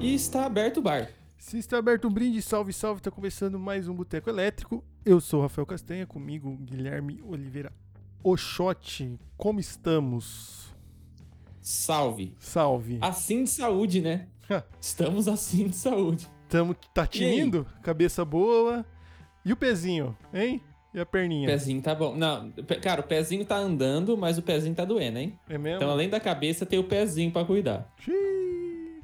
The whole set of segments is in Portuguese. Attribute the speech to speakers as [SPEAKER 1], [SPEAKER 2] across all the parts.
[SPEAKER 1] E está aberto o bar.
[SPEAKER 2] Se está aberto um brinde, salve, salve, está começando mais um Boteco Elétrico. Eu sou o Rafael Castanha, comigo Guilherme Oliveira Oxote. Como estamos?
[SPEAKER 1] Salve.
[SPEAKER 2] Salve.
[SPEAKER 1] Assim de saúde, né? Estamos assim de saúde.
[SPEAKER 2] Tamo, tá tinindo? Cabeça boa. E o pezinho, hein? E a perninha?
[SPEAKER 1] Pezinho tá bom. Não, cara, o pezinho tá andando, mas o pezinho tá doendo, hein?
[SPEAKER 2] É mesmo?
[SPEAKER 1] Então, além da cabeça, tem o pezinho pra cuidar.
[SPEAKER 2] Xiii.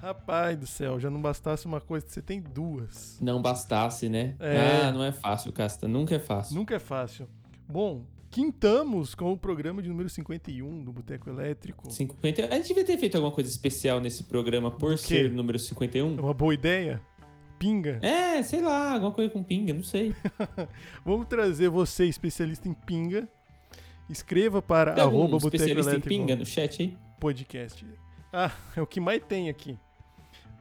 [SPEAKER 2] Rapaz do céu, já não bastasse uma coisa, você tem duas.
[SPEAKER 1] Não bastasse, né?
[SPEAKER 2] É.
[SPEAKER 1] Ah, não é fácil, Casta. Nunca é fácil.
[SPEAKER 2] Nunca é fácil. Bom, quintamos com o programa de número 51 do Boteco Elétrico.
[SPEAKER 1] 50... A gente devia ter feito alguma coisa especial nesse programa por ser número
[SPEAKER 2] É
[SPEAKER 1] 51.
[SPEAKER 2] uma boa ideia? Pinga?
[SPEAKER 1] É, sei lá, alguma coisa com pinga, não sei.
[SPEAKER 2] Vamos trazer você, especialista em pinga. Escreva para
[SPEAKER 1] Tem
[SPEAKER 2] arroba
[SPEAKER 1] especialista em pinga no chat aí?
[SPEAKER 2] podcast. Ah, é o que mais tem aqui.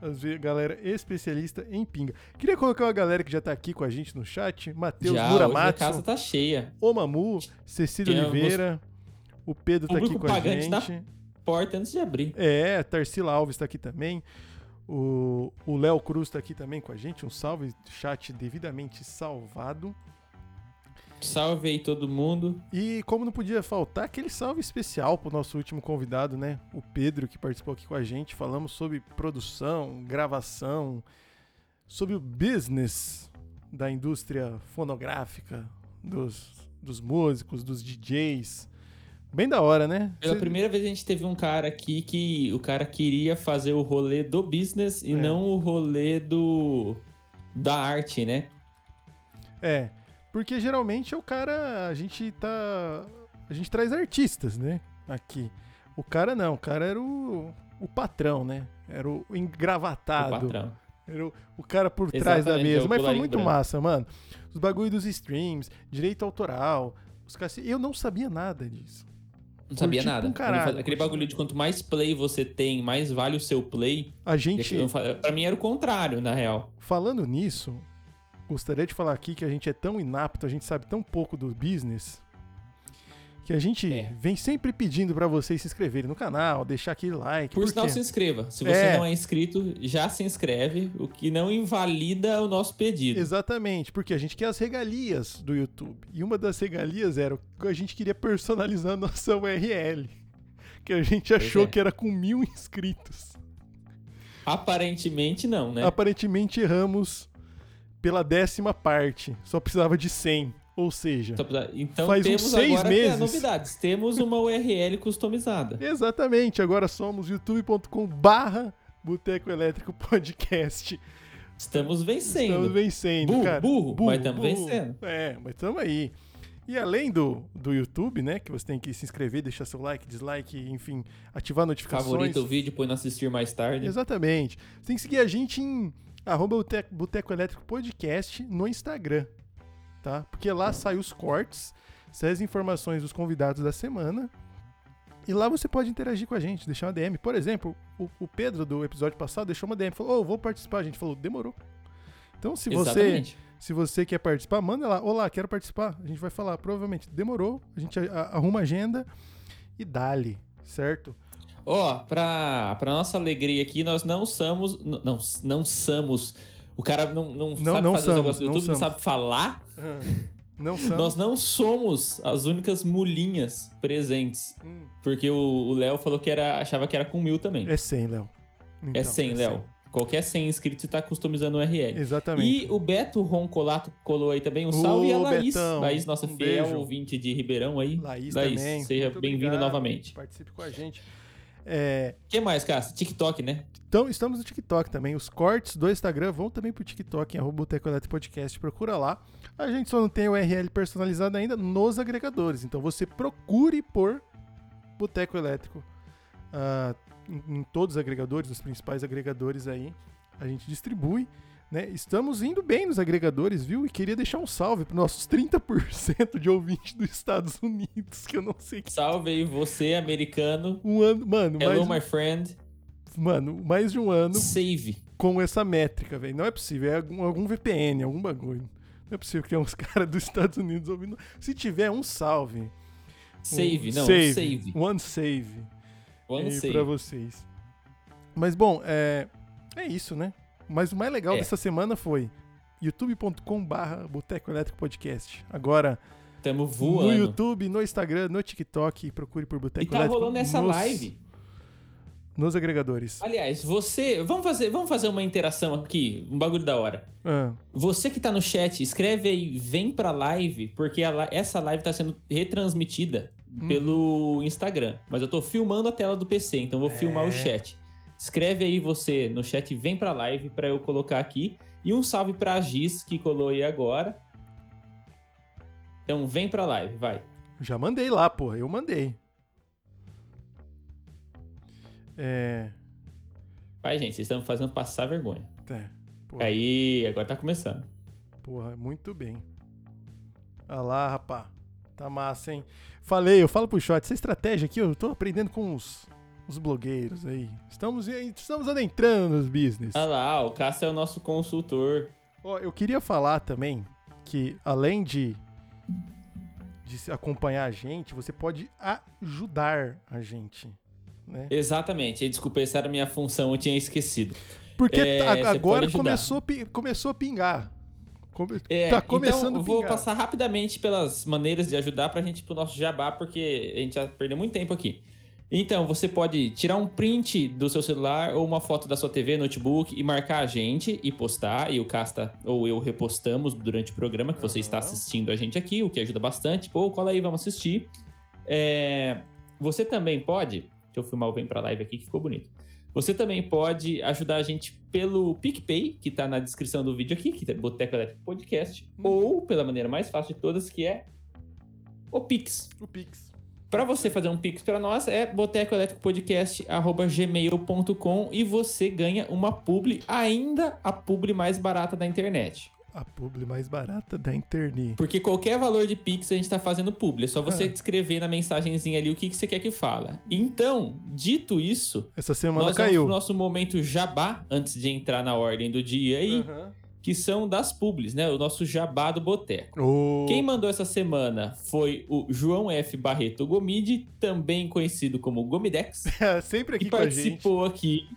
[SPEAKER 2] Vezes, galera especialista em pinga. Queria colocar uma galera que já tá aqui com a gente no chat. Matheus
[SPEAKER 1] hoje a
[SPEAKER 2] Muramatsu,
[SPEAKER 1] casa tá cheia.
[SPEAKER 2] o Mamu, Cecília Oliveira, o Pedro tá aqui com a gente.
[SPEAKER 1] da- Porta antes de abrir.
[SPEAKER 2] É, Tarsila Alves tá aqui também. O o Léo Cruz tá aqui também com a gente. Um salve, chat devidamente salvado.
[SPEAKER 1] Salve aí todo mundo.
[SPEAKER 2] E como não podia faltar, aquele salve especial pro nosso último convidado, né? O Pedro, que participou aqui com a gente. Falamos sobre produção, gravação, sobre o business da indústria fonográfica, dos, dos músicos, dos DJs. Bem da hora, né?
[SPEAKER 1] Pela
[SPEAKER 2] Cê-
[SPEAKER 1] primeira vez a gente teve um cara aqui que o cara queria fazer o rolê do business e
[SPEAKER 2] É.
[SPEAKER 1] não o rolê do da arte, né?
[SPEAKER 2] É, porque geralmente é o cara, a gente tá, a gente traz artistas, né, aqui. O cara não, o cara era o, o patrão, né? Era o
[SPEAKER 1] O
[SPEAKER 2] engravatado.
[SPEAKER 1] patrão.
[SPEAKER 2] Era o, o cara por trás da
[SPEAKER 1] Exatamente, é
[SPEAKER 2] mesa.
[SPEAKER 1] o
[SPEAKER 2] Mas foi muito
[SPEAKER 1] branco.
[SPEAKER 2] massa, mano. Os bagulho dos streams, direito autoral, os cacete. Eu não sabia nada disso.
[SPEAKER 1] Não sabia
[SPEAKER 2] Curti
[SPEAKER 1] nada.
[SPEAKER 2] um caralho,
[SPEAKER 1] Aquele bagulho de quanto mais play você tem, mais vale o seu play.
[SPEAKER 2] A gente,
[SPEAKER 1] Pra mim era o contrário, na real.
[SPEAKER 2] falando nisso, gostaria de falar aqui que a gente é tão inapto, a gente sabe tão pouco do business, que a gente
[SPEAKER 1] É.
[SPEAKER 2] vem sempre pedindo pra vocês se inscreverem no canal, deixar aquele like.
[SPEAKER 1] Por sinal,
[SPEAKER 2] quê?
[SPEAKER 1] se inscreva. Se você
[SPEAKER 2] É.
[SPEAKER 1] não é inscrito, já se inscreve, o que não invalida o nosso pedido.
[SPEAKER 2] Exatamente, porque a gente quer as regalias do YouTube. E uma das regalias era que a gente queria personalizar a nossa URL. Que a gente achou
[SPEAKER 1] é.
[SPEAKER 2] que era com mil inscritos.
[SPEAKER 1] Aparentemente não, né?
[SPEAKER 2] Aparentemente erramos pela décima parte. Só precisava de 100. Ou seja,
[SPEAKER 1] Então, Então
[SPEAKER 2] Faz uns
[SPEAKER 1] temos
[SPEAKER 2] seis
[SPEAKER 1] agora
[SPEAKER 2] meses.
[SPEAKER 1] novidades. Temos uma URL customizada.
[SPEAKER 2] exatamente, agora somos youtube.com barra Boteco Elétrico Podcast.
[SPEAKER 1] Estamos vencendo.
[SPEAKER 2] Estamos vencendo,
[SPEAKER 1] Burro,
[SPEAKER 2] cara.
[SPEAKER 1] burro, mas estamos
[SPEAKER 2] burro.
[SPEAKER 1] vencendo.
[SPEAKER 2] É, mas estamos aí. E além do, do YouTube, né, que você tem que se inscrever, deixar seu like, dislike, enfim, ativar notificações.
[SPEAKER 1] Favorita o vídeo, põe não assistir mais tarde.
[SPEAKER 2] Exatamente. Você tem que seguir a gente em arroba Boteco Elétrico Podcast no Instagram, tá? Porque lá saem os cortes, saem as informações dos convidados da semana. E lá você pode interagir com a gente, deixar uma DM. Por exemplo, o, o Pedro do episódio passado deixou uma DM, falou, ô, vou participar. A gente falou, demorou. Então, se você
[SPEAKER 1] Exatamente.
[SPEAKER 2] se você quer participar, manda lá. Olá, quero participar. A gente vai falar. Provavelmente demorou. A gente arruma a agenda e dá-lhe, certo?
[SPEAKER 1] Ó, pra, pra nossa alegria aqui, nós não somos. Não, não somos. O cara não, não,
[SPEAKER 2] Não,
[SPEAKER 1] sabe
[SPEAKER 2] não
[SPEAKER 1] fazer
[SPEAKER 2] somos,
[SPEAKER 1] os negócios do
[SPEAKER 2] não
[SPEAKER 1] YouTube, não sabe falar.
[SPEAKER 2] Não são.
[SPEAKER 1] Nós não somos as únicas mulinhas presentes.
[SPEAKER 2] Hum,
[SPEAKER 1] Porque o Léo falou que era, achava que era com mil também.
[SPEAKER 2] é 100, Léo.
[SPEAKER 1] É
[SPEAKER 2] Então,
[SPEAKER 1] 100, Léo. Qualquer 100 inscritos você tá customizando o URL.
[SPEAKER 2] Exatamente.
[SPEAKER 1] E o Beto Roncolato colou aí também. Um salve. E a Laís.
[SPEAKER 2] Betão,
[SPEAKER 1] Laís, nossa
[SPEAKER 2] um
[SPEAKER 1] fiel
[SPEAKER 2] beijo.
[SPEAKER 1] ouvinte de Ribeirão aí.
[SPEAKER 2] Laís, também.
[SPEAKER 1] seja bem-vinda novamente.
[SPEAKER 2] Participe com a gente. É,
[SPEAKER 1] O que mais, Cássio? TikTok, né?
[SPEAKER 2] então, estamos no TikTok também. Os cortes do Instagram vão também pro TikTok, em Elétrico Podcast. Procura lá. A gente só não tem o URL personalizado ainda nos agregadores. Então você procure por Boteco Elétrico ah, em, em todos os agregadores, os principais agregadores aí. A gente distribui. Né? Estamos indo bem nos agregadores, viu? E queria deixar um salve para nossos 30% de ouvintes dos Estados Unidos, que eu não sei que.
[SPEAKER 1] Salve aí você, americano.
[SPEAKER 2] Um ano, mano,
[SPEAKER 1] Hello, my friend.
[SPEAKER 2] mano, mais de um ano
[SPEAKER 1] Save.
[SPEAKER 2] com essa métrica, velho. Não é possível. É algum, algum VPN, algum bagulho. Não é possível que tenha uns caras dos Estados Unidos ouvindo. Se tiver um salve.
[SPEAKER 1] Save,
[SPEAKER 2] um
[SPEAKER 1] não,
[SPEAKER 2] save,
[SPEAKER 1] save.
[SPEAKER 2] One save.
[SPEAKER 1] One
[SPEAKER 2] aí
[SPEAKER 1] save.
[SPEAKER 2] pra vocês. Mas bom, é, é isso, né? Mas o mais legal
[SPEAKER 1] É.
[SPEAKER 2] dessa semana foi youtube.com/barra Boteco Elétrico Podcast. Agora,
[SPEAKER 1] Tamo
[SPEAKER 2] no
[SPEAKER 1] voando.
[SPEAKER 2] YouTube, no Instagram, no TikTok, procure por Boteco
[SPEAKER 1] E tá
[SPEAKER 2] Elétrico.
[SPEAKER 1] rolando essa
[SPEAKER 2] nos,
[SPEAKER 1] live.
[SPEAKER 2] Nos agregadores.
[SPEAKER 1] Aliás, você. Vamos fazer, vamos fazer uma interação aqui, um bagulho da hora.
[SPEAKER 2] Ah,
[SPEAKER 1] Você que tá no chat, escreve aí, vem pra live, porque a essa live tá sendo retransmitida
[SPEAKER 2] Hum.
[SPEAKER 1] pelo Instagram. Mas eu tô filmando a tela do PC, então vou filmar
[SPEAKER 2] É.
[SPEAKER 1] o chat. Escreve aí você no chat, vem pra live pra eu colocar aqui. E um salve pra Giz, que colou aí agora. Então vem pra live, vai.
[SPEAKER 2] já mandei lá, porra. Eu mandei. É.
[SPEAKER 1] Vai, gente, vocês estão fazendo passar vergonha.
[SPEAKER 2] é, porra,
[SPEAKER 1] Aí, agora tá começando.
[SPEAKER 2] porra, muito bem. Olha lá, rapá. Tá massa, hein? Falei, eu falo pro shot. Essa estratégia aqui, eu tô aprendendo com os, os blogueiros aí. Estamos, estamos adentrando nos business.
[SPEAKER 1] Ah lá, o Cássio é o nosso consultor.
[SPEAKER 2] Ó, eu queria falar também que além de, de acompanhar a gente, você pode ajudar a gente. Né?
[SPEAKER 1] Exatamente. E, Desculpa, essa era a minha função, eu tinha esquecido.
[SPEAKER 2] Porque
[SPEAKER 1] É,
[SPEAKER 2] tá- agora começou, começou a pingar. Come-
[SPEAKER 1] É,
[SPEAKER 2] tá começando
[SPEAKER 1] então, eu vou passar rapidamente pelas maneiras de ajudar pra gente ir pro nosso jabá, porque a gente já perdeu muito tempo aqui. Então, você pode tirar um print do seu celular ou uma foto da sua TV, notebook e marcar a gente e postar. E o Casta ou eu repostamos durante o programa que você está
[SPEAKER 2] Aham.
[SPEAKER 1] assistindo a gente aqui, o que ajuda bastante. Pô, cola aí, vamos assistir. É, Você também pode. Deixa eu filmar o Vem Pra Live aqui que ficou bonito. Você também pode ajudar a gente pelo PicPay, que tá na descrição do vídeo aqui, que é Boteco Elétrico Podcast,
[SPEAKER 2] Hum.
[SPEAKER 1] ou pela maneira mais fácil de todas, que é o Pix.
[SPEAKER 2] O Pix.
[SPEAKER 1] Para você fazer um Pix para nós é botecoelétricopodcast.gmail.com e você ganha uma publi, ainda a publi mais barata da internet.
[SPEAKER 2] A publi mais barata da internet.
[SPEAKER 1] Porque qualquer valor de Pix a gente tá fazendo publi. É só você
[SPEAKER 2] Ah.
[SPEAKER 1] escrever na mensagenzinha ali o que, que você quer que fala. Então, dito isso,
[SPEAKER 2] Essa semana
[SPEAKER 1] nós
[SPEAKER 2] caiu.
[SPEAKER 1] vamos pro nosso momento jabá, antes de entrar na ordem do dia aí,
[SPEAKER 2] Aham.
[SPEAKER 1] Que são das publis, né? O nosso jabá do Boteco.
[SPEAKER 2] Ô,
[SPEAKER 1] Quem mandou essa semana foi o João F. Barreto Gomide, também conhecido como Gomidex,
[SPEAKER 2] Sempre aqui
[SPEAKER 1] que
[SPEAKER 2] com a gente.
[SPEAKER 1] participou aqui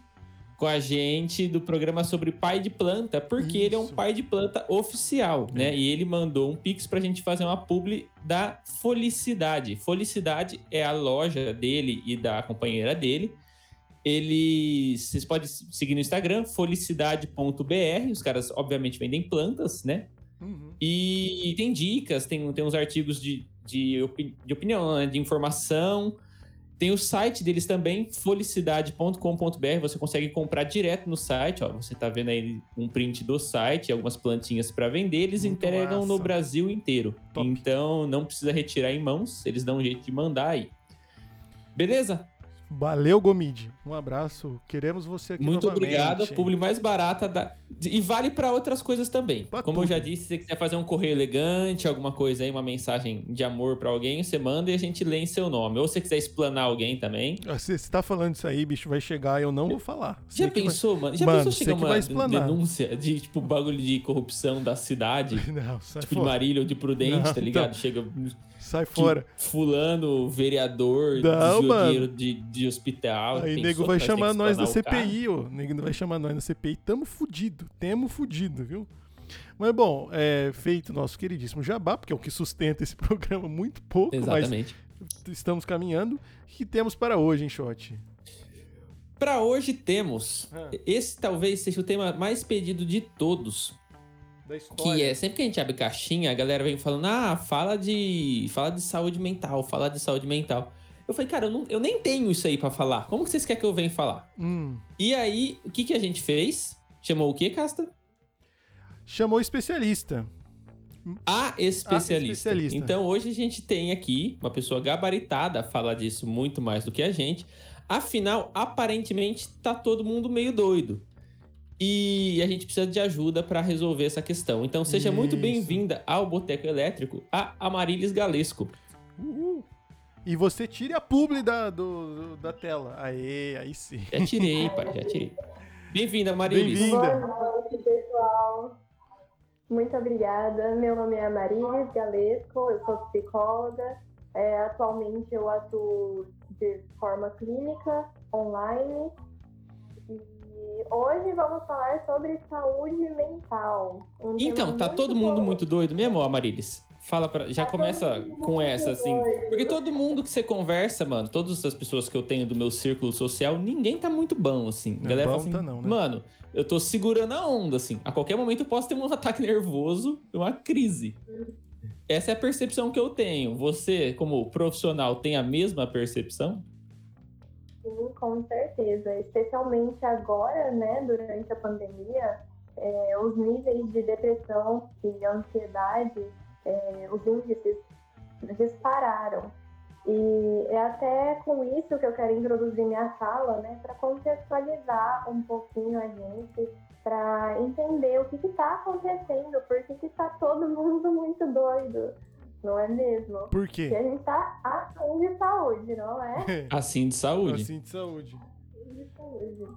[SPEAKER 1] com a gente do programa sobre pai de planta, porque ele é um
[SPEAKER 2] Isso.
[SPEAKER 1] pai de planta oficial, né? E ele mandou um pix pra gente fazer uma publi da Felicidade. Felicidade é a loja dele e da companheira dele. Ele, vocês podem seguir no Instagram, felicidade.br. Os caras, obviamente, vendem plantas, né?
[SPEAKER 2] Uhum.
[SPEAKER 1] E tem dicas, tem, tem uns artigos de, de, opi- de opinião, né, de informação. Tem o site deles também, felicidade.com.br. Você consegue comprar direto no site. Ó, você tá vendo aí um print do site, algumas plantinhas para vender. Eles
[SPEAKER 2] Muito
[SPEAKER 1] entregam no
[SPEAKER 2] massa.
[SPEAKER 1] Brasil inteiro.
[SPEAKER 2] Top.
[SPEAKER 1] Então não precisa retirar em mãos, eles dão um jeito de mandar aí. Beleza?
[SPEAKER 2] Valeu, Gomide. Um abraço. Queremos você aqui
[SPEAKER 1] Muito
[SPEAKER 2] novamente.
[SPEAKER 1] obrigado. Publi mais barata da... e vale para outras coisas também.
[SPEAKER 2] Pra
[SPEAKER 1] Como eu
[SPEAKER 2] tudo.
[SPEAKER 1] já disse, se você quiser fazer um correio elegante, alguma coisa aí, uma mensagem de amor para alguém, você manda e a gente lê em seu nome. Ou se você quiser explanar alguém também.
[SPEAKER 2] Ah, Você você tá falando isso aí, bicho, vai chegar, eu não vou falar.
[SPEAKER 1] Já
[SPEAKER 2] Você vai-
[SPEAKER 1] pensou, mano? Já
[SPEAKER 2] Mano,
[SPEAKER 1] pensou chegar uma
[SPEAKER 2] vai
[SPEAKER 1] denúncia de tipo bagulho de corrupção da cidade?
[SPEAKER 2] Não, sai
[SPEAKER 1] Tipo de. Marília ou de Prudente,
[SPEAKER 2] Não,
[SPEAKER 1] tá ligado?
[SPEAKER 2] então.
[SPEAKER 1] Chega
[SPEAKER 2] Sai fora.
[SPEAKER 1] fulano, vereador,
[SPEAKER 2] Não, mano.
[SPEAKER 1] de, de hospital.
[SPEAKER 2] Aí nego vai chamar nós da? CPI, ô. Nego vai chamar nós da CPI. Tamo fudido. Temo fudido, viu? Mas bom, é feito nosso queridíssimo jabá, porque é o que sustenta esse programa muito pouco,
[SPEAKER 1] Exatamente.
[SPEAKER 2] mas estamos caminhando. O que temos para hoje, hein, Shot?
[SPEAKER 1] Pra hoje temos.
[SPEAKER 2] Ah.
[SPEAKER 1] Esse talvez seja o tema mais pedido de todos.
[SPEAKER 2] Da
[SPEAKER 1] Que é, sempre que a gente abre caixinha, a galera vem falando, ah, fala de. Fala de saúde mental, fala de saúde mental. Eu falei, cara, eu, não- eu nem tenho isso aí pra falar. Como que vocês querem que eu venha falar?
[SPEAKER 2] Hum,
[SPEAKER 1] E aí, o que, que a gente fez? Chamou o quê, Casta?
[SPEAKER 2] chamou especialista.
[SPEAKER 1] A especialista.
[SPEAKER 2] especialista.
[SPEAKER 1] Então hoje a gente tem aqui uma pessoa gabaritada a falar disso muito mais do que a gente. Afinal, aparentemente tá todo mundo meio doido. E a gente precisa de ajuda para resolver essa questão. Então seja muito
[SPEAKER 2] Isso.
[SPEAKER 1] bem-vinda ao Boteco Elétrico, a Amarilis Galesco.
[SPEAKER 2] Uhul. E você tire a publi da, do- da tela. Aê, aí sim.
[SPEAKER 1] Já tirei, pai, já tirei. Bem-vinda, Amarilis.
[SPEAKER 2] Bem-vinda.
[SPEAKER 3] Boa noite, pessoal. Muito obrigada. Meu nome é Marilis Galesco, eu sou psicóloga. É, atualmente eu atuo de forma clínica, online. E hoje vamos falar sobre saúde mental.
[SPEAKER 1] Um então, tá todo mundo bom. muito doido mesmo, Amarilis? Fala pra, já tá começa com essa, assim. Doido. Porque todo mundo que você conversa, mano, todas as pessoas que eu tenho do meu círculo social, ninguém tá muito bom, assim. A galera bom fala assim, tá não, né? mano, eu tô segurando a onda, assim. A qualquer momento eu posso ter um ataque nervoso, uma crise. Essa é a percepção que eu tenho. Você, como profissional, tem a mesma percepção?
[SPEAKER 3] Sim, com certeza. Especialmente agora, né, durante a pandemia, é, os níveis de depressão e ansiedade, é, os índices dispararam. E é até com isso que eu quero introduzir minha fala, né, para contextualizar um pouquinho a gente, para entender o que está acontecendo, por que está todo mundo muito doido, não é mesmo?
[SPEAKER 2] Por quê?
[SPEAKER 3] Porque a gente está assim de saúde, não é?
[SPEAKER 1] assim de saúde.
[SPEAKER 2] Assim de saúde.
[SPEAKER 3] Assim de saúde.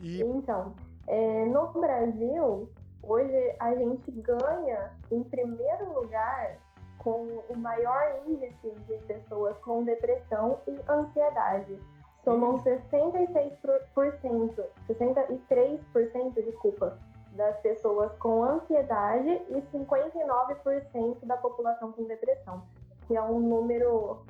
[SPEAKER 3] E... Então, é, no Brasil, hoje a gente ganha, em primeiro lugar, com o maior índice de pessoas com depressão e ansiedade. Somam 66%, 63%, desculpa, das pessoas com ansiedade e 59% da população com depressão, que é um número,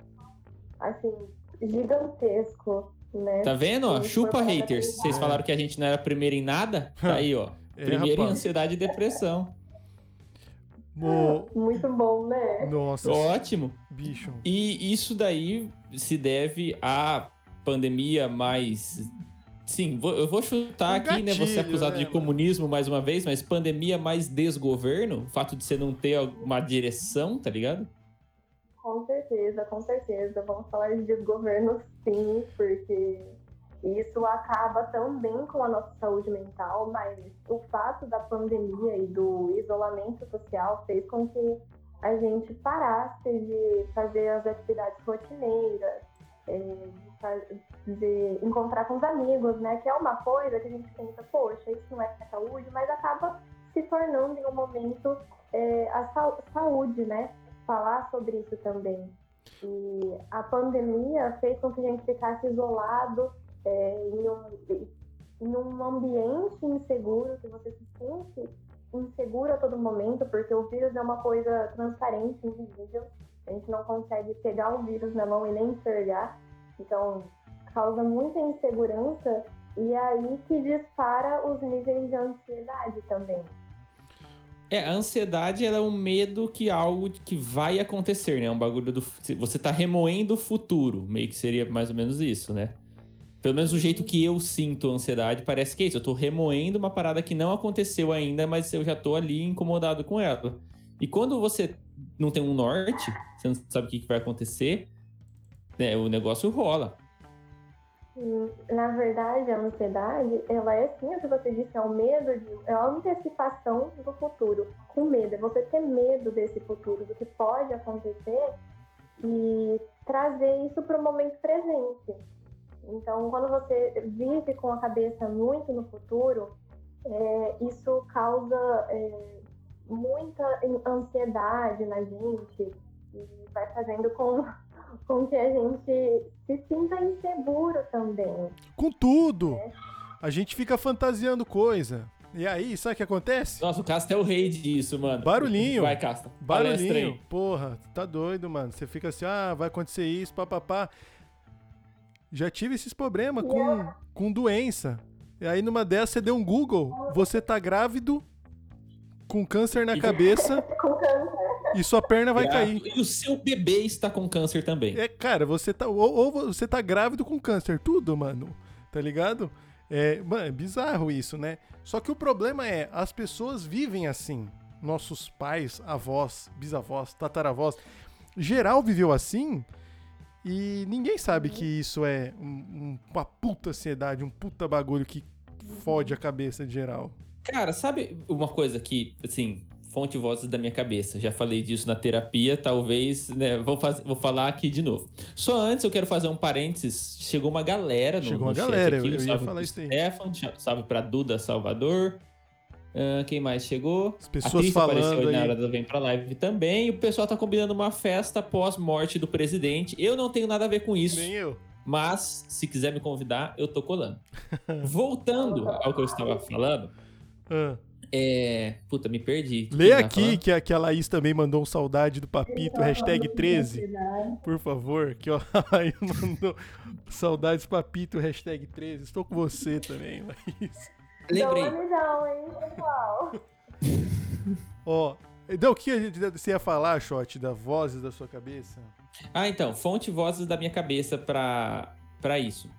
[SPEAKER 3] assim, gigantesco, né?
[SPEAKER 1] Tá vendo? Chupa haters. Vocês falaram que a gente não era primeiro em nada? Tá aí, ó. É, primeiro é, em ansiedade e depressão.
[SPEAKER 3] Muito bom, né?
[SPEAKER 2] Nossa.
[SPEAKER 1] Ótimo.
[SPEAKER 2] Bicho.
[SPEAKER 1] E isso daí se deve à pandemia mais. Sim, eu vou chutar um aqui, gatilho, né? Você acusado né, de comunismo mais uma vez, mas pandemia mais desgoverno, o fato de você não ter uma direção, tá ligado?
[SPEAKER 3] Com certeza, com certeza. Vamos falar de desgoverno sim, porque isso acaba também com a nossa saúde mental, mas o fato da pandemia e do isolamento social fez com que a gente parasse de fazer as atividades rotineiras, é, de encontrar com os amigos, né? Que é uma coisa que a gente pensa, poxa, isso não é saúde, mas acaba se tornando em um momento é, a saúde, né? Falar sobre isso também. E a pandemia fez com que a gente ficasse isolado, é, em, um, em um ambiente inseguro, que você se sente inseguro a todo momento, porque o vírus é uma coisa transparente, invisível. A gente não consegue pegar o vírus na mão e nem enxergar. Então, causa muita insegurança e é aí que dispara os níveis de ansiedade também.
[SPEAKER 1] É, a ansiedade é um medo que algo que vai acontecer, né? É um bagulho do. Você tá remoendo o futuro, meio que seria mais ou menos isso, né? Pelo menos o jeito que eu sinto ansiedade parece que é isso. Eu tô remoendo uma parada que não aconteceu ainda, mas eu já tô ali incomodado com ela. E quando você não tem um norte, você não sabe o que vai acontecer, né, o negócio rola.
[SPEAKER 3] Na verdade, a ansiedade, ela é sim o que você disse, é o medo, de, é a antecipação do futuro. Com medo, é você ter medo desse futuro, do que pode acontecer e trazer isso para o momento presente. Então, quando você vive com a cabeça muito no futuro, é, isso causa é, muita ansiedade na gente e vai fazendo com, com que a gente se sinta inseguro também.
[SPEAKER 2] Com tudo! É. A gente fica fantasiando coisa. E aí, sabe o que acontece?
[SPEAKER 1] Nossa, o Casta é o rei disso, mano.
[SPEAKER 2] Barulhinho.
[SPEAKER 1] Vai, Casta.
[SPEAKER 2] Barulhinho. Porra, tá doido, mano. Você fica assim, ah, vai acontecer isso, papapá. Já tive esses problemas com, com doença. E aí numa dessas você deu um Google, você tá grávido, com câncer na cabeça. e sua perna vai cair.
[SPEAKER 1] E o seu bebê está com câncer também.
[SPEAKER 2] É, cara, você tá. Ou, ou você tá grávido com câncer, tudo, mano. Tá ligado? É, mano, é bizarro isso, né? Só que o problema é, as pessoas vivem assim. Nossos pais, avós, bisavós, tataravós. Geral viveu assim e ninguém sabe que isso é um, uma puta ansiedade, um puta bagulho que fode a cabeça de geral.
[SPEAKER 1] Cara, sabe uma coisa que, assim, fonte vozes da minha cabeça. Já falei disso na terapia, talvez, né? Vou, faz, vou falar aqui de novo. Só antes eu quero fazer um parênteses. Chegou uma galera no
[SPEAKER 2] Chegou
[SPEAKER 1] uma
[SPEAKER 2] galera,
[SPEAKER 1] aqui,
[SPEAKER 2] eu, eu ia falar isso aí.
[SPEAKER 1] Stefan, salve pra Duda Salvador. Uh, quem mais chegou?
[SPEAKER 2] As pessoas a falando apareceu
[SPEAKER 1] aí. na hora do Vem Pra Live também. E o pessoal tá combinando uma festa pós-morte do presidente. Eu não tenho nada a ver com isso.
[SPEAKER 2] Nem eu.
[SPEAKER 1] Mas, se quiser me convidar, eu tô colando. Voltando ao que eu estava falando. Uh. É. Puta, me perdi.
[SPEAKER 2] Lê aqui que a, que a Laís também mandou um saudade do Papito, hashtag 13. Por favor, que ó, a Laís mandou saudades Papito, hashtag 13. Estou com você também, Laís.
[SPEAKER 3] Lembrei. Não, hein, pessoal?
[SPEAKER 2] Ó, então o que você ia falar, Shot, da vozes da sua cabeça?
[SPEAKER 1] Ah, então, fonte vozes da minha cabeça pra, pra isso.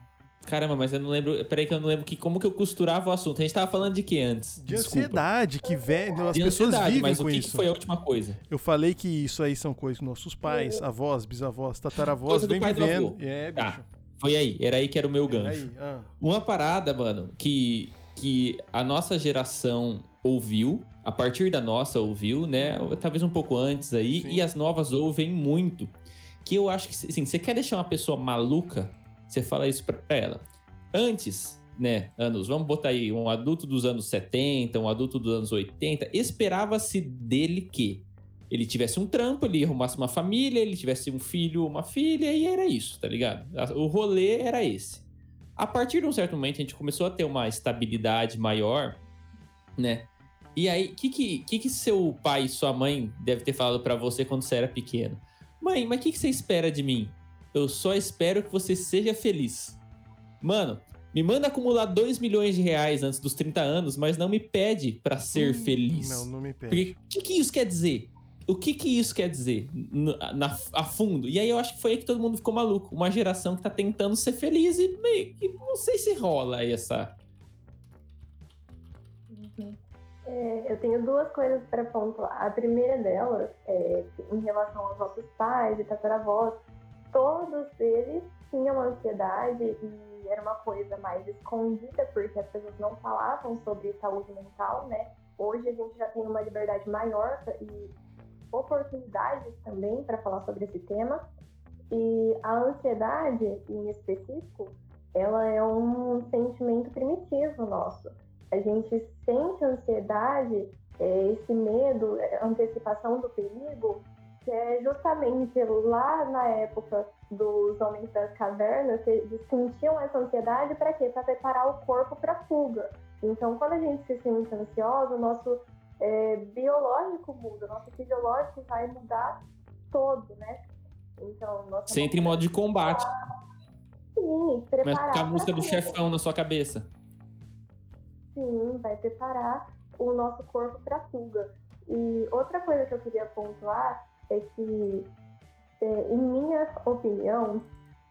[SPEAKER 1] Caramba, mas eu não lembro. Peraí, que eu não lembro que, como que eu costurava o assunto. A gente tava falando de que antes?
[SPEAKER 2] De Desculpa. ansiedade, que velho. As de pessoas vivem mas com
[SPEAKER 1] o que
[SPEAKER 2] isso.
[SPEAKER 1] Que foi a última coisa?
[SPEAKER 2] Eu falei que isso aí são coisas que nossos pais, avós, bisavós, tataravós vêm vivendo. É,
[SPEAKER 1] tá. bicho. Tá. Foi aí, era aí que era o meu gancho. Ah. Uma parada, mano, que, que a nossa geração ouviu, a partir da nossa ouviu, né? Talvez um pouco antes aí, Sim. e as novas ouvem muito. Que eu acho que, assim, você quer deixar uma pessoa maluca, você fala isso para ela. Antes, né, anos, vamos botar aí um adulto dos anos 70, um adulto dos anos 80, esperava-se dele que ele tivesse um trampo, ele arrumasse uma família, ele tivesse um filho, uma filha, e era isso, tá ligado? O rolê era esse. A partir de um certo momento, a gente começou a ter uma estabilidade maior, né? E aí, o que, que, que, seu pai e sua mãe deve ter falado para você quando você era pequeno? Mãe, mas o que, que você espera de mim? Eu só espero que você seja feliz. Mano, me manda acumular 2 milhões de reais antes dos 30 anos, mas não me pede para ser hum, feliz.
[SPEAKER 2] Não, não me pede.
[SPEAKER 1] Porque o que, que isso quer dizer? O que que isso quer dizer na, na, a fundo? E aí eu acho que foi aí que todo mundo ficou maluco. Uma geração que tá tentando ser feliz e meio que não sei se rola essa.
[SPEAKER 3] Uhum. É, eu tenho duas coisas para pontuar. A primeira delas é em relação aos nossos pais e tataravós todos eles tinham ansiedade e era uma coisa mais escondida, porque as pessoas não falavam sobre saúde mental, né? Hoje a gente já tem uma liberdade maior e oportunidades também para falar sobre esse tema. E a ansiedade, em específico, ela é um sentimento primitivo nosso. A gente sente ansiedade, é, esse medo, antecipação do perigo, que é justamente lá na época dos homens das cavernas, eles sentiam essa ansiedade para quê? Para preparar o corpo para fuga. Então, quando a gente se sente ansioso, o nosso é, biológico muda, o nosso fisiológico vai mudar todo, né?
[SPEAKER 1] Então, Você entra em modo de combate.
[SPEAKER 3] Sim, preparar.
[SPEAKER 1] Vai ficar a música do chefão na sua cabeça.
[SPEAKER 3] Sim, vai preparar o nosso corpo para fuga. E outra coisa que eu queria pontuar é que, em minha opinião,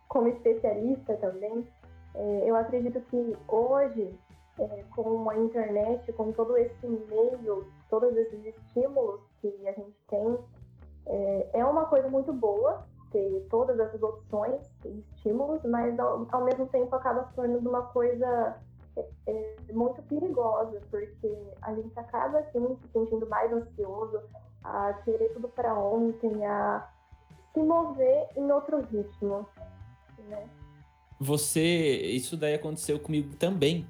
[SPEAKER 3] como especialista também, é, eu acredito que hoje, é, com a internet, com todo esse meio, todos esses estímulos que a gente tem, é, é uma coisa muito boa ter todas essas opções e estímulos, mas ao, ao mesmo tempo acaba se tornando uma coisa é, muito perigosa, porque a gente acaba assim se sentindo mais ansioso, a querer tudo para ontem, a se mover em outro ritmo, né?
[SPEAKER 1] Você, isso daí aconteceu comigo também.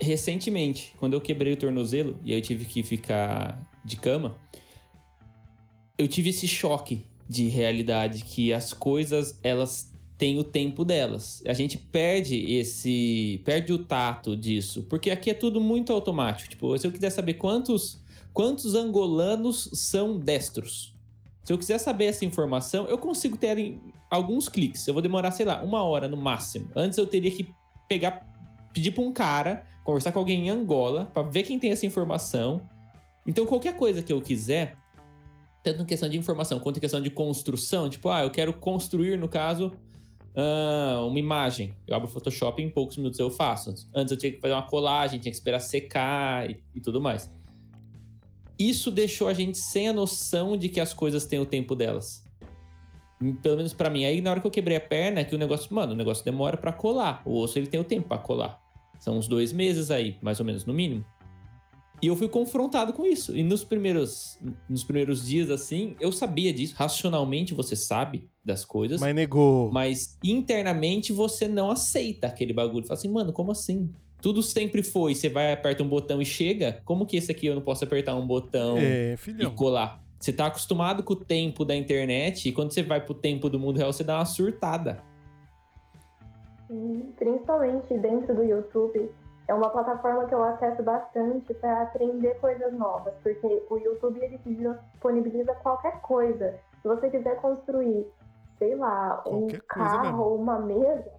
[SPEAKER 1] Recentemente, quando eu quebrei o tornozelo e aí eu tive que ficar de cama, eu tive esse choque de realidade que as coisas elas têm o tempo delas. A gente perde esse, perde o tato disso, porque aqui é tudo muito automático. Tipo, se eu quiser saber quantos quantos angolanos são destros. Se eu quiser saber essa informação, eu consigo ter alguns cliques. Eu vou demorar, sei lá, uma hora no máximo. Antes eu teria que pegar, pedir para um cara, conversar com alguém em Angola, para ver quem tem essa informação. Então, qualquer coisa que eu quiser, tanto em questão de informação quanto em questão de construção, tipo, ah, eu quero construir, no caso, uh, uma imagem. Eu abro o Photoshop e em poucos minutos eu faço. Antes eu tinha que fazer uma colagem, tinha que esperar secar e, e tudo mais isso deixou a gente sem a noção de que as coisas têm o tempo delas. Pelo menos para mim. Aí na hora que eu quebrei a perna, é que o negócio, mano, o negócio demora para colar. O osso ele tem o tempo para colar. São uns dois meses aí, mais ou menos, no mínimo. E eu fui confrontado com isso. E nos primeiros, nos primeiros dias, assim, eu sabia disso. Racionalmente você sabe das coisas.
[SPEAKER 2] Mas negou.
[SPEAKER 1] Mas internamente você não aceita aquele bagulho. Fala assim, mano, como assim? Tudo sempre foi, você vai, aperta um botão e chega, como que esse aqui eu não posso apertar um botão
[SPEAKER 2] É,
[SPEAKER 1] e colar? Você tá acostumado com o tempo da internet e quando você vai pro tempo do mundo real, você dá uma surtada.
[SPEAKER 3] Sim, Principalmente dentro do YouTube, é uma plataforma que eu acesso bastante para aprender coisas novas, porque o YouTube ele disponibiliza qualquer coisa. Se você quiser construir, sei lá, um
[SPEAKER 2] Qualquer mesmo.
[SPEAKER 3] carro ou uma mesa,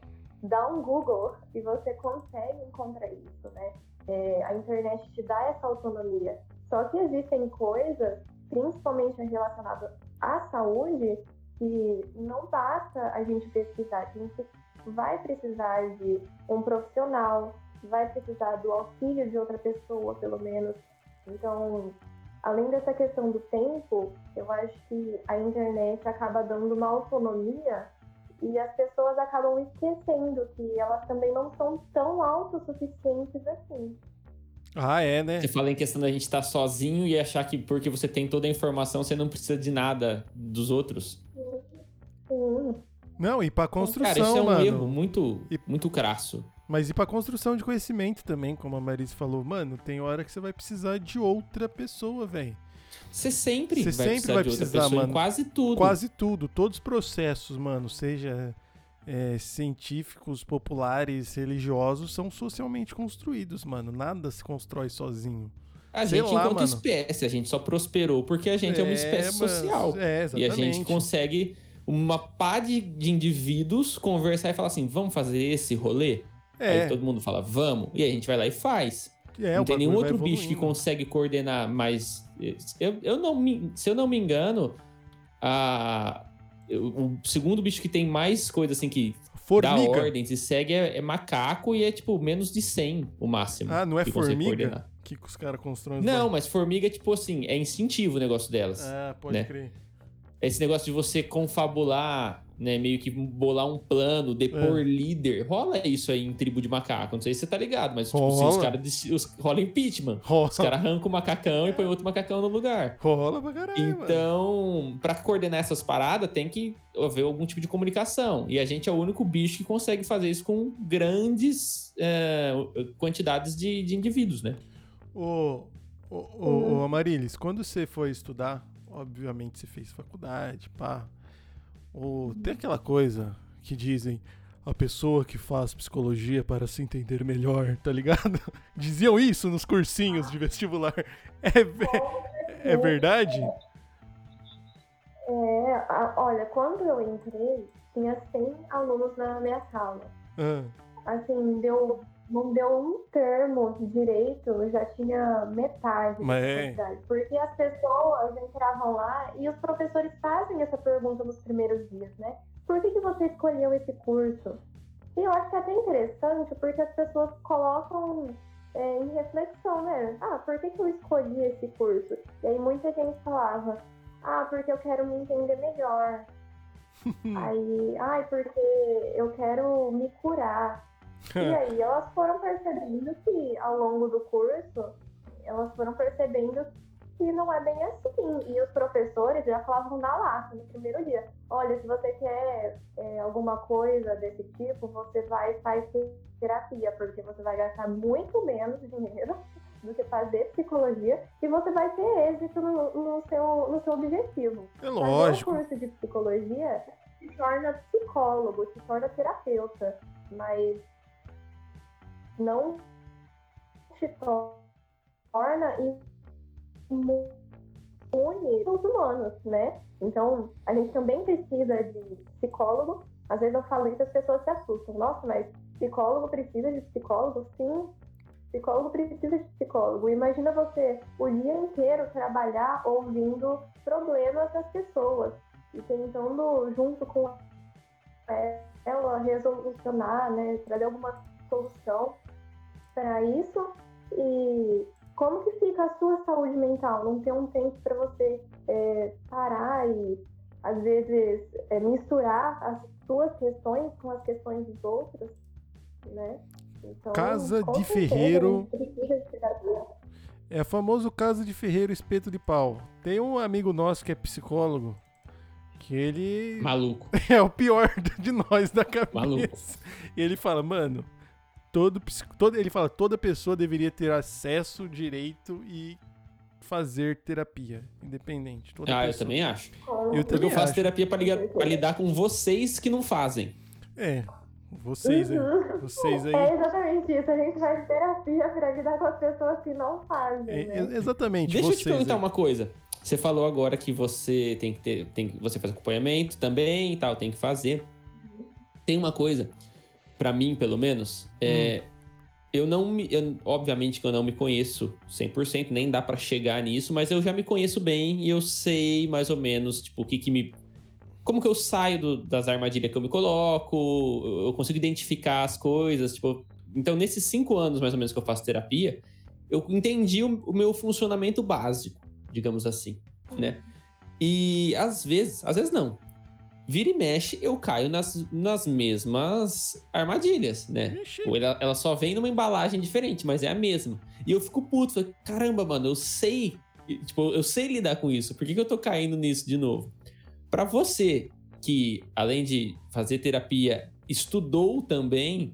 [SPEAKER 3] dá um Google e você consegue encontrar isso, né? É, a internet te dá essa autonomia. Só que existem coisas, principalmente relacionadas à saúde, que não basta a gente pesquisar, a gente vai precisar de um profissional, vai precisar do auxílio de outra pessoa, pelo menos. Então, além dessa questão do tempo, eu acho que a internet acaba dando uma autonomia e as pessoas acabam esquecendo que elas também não são tão autossuficientes assim.
[SPEAKER 2] Ah, é, né?
[SPEAKER 1] Você fala em questão da gente estar sozinho e achar que porque você tem toda a informação, você não precisa de nada dos outros.
[SPEAKER 3] Sim,
[SPEAKER 2] Não, e pra construção,
[SPEAKER 1] Cara, isso é um
[SPEAKER 2] mano.
[SPEAKER 1] erro muito,
[SPEAKER 2] E-
[SPEAKER 1] muito crasso.
[SPEAKER 2] Mas e pra construção de conhecimento também, como a Marise falou. Mano, tem hora que você vai precisar de outra pessoa, velho.
[SPEAKER 1] Você sempre
[SPEAKER 2] Você
[SPEAKER 1] vai
[SPEAKER 2] sempre
[SPEAKER 1] precisar
[SPEAKER 2] vai precisar,
[SPEAKER 1] pessoa
[SPEAKER 2] mano.
[SPEAKER 1] quase tudo.
[SPEAKER 2] Quase tudo, todos os processos, mano, seja é, científicos, populares, religiosos, são socialmente construídos, mano. Nada se constrói sozinho.
[SPEAKER 1] A
[SPEAKER 2] sei
[SPEAKER 1] gente,
[SPEAKER 2] lá,
[SPEAKER 1] enquanto
[SPEAKER 2] mano.
[SPEAKER 1] espécie, a gente só prosperou porque a gente é, uma espécie social.
[SPEAKER 2] É,
[SPEAKER 1] E a gente consegue uma pá de, de indivíduos conversar e falar assim: vamos fazer esse rolê?
[SPEAKER 2] É,
[SPEAKER 1] Aí todo mundo fala, vamos. E a gente vai lá e faz.
[SPEAKER 2] é,
[SPEAKER 1] não tem nenhum outro bicho que consegue coordenar mais. Eu, eu não me, se eu não me engano, a, o segundo bicho que tem mais coisa assim que dá
[SPEAKER 2] Formiga.
[SPEAKER 1] ordens e segue é, é macaco e é tipo menos de 100 o máximo.
[SPEAKER 2] Ah, não é
[SPEAKER 1] que
[SPEAKER 2] formiga? Que os caras constroem
[SPEAKER 1] Não, mas formiga, tipo assim, é instintivo o negócio delas.
[SPEAKER 2] Ah, pode
[SPEAKER 1] né?
[SPEAKER 2] crer.
[SPEAKER 1] Esse negócio de você confabular, né? Meio que bolar um plano, depor
[SPEAKER 2] É.
[SPEAKER 1] líder. Rola isso aí em tribo de macaco. Não sei se você tá ligado, mas tipo, assim,
[SPEAKER 2] Rola.
[SPEAKER 1] os caras. os- Rola impeachment.
[SPEAKER 2] Rola,
[SPEAKER 1] Os caras arrancam o macacão e põem outro macacão no lugar.
[SPEAKER 2] rola pra caralho.
[SPEAKER 1] Então, pra coordenar essas paradas, tem que haver algum tipo de comunicação. E a gente é o único bicho que consegue fazer isso com grandes é, quantidades de, de indivíduos, né?
[SPEAKER 2] Ô, ô, ô, ô, Amarilis, quando você foi estudar, obviamente você fez faculdade, pá. Ou tem aquela coisa que dizem a pessoa que faz psicologia para se entender melhor, tá ligado? Diziam isso nos cursinhos de vestibular. É, é verdade?
[SPEAKER 3] É, a- olha, quando eu entrei, tinha 100 alunos na minha sala.
[SPEAKER 2] Ah,
[SPEAKER 3] Assim, deu, não deu um termo direito, já tinha metade
[SPEAKER 2] Mas é.
[SPEAKER 3] Porque as pessoas entravam lá e os professores fazem essa pergunta nos primeiros dias, né? Por que, que você escolheu esse curso? E eu acho que é até interessante, porque as pessoas colocam é, em reflexão, né? Ah, por que, que eu escolhi esse curso? E aí muita gente falava, ah, porque eu quero me entender melhor. Aí, ai, porque eu quero me curar. E aí elas foram percebendo que ao longo do curso, elas foram percebendo que não é bem assim. E os professores já falavam na lata no primeiro dia. Olha, se você quer é, alguma coisa desse tipo, você vai e faz terapia, porque você vai gastar muito menos dinheiro do que fazer psicologia e você vai ter êxito no, no seu, no seu objetivo.
[SPEAKER 2] é
[SPEAKER 3] Fazer
[SPEAKER 2] lógico.
[SPEAKER 3] um curso de psicologia te torna psicólogo, te torna terapeuta, mas não te torna imune aos humanos, né? Então, a gente também precisa de psicólogo. Às vezes eu falo isso e as pessoas se assustam. Nossa, mas psicólogo precisa de psicólogo? Sim, psicólogo precisa de psicólogo. Imagina você o dia inteiro trabalhar ouvindo problemas das pessoas e tentando, junto com ela, resolucionar, né, trazer alguma solução para isso. E como que fica a sua saúde mental? Não ter um tempo para você é, parar e, às vezes, é, misturar as suas questões com as questões dos outros, né? Então,
[SPEAKER 2] Casa de ferreiro. É o famoso caso de ferreiro espeto de pau. Tem um amigo nosso que é psicólogo, que ele
[SPEAKER 1] Maluco.
[SPEAKER 2] é o pior de nós da cabeça.
[SPEAKER 1] Maluco.
[SPEAKER 2] E ele fala, mano, todo, todo ele fala, toda pessoa deveria ter acesso, direito e fazer terapia, independente. Toda
[SPEAKER 1] ah,
[SPEAKER 2] pessoa.
[SPEAKER 1] eu também acho.
[SPEAKER 2] Eu
[SPEAKER 1] Porque eu faço terapia para lidar com vocês que não fazem.
[SPEAKER 2] É, vocês aí.
[SPEAKER 3] Uhum.
[SPEAKER 2] Vocês aí.
[SPEAKER 3] É exatamente isso. A gente faz terapia pra lidar com as pessoas que não fazem.
[SPEAKER 2] É,
[SPEAKER 3] né?
[SPEAKER 2] exatamente.
[SPEAKER 1] Deixa eu
[SPEAKER 2] vocês
[SPEAKER 1] te perguntar
[SPEAKER 2] aí.
[SPEAKER 1] uma coisa. Você falou agora que você tem que ter. Tem, você faz acompanhamento também e tal, tem que fazer. Tem uma coisa, pra mim, pelo menos, é. Eu não me. eu- obviamente que eu não me conheço 100%, nem dá pra chegar nisso, mas eu já me conheço bem e eu sei mais ou menos, tipo, o que que me. Como que eu saio do- das armadilhas que eu me coloco, eu eu consigo identificar as coisas, tipo. Então, nesses cinco anos, mais ou menos, que eu faço terapia, eu entendi o, o meu funcionamento básico, digamos assim, né? E às vezes, às vezes não. Vira e mexe, eu caio nas, nas mesmas armadilhas, né? Ou ela, ela só vem numa embalagem diferente, mas é a mesma. E eu fico puto, falei, caramba, mano, eu sei, tipo, eu sei lidar com isso. Por que, que eu tô caindo nisso de novo? Pra você que, além de fazer terapia, estudou também,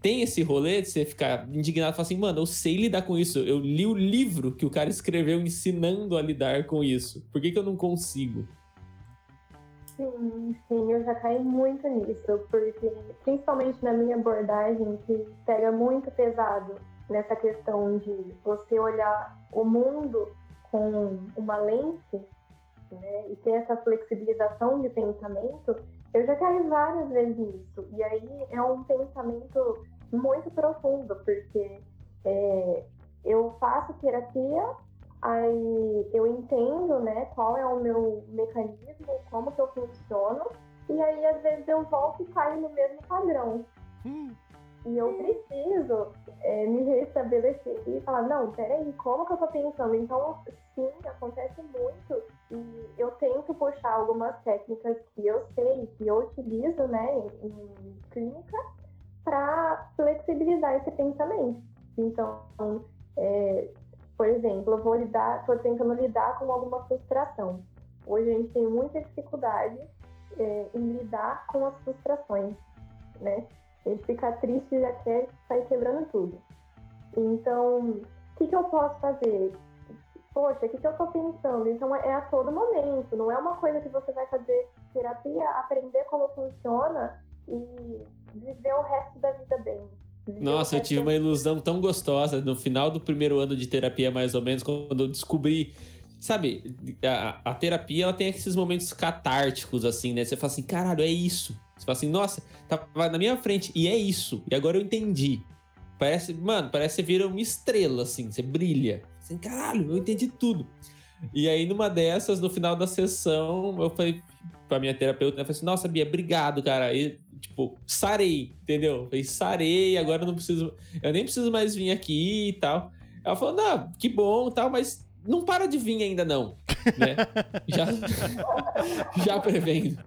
[SPEAKER 1] tem esse rolê de você ficar indignado e falar assim, mano, eu sei lidar com isso. Eu li o livro que o cara escreveu ensinando a lidar com isso. Por que, que eu não consigo?
[SPEAKER 3] Sim, sim, eu já caí muito nisso, porque principalmente na minha abordagem, que pega muito pesado nessa questão de você olhar o mundo com uma lente, né, e ter essa flexibilização de pensamento, eu já caí várias vezes nisso. E aí é um pensamento muito profundo, porque é, eu faço terapia Aí eu entendo, né, qual é o meu mecanismo, como que eu funciono, e aí às vezes eu volto e caio no mesmo padrão.
[SPEAKER 2] Hum,
[SPEAKER 3] E eu preciso é, me restabelecer e falar, não, peraí, como que eu tô pensando? Então, sim, acontece muito. E eu tento puxar algumas técnicas que eu sei, que eu utilizo, né, em, em clínica, para flexibilizar esse pensamento. Então, é, por exemplo, eu vou lidar, estou tentando lidar com alguma frustração. Hoje a gente tem muita dificuldade é, em lidar com as frustrações, né? A gente fica triste e já quer sair quebrando tudo. Então, o que, que eu posso fazer? Poxa, o que, que eu tô pensando? Então, é a todo momento. Não é uma coisa que você vai fazer terapia, aprender como funciona e viver o resto da vida bem.
[SPEAKER 1] Nossa, eu tive uma ilusão tão gostosa no final do primeiro ano de terapia, mais ou menos, quando eu descobri. Sabe, a, a terapia ela tem esses momentos catárticos, assim, né? Você fala assim, caralho, é isso. Você fala assim, nossa, tava na minha frente, e é isso. E agora eu entendi. Parece, mano, parece que você vira uma estrela, assim, você brilha. Assim, caralho, eu entendi tudo. E aí, numa dessas, no final da sessão, eu falei pra minha terapeuta, eu falei assim, nossa, Bia, obrigado, cara. E, tipo, sarei, entendeu? Eu falei, sarei, agora eu não preciso, eu nem preciso mais vir aqui e tal. Ela falou, não, que bom tal, mas não para de vir ainda não, né? já, já prevendo.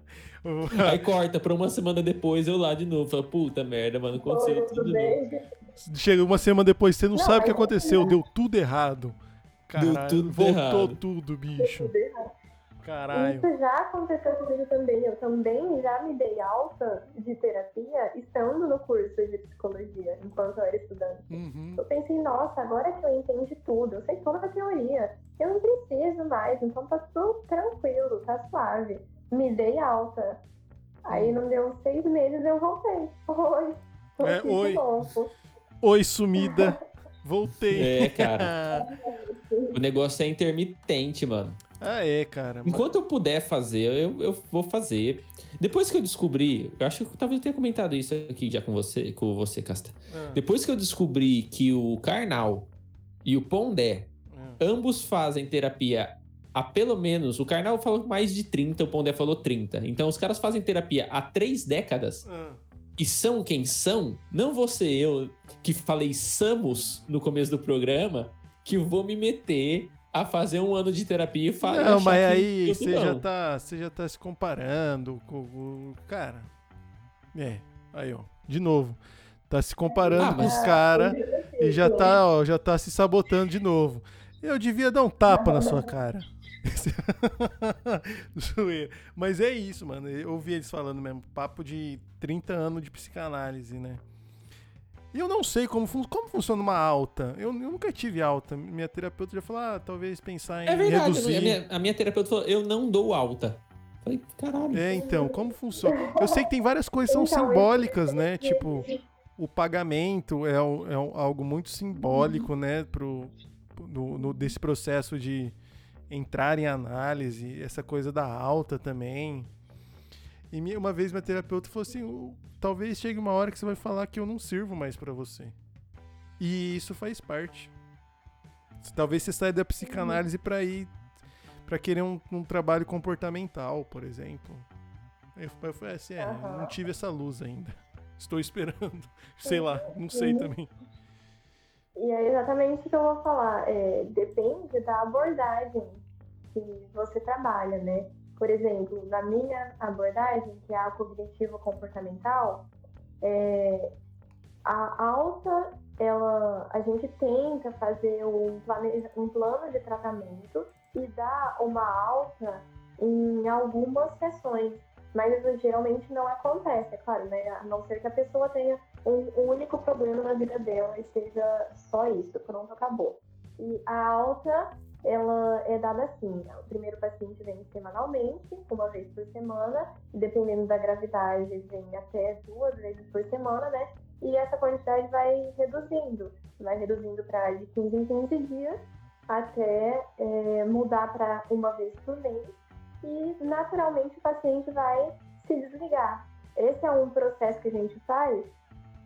[SPEAKER 1] Aí corta pra uma semana depois eu lá de novo. Fala, puta merda, mano, aconteceu
[SPEAKER 3] Oi,
[SPEAKER 1] tudo de novo.
[SPEAKER 2] Chega uma semana depois, você não,
[SPEAKER 3] Não,
[SPEAKER 2] sabe o que aconteceu, deu tudo errado. Caralho,
[SPEAKER 1] tudo
[SPEAKER 2] voltou
[SPEAKER 1] errado.
[SPEAKER 2] tudo, bicho.
[SPEAKER 3] Tudo errado.
[SPEAKER 2] Caralho.
[SPEAKER 3] Isso já aconteceu comigo também. Eu também já me dei alta de terapia estando no curso de psicologia, enquanto eu era estudante.
[SPEAKER 2] Uhum.
[SPEAKER 3] Eu pensei, nossa, agora que eu entendi tudo, eu sei toda a teoria, eu não preciso mais, então tá tudo tranquilo, tá suave. Me dei alta. Aí não deu seis meses, eu voltei. Oi,
[SPEAKER 2] É,
[SPEAKER 3] aqui
[SPEAKER 2] oi. Oi, sumida. Voltei.
[SPEAKER 1] É, cara. O negócio é intermitente, mano.
[SPEAKER 2] Ah, é, cara.
[SPEAKER 1] Enquanto eu puder fazer, eu, eu vou fazer. Depois que eu descobri, eu acho que talvez eu tenha comentado isso aqui já com você, com você, Casta.
[SPEAKER 2] Ah,
[SPEAKER 1] Depois que eu descobri que o Karnal e o Pondé,
[SPEAKER 2] ah.
[SPEAKER 1] ambos fazem terapia há pelo menos. O Karnal falou mais de 30, o Pondé falou 30. Então os caras fazem terapia há três décadas
[SPEAKER 2] Ah.
[SPEAKER 1] e são quem são. Não ser eu que falei Samus no começo do programa que vou me meter a fazer um ano de terapia e falar.
[SPEAKER 2] Não, mas aí você já, tá, você já tá se comparando com o. Cara. É, aí, ó. De novo. Tá se comparando
[SPEAKER 1] Ah,
[SPEAKER 2] com
[SPEAKER 1] mas-
[SPEAKER 2] os caras e já tá, ó, já tá se sabotando de novo. Eu devia dar um tapa na sua cara. Mas é isso, mano. Eu ouvi eles falando mesmo. Papo de 30 anos de psicanálise, né? E eu não sei como, fun como funciona uma alta. Eu, eu, nunca tive alta. Minha terapeuta já falou, ah, talvez pensar em
[SPEAKER 1] É verdade,
[SPEAKER 2] reduzir.
[SPEAKER 1] a minha, a minha terapeuta falou, eu não dou alta. Falei, caralho.
[SPEAKER 2] É, então, como funciona? Eu sei que tem várias coisas que são
[SPEAKER 3] Então,
[SPEAKER 2] simbólicas, né? Tipo, o pagamento é, o- é o- algo muito simbólico, né? Pro, no, no- desse processo de entrar em análise, essa coisa da alta também. E minha- uma vez minha terapeuta falou assim: "O- talvez chegue uma hora que você vai falar que eu não sirvo mais pra você. E isso faz parte. Talvez você saia da psicanálise pra ir para querer um, um trabalho comportamental, por exemplo. Eu, eu falei assim, é,
[SPEAKER 3] Aham.
[SPEAKER 2] não tive essa luz ainda. Estou esperando. Sei lá, não sei também.
[SPEAKER 3] E é exatamente o que eu vou falar. É, depende da abordagem que você trabalha, né? Por exemplo, na minha abordagem, que é a cognitivo-comportamental, é, a alta, ela, a gente tenta fazer um, um plano de tratamento e dar uma alta em algumas sessões. Mas isso geralmente não acontece, é claro, né? A não ser que a pessoa tenha um único problema na vida dela e seja só isso, pronto, acabou. E a alta, ela é dada assim: o primeiro paciente vem semanalmente, uma vez por semana, dependendo da gravidade, vem até duas vezes por semana, né? E essa quantidade vai reduzindo, vai reduzindo para de 15 em 15 dias, até é, mudar para uma vez por mês, e naturalmente o paciente vai se desligar. Esse é um processo que a gente faz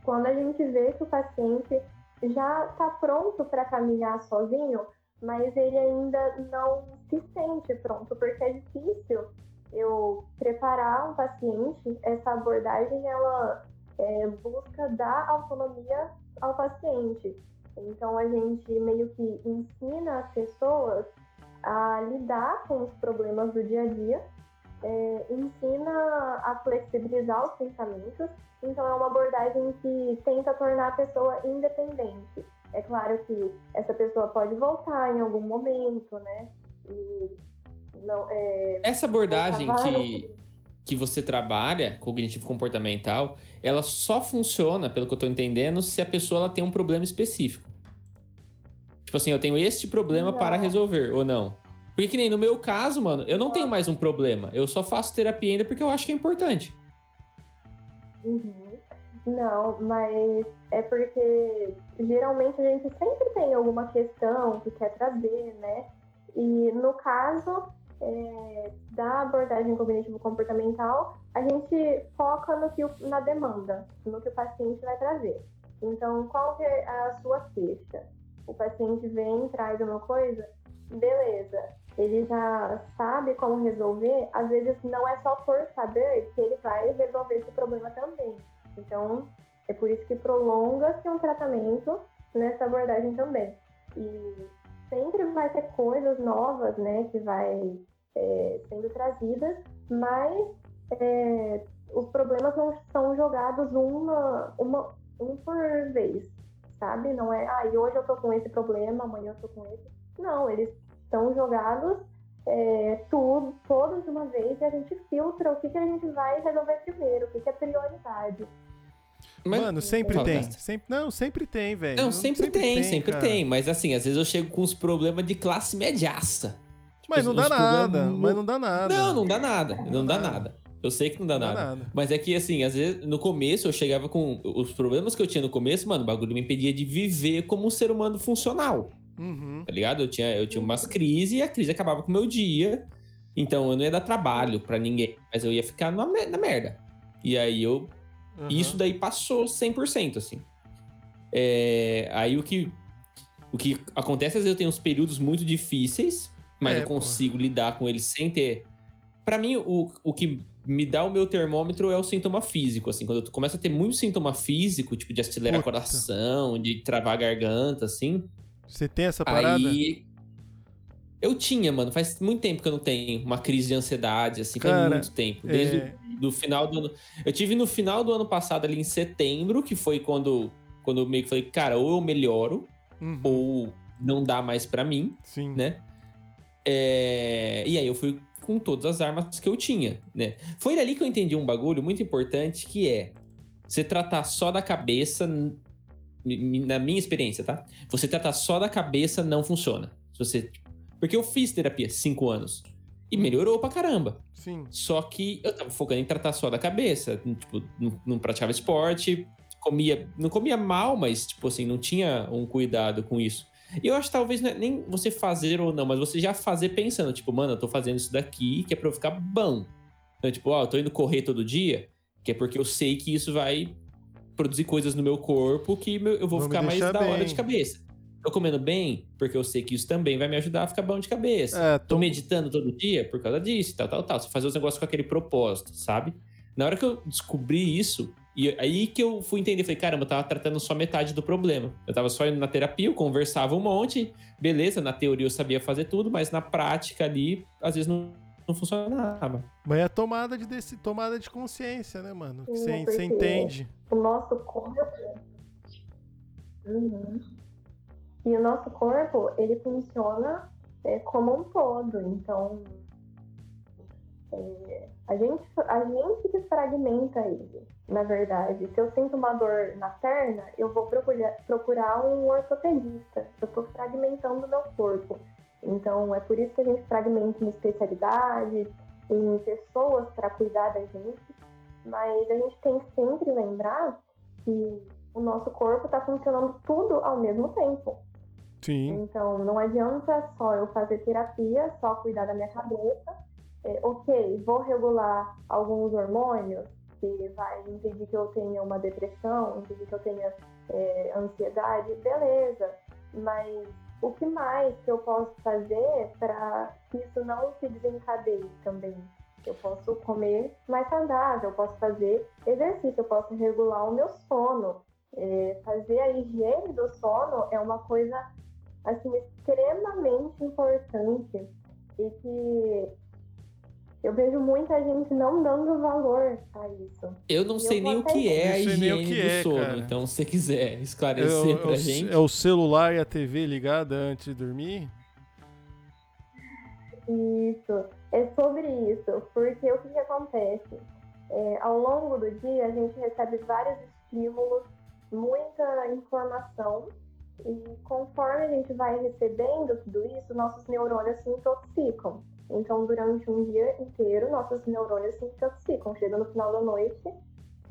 [SPEAKER 3] quando a gente vê que o paciente já está pronto para caminhar sozinho, mas ele ainda não se sente pronto, porque é difícil eu preparar um paciente, essa abordagem ela é, busca dar autonomia ao paciente. Então a gente meio que ensina as pessoas a lidar com os problemas do dia a dia, é, ensina a flexibilizar os pensamentos. Então é uma abordagem que tenta tornar a pessoa independente. É claro que essa pessoa pode voltar em algum momento, né? E não, é,
[SPEAKER 1] Essa abordagem que, que você trabalha, cognitivo-comportamental, ela só funciona, pelo que eu tô entendendo, se a pessoa ela tem um problema específico. Tipo assim, eu tenho este problema
[SPEAKER 3] Não.
[SPEAKER 1] para resolver, ou não. Porque que nem no meu caso, mano, eu não tenho mais um problema. Eu só faço terapia ainda porque eu acho que é importante.
[SPEAKER 3] Uhum. Não, mas é porque geralmente a gente sempre tem alguma questão que quer trazer, né? E no caso é, da abordagem cognitivo-comportamental, a gente foca no que na demanda, no que o paciente vai trazer. Então, qual é a sua queixa? O paciente vem, traz uma coisa, beleza. Ele já sabe como resolver, às vezes não é só por saber que ele vai resolver esse problema também. Então, é por isso que prolonga-se um tratamento nessa abordagem também. E sempre vai ter coisas novas, né, que vai é, sendo trazidas, mas é, os problemas não são jogados uma, uma, um por vez, sabe? Não é, ah, e hoje eu tô com esse problema, amanhã eu tô com esse. Não, eles são jogados é, tudo, todos de uma vez e a gente filtra o que, que a gente vai resolver primeiro, o que, que é prioridade.
[SPEAKER 1] Mas-
[SPEAKER 2] Mano, sempre tem.
[SPEAKER 1] Gasta.
[SPEAKER 2] Sempre, não, sempre tem, velho.
[SPEAKER 1] Não, sempre, tem, sempre
[SPEAKER 2] cara.
[SPEAKER 1] tem. Mas assim, às vezes eu chego com uns problemas de classe mediaça.
[SPEAKER 2] Mas não
[SPEAKER 1] Os-
[SPEAKER 2] dá
[SPEAKER 1] os problemas
[SPEAKER 2] nada.
[SPEAKER 1] mu-
[SPEAKER 2] Mas não dá nada.
[SPEAKER 1] Não, não dá nada. Não, dá
[SPEAKER 2] nada.
[SPEAKER 1] nada. Eu sei que não dá,
[SPEAKER 2] Não dá
[SPEAKER 1] nada.
[SPEAKER 2] nada.
[SPEAKER 1] Mas é que, assim, às vezes, no começo eu chegava com. Os problemas que eu tinha no começo, mano, o bagulho me impedia de viver como um ser humano funcional.
[SPEAKER 2] Uhum.
[SPEAKER 1] Tá ligado? Eu tinha, eu tinha umas crises e a crise acabava com o meu dia. Então eu não ia dar trabalho pra ninguém, mas eu ia ficar na merda. E aí eu
[SPEAKER 2] uhum.
[SPEAKER 1] e isso daí passou 100%, assim. É, aí o que, o que acontece, às vezes eu tenho uns períodos muito difíceis, mas
[SPEAKER 2] É,
[SPEAKER 1] eu consigo lidar com eles sem ter... Pra mim, o, o que me dá o meu termômetro é o sintoma físico, assim. Quando eu começo a ter muito sintoma físico, tipo de acelerar
[SPEAKER 2] Puta.
[SPEAKER 1] coração, de travar a garganta, assim...
[SPEAKER 2] Você tem essa parada?
[SPEAKER 1] Aí... Eu tinha, mano. Faz muito tempo que eu não tenho uma crise de ansiedade, assim. Faz
[SPEAKER 2] Cara,
[SPEAKER 1] muito tempo. Desde
[SPEAKER 2] é,
[SPEAKER 1] do final do ano. Eu tive no final do ano passado, ali em setembro, que foi quando, quando eu meio que falei, cara, ou eu melhoro,
[SPEAKER 2] uhum,
[SPEAKER 1] ou não dá mais pra mim,
[SPEAKER 2] Sim.
[SPEAKER 1] né? É, E aí eu fui com todas as armas que eu tinha, né? Foi ali que eu entendi um bagulho muito importante que é você tratar só da cabeça na minha experiência, tá? Você tratar só da cabeça não funciona. Se você, porque eu fiz terapia cinco anos e melhorou pra caramba.
[SPEAKER 2] Sim.
[SPEAKER 1] Só que eu tava focando em tratar só da cabeça. Tipo, não, não praticava esporte, comia, não comia mal, mas, tipo assim, não tinha um cuidado com isso. E eu acho que talvez não é nem você fazer ou não, mas você já fazer pensando, tipo, mano, eu tô fazendo isso daqui que é pra eu ficar bom. Então, tipo, ó, eu tô indo correr todo dia, que é porque eu sei que isso vai produzir coisas no meu corpo que eu vou,
[SPEAKER 2] me
[SPEAKER 1] ficar mais da hora
[SPEAKER 2] bem.
[SPEAKER 1] de cabeça. Tô comendo bem, porque eu sei que isso também vai me ajudar a ficar bom de cabeça.
[SPEAKER 2] É,
[SPEAKER 1] Tô
[SPEAKER 2] tô-
[SPEAKER 1] meditando todo dia por causa disso, tal, tal, tal. Você fazer os negócios com aquele propósito, sabe? Na hora que eu descobri isso, e aí que eu fui entender, falei, caramba, eu tava tratando só metade do problema. Eu tava só indo na terapia, eu conversava um monte, beleza, na teoria eu sabia fazer tudo, mas na prática ali, às vezes não, não funcionava.
[SPEAKER 2] Mas é tomada de, desse, tomada de consciência, né, mano? Que Você
[SPEAKER 3] é
[SPEAKER 2] entende.
[SPEAKER 3] o nosso corpo. Uhum. E o nosso corpo, ele funciona é, como um todo. Então, é, a, gente, a gente que fragmenta ele, na verdade. Se eu sinto uma dor na perna, eu vou procurar, procurar um ortopedista. Eu estou fragmentando meu corpo. Então, é por isso que a gente fragmenta em especialidades, em pessoas para cuidar da gente. Mas a gente tem que sempre lembrar que o nosso corpo está funcionando tudo ao mesmo tempo.
[SPEAKER 2] Sim.
[SPEAKER 3] Então, não adianta só eu fazer terapia, só cuidar da minha cabeça. É, ok, vou regular alguns hormônios que vai impedir que eu tenha uma depressão, impedir que eu tenha é, ansiedade, beleza. Mas o que mais que eu posso fazer para que isso não se desencadeie também? Eu posso comer mais saudável, eu posso fazer exercício, eu posso regular o meu sono. É, fazer a higiene do sono é uma coisa assim extremamente importante e que eu vejo muita gente não dando valor a isso.
[SPEAKER 1] Eu não
[SPEAKER 3] Eu
[SPEAKER 1] sei nem o que é a
[SPEAKER 2] Não sei nem o
[SPEAKER 1] higiene do
[SPEAKER 2] é,
[SPEAKER 1] sono,
[SPEAKER 2] cara.
[SPEAKER 1] então se você quiser esclarecer
[SPEAKER 2] o-
[SPEAKER 1] pra
[SPEAKER 2] é o-
[SPEAKER 1] gente.
[SPEAKER 2] é o celular e a TV ligada antes de dormir?
[SPEAKER 3] Isso, é sobre isso, porque o que, que acontece? É, ao longo do dia, a gente recebe vários estímulos, muita informação, e conforme a gente vai recebendo tudo isso, nossos neurônios se intoxicam. Então, durante um dia inteiro, nossos neurônios se intoxicam. Chega no final da noite,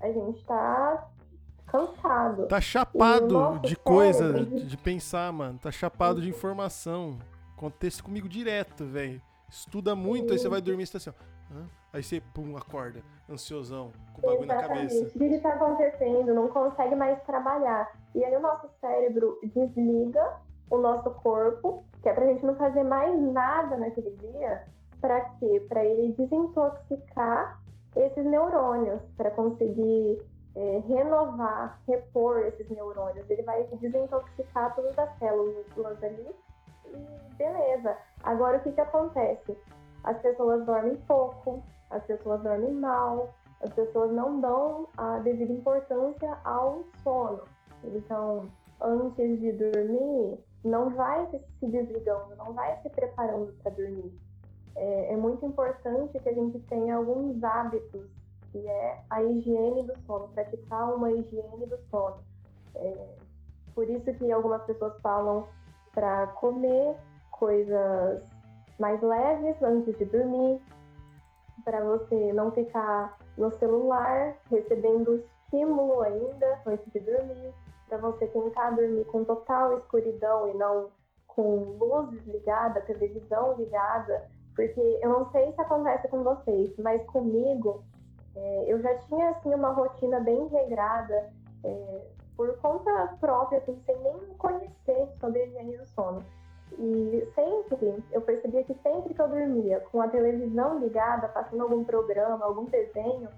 [SPEAKER 3] a gente está cansado.
[SPEAKER 2] Tá chapado
[SPEAKER 3] nosso
[SPEAKER 2] de coisa,
[SPEAKER 3] cérebro-
[SPEAKER 2] de, de pensar, mano. Tá chapado de informação. Acontece comigo direto, velho. Estuda muito, aí você vai dormir e você tá assim, ó. Hã? Aí você, pum, acorda, ansiosão, com o bagulho na cabeça.
[SPEAKER 3] O que está acontecendo? Não consegue mais trabalhar. E aí o nosso cérebro desliga o nosso corpo, que é pra gente não fazer mais nada naquele dia. Pra quê? Pra ele desintoxicar esses neurônios, para conseguir é, renovar, repor esses neurônios. Ele vai desintoxicar todas as células ali e beleza. Agora o que, que acontece? As pessoas dormem pouco, as pessoas dormem mal, as pessoas não dão a devida importância ao sono. Então, antes de dormir, não vai se desligando, não vai se preparando para dormir. É, é muito importante que a gente tenha alguns hábitos, que é a higiene do sono, praticar uma higiene do sono. É, por isso que algumas pessoas falam para comer coisas mais leves antes de dormir, para você não ficar no celular recebendo estímulo ainda antes de dormir, para você tentar dormir com total escuridão e não com luz desligada, televisão ligada, porque eu não sei se acontece com vocês, mas comigo é, eu já tinha assim uma rotina bem regrada é, por conta própria, assim, sem nem conhecer sobre higiene do sono. E sempre, eu percebia que sempre que eu dormia com a televisão ligada, passando algum programa, algum desenho,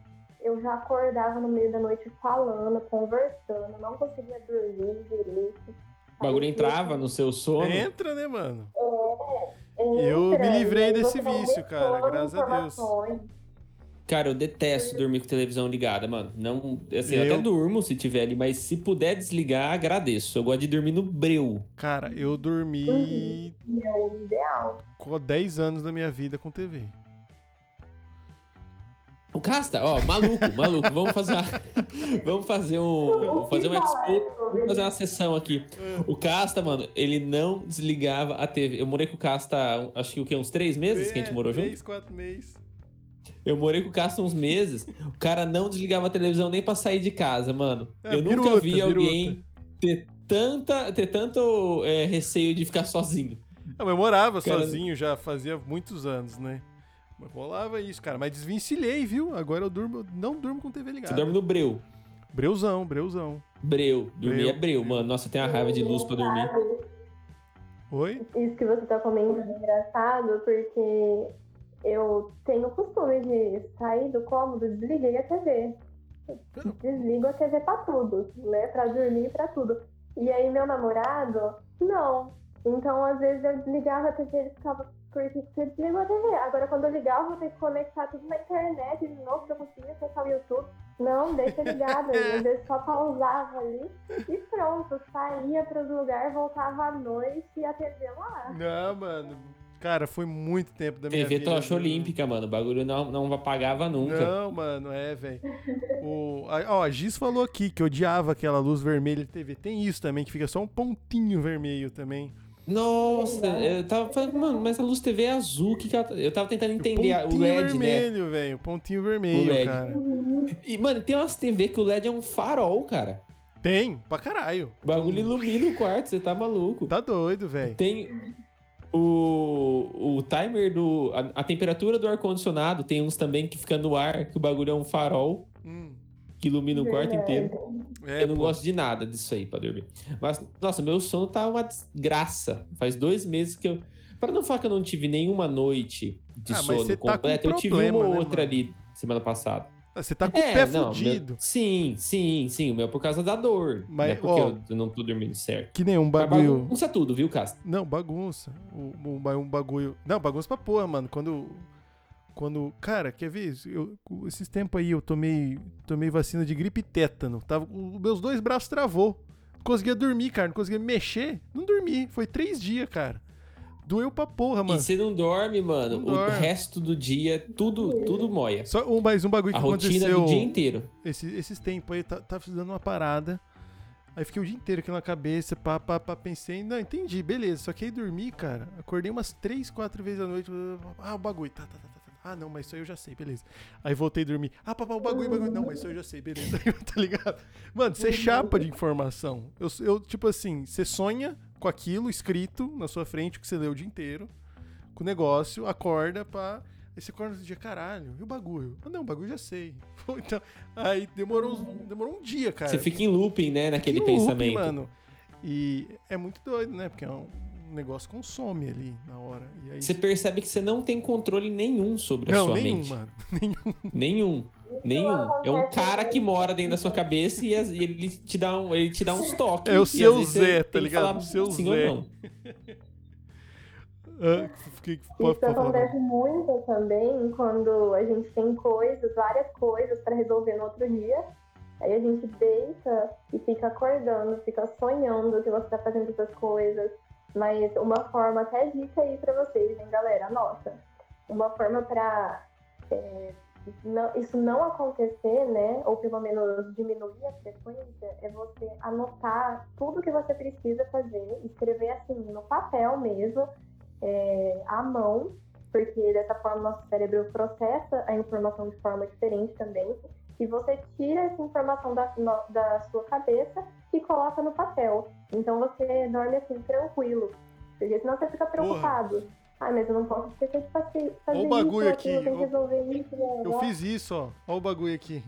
[SPEAKER 3] eu já acordava no meio da noite falando, conversando, não conseguia dormir direito.
[SPEAKER 1] O bagulho
[SPEAKER 3] Aí,
[SPEAKER 1] entrava no seu sono.
[SPEAKER 2] Entra, né, mano?
[SPEAKER 3] entra,
[SPEAKER 2] Eu me livrei desse vício, cara, graças a Deus.
[SPEAKER 1] Cara, eu detesto dormir com televisão ligada, mano. Não, assim, eu,
[SPEAKER 2] Eu-
[SPEAKER 1] até durmo se tiver ali, mas se puder desligar, agradeço. Eu gosto de dormir no breu.
[SPEAKER 2] Cara, eu dormi
[SPEAKER 3] E é o ideal.
[SPEAKER 2] com 10 anos da minha vida com TV.
[SPEAKER 1] O Casta, ó, maluco, maluco. Vamos fazer uma, vamos fazer um, vamos fazer uma fazer uma sessão aqui. O Casta, mano, ele não desligava a TV. Eu morei com o Casta, acho que o quê? Uns três meses que a gente morou junto?
[SPEAKER 2] Três, quatro meses.
[SPEAKER 1] Eu morei com o Casta uns meses. O cara não desligava a televisão nem pra sair de casa, mano.
[SPEAKER 2] É,
[SPEAKER 1] eu nunca vi alguém ter tanta, ter tanto é, receio de ficar sozinho.
[SPEAKER 2] Não, eu morava
[SPEAKER 1] Cara,
[SPEAKER 2] sozinho já fazia muitos anos, né? Mas Rolava isso, cara. Mas desvencilhei, viu? Agora eu durmo, não durmo com TV
[SPEAKER 1] Você
[SPEAKER 2] ligada.
[SPEAKER 1] dorme no breu.
[SPEAKER 2] Breuzão, breuzão.
[SPEAKER 1] Breu. Dormir
[SPEAKER 2] Breu.
[SPEAKER 1] é breu, mano. Nossa, tem uma raiva de luz pra dormir.
[SPEAKER 2] Oi?
[SPEAKER 3] Isso que você tá comentando é engraçado, porque eu tenho o costume de sair do cômodo, desliguei a TV. Desligo a TV pra tudo, né? Pra dormir e pra tudo. E aí meu namorado, não. Então, às vezes, eu desligava a TV e ele ficava, por que você desligou a TV? Agora, quando eu ligar, eu vou ter que conectar tudo na internet de novo pra eu conseguir acessar o YouTube. Não, deixa ligado. E às vezes só pausava ali e pronto. Saía pros lugares, voltava à noite e a TV lá.
[SPEAKER 2] Não, mano. Cara, foi muito tempo da minha
[SPEAKER 1] TV
[SPEAKER 2] vida.
[SPEAKER 1] tocha
[SPEAKER 2] viu?
[SPEAKER 1] olímpica, mano. O bagulho não, não apagava nunca.
[SPEAKER 2] Não, mano, é, velho. Ó, a Giz falou aqui que odiava aquela luz vermelha de TV. Tem isso também, que fica só um pontinho vermelho também.
[SPEAKER 1] Nossa, eu tava falando, mano, mas a luz TV é azul. Que que ela... Eu tava tentando entender o
[SPEAKER 2] pontinho
[SPEAKER 1] LED, né?
[SPEAKER 2] vermelho, velho. Pontinho vermelho,
[SPEAKER 1] O LED.
[SPEAKER 2] cara.
[SPEAKER 1] E, mano, tem umas TV que o LED é um farol, cara.
[SPEAKER 2] Tem, pra caralho.
[SPEAKER 1] O bagulho ilumina o quarto, você tá maluco.
[SPEAKER 2] Tá doido, velho.
[SPEAKER 1] Tem o, o timer do. A, a temperatura do ar-condicionado. Tem uns também que fica no ar, que o bagulho é um farol que ilumina o quarto inteiro.
[SPEAKER 2] é,
[SPEAKER 1] eu não
[SPEAKER 2] pô.
[SPEAKER 1] gosto de nada disso aí pra dormir. Mas, nossa, meu sono tá uma desgraça. Faz dois meses que eu. Pra não falar que eu não tive nenhuma noite de
[SPEAKER 2] Ah,
[SPEAKER 1] sono
[SPEAKER 2] você tá com
[SPEAKER 1] completa, eu tive
[SPEAKER 2] problema,
[SPEAKER 1] uma
[SPEAKER 2] né,
[SPEAKER 1] outra
[SPEAKER 2] mano?
[SPEAKER 1] ali semana passada.
[SPEAKER 2] Você tá com o pé
[SPEAKER 1] não,
[SPEAKER 2] fudido.
[SPEAKER 1] meu- sim, sim, sim. O meu é por causa da dor.
[SPEAKER 2] Mas,
[SPEAKER 1] não é porque
[SPEAKER 2] ó,
[SPEAKER 1] eu não tô dormindo certo.
[SPEAKER 2] Que nem um
[SPEAKER 1] Mas
[SPEAKER 2] bagulho.
[SPEAKER 1] Bagunça tudo, viu, Castro?
[SPEAKER 2] Não, bagunça. Ba- um bagulho. Não, bagunça pra porra, mano. Quando. Quando. Cara, quer ver? Eu, esses tempos aí eu tomei. Tomei vacina de gripe e tétano. Tava, os meus dois braços travou. Não conseguia dormir, cara. Não conseguia mexer. Não dormi. Foi três dias, cara. Doeu pra porra,
[SPEAKER 1] E
[SPEAKER 2] mano.
[SPEAKER 1] você não dorme, mano.
[SPEAKER 2] Não
[SPEAKER 1] o
[SPEAKER 2] dorme.
[SPEAKER 1] resto do dia, tudo, tudo moia.
[SPEAKER 2] Só um, mais um bagulho que
[SPEAKER 1] A rotina
[SPEAKER 2] aconteceu.
[SPEAKER 1] do dia inteiro.
[SPEAKER 2] Esse- esses tempos aí, tá, tava dando uma parada. Aí fiquei o dia inteiro aqui na cabeça, pá, pá, pá, pensei, não, entendi, beleza. Só que aí dormi, cara, acordei umas três, quatro vezes à noite. Ah, o bagulho, tá, tá, tá, tá, tá. Ah, não, mas isso aí eu já sei, beleza. Aí voltei a dormir. Ah, papá, o bagulho, o bagulho. Não, mas isso aí eu já sei, beleza. tá ligado? Mano, você chapa de informação. Eu, eu, tipo assim, você sonha com aquilo escrito na sua frente, que você leu o dia inteiro, com o negócio, acorda, pá. Aí você acorda no dia, caralho, e o bagulho? Ah, não, o bagulho já sei. Então, aí demorou, demorou um dia, cara.
[SPEAKER 1] Você fica em looping, né, naquele pensamento.
[SPEAKER 2] mano. E é muito doido, né? Porque é um um negócio consome ali na hora. E aí...
[SPEAKER 1] Você percebe que você não tem controle nenhum sobre a
[SPEAKER 2] Não,
[SPEAKER 1] sua
[SPEAKER 2] nenhum,
[SPEAKER 1] mente.
[SPEAKER 2] mano. Nenhum.
[SPEAKER 1] Nenhum. Nenhum. É um cara que
[SPEAKER 3] muito.
[SPEAKER 1] mora dentro da sua cabeça e, as- e ele te dá um, ele te dá uns toques.
[SPEAKER 2] É o
[SPEAKER 1] às
[SPEAKER 2] seu Zé, tá
[SPEAKER 1] que
[SPEAKER 2] ligado?
[SPEAKER 1] falar
[SPEAKER 2] O seu
[SPEAKER 1] sim
[SPEAKER 2] Zé.
[SPEAKER 1] ou não.
[SPEAKER 2] Ah, que- que-
[SPEAKER 3] Isso acontece muito também quando a gente tem coisas, várias coisas para resolver no outro dia. Aí a gente deita e fica acordando, fica sonhando que você tá fazendo essas coisas. Mas uma forma, até dica aí pra vocês, hein, galera? Anota. Uma forma pra é, isso não acontecer, né? Ou pelo menos diminuir a frequência, é você anotar tudo que você precisa fazer, escrever assim no papel mesmo, é, à mão, porque dessa forma nosso cérebro processa a informação de forma diferente também. E você tira essa informação da, da sua cabeça e coloca no papel. Então você dorme assim, tranquilo. Porque senão você fica preocupado. Ah, mas eu não posso esquecer de fazer,
[SPEAKER 2] Ó o bagulho
[SPEAKER 3] isso,
[SPEAKER 2] aqui,
[SPEAKER 3] que
[SPEAKER 2] ó.
[SPEAKER 3] resolver isso. né?
[SPEAKER 2] Eu fiz isso, ó. Ó o bagulho aqui.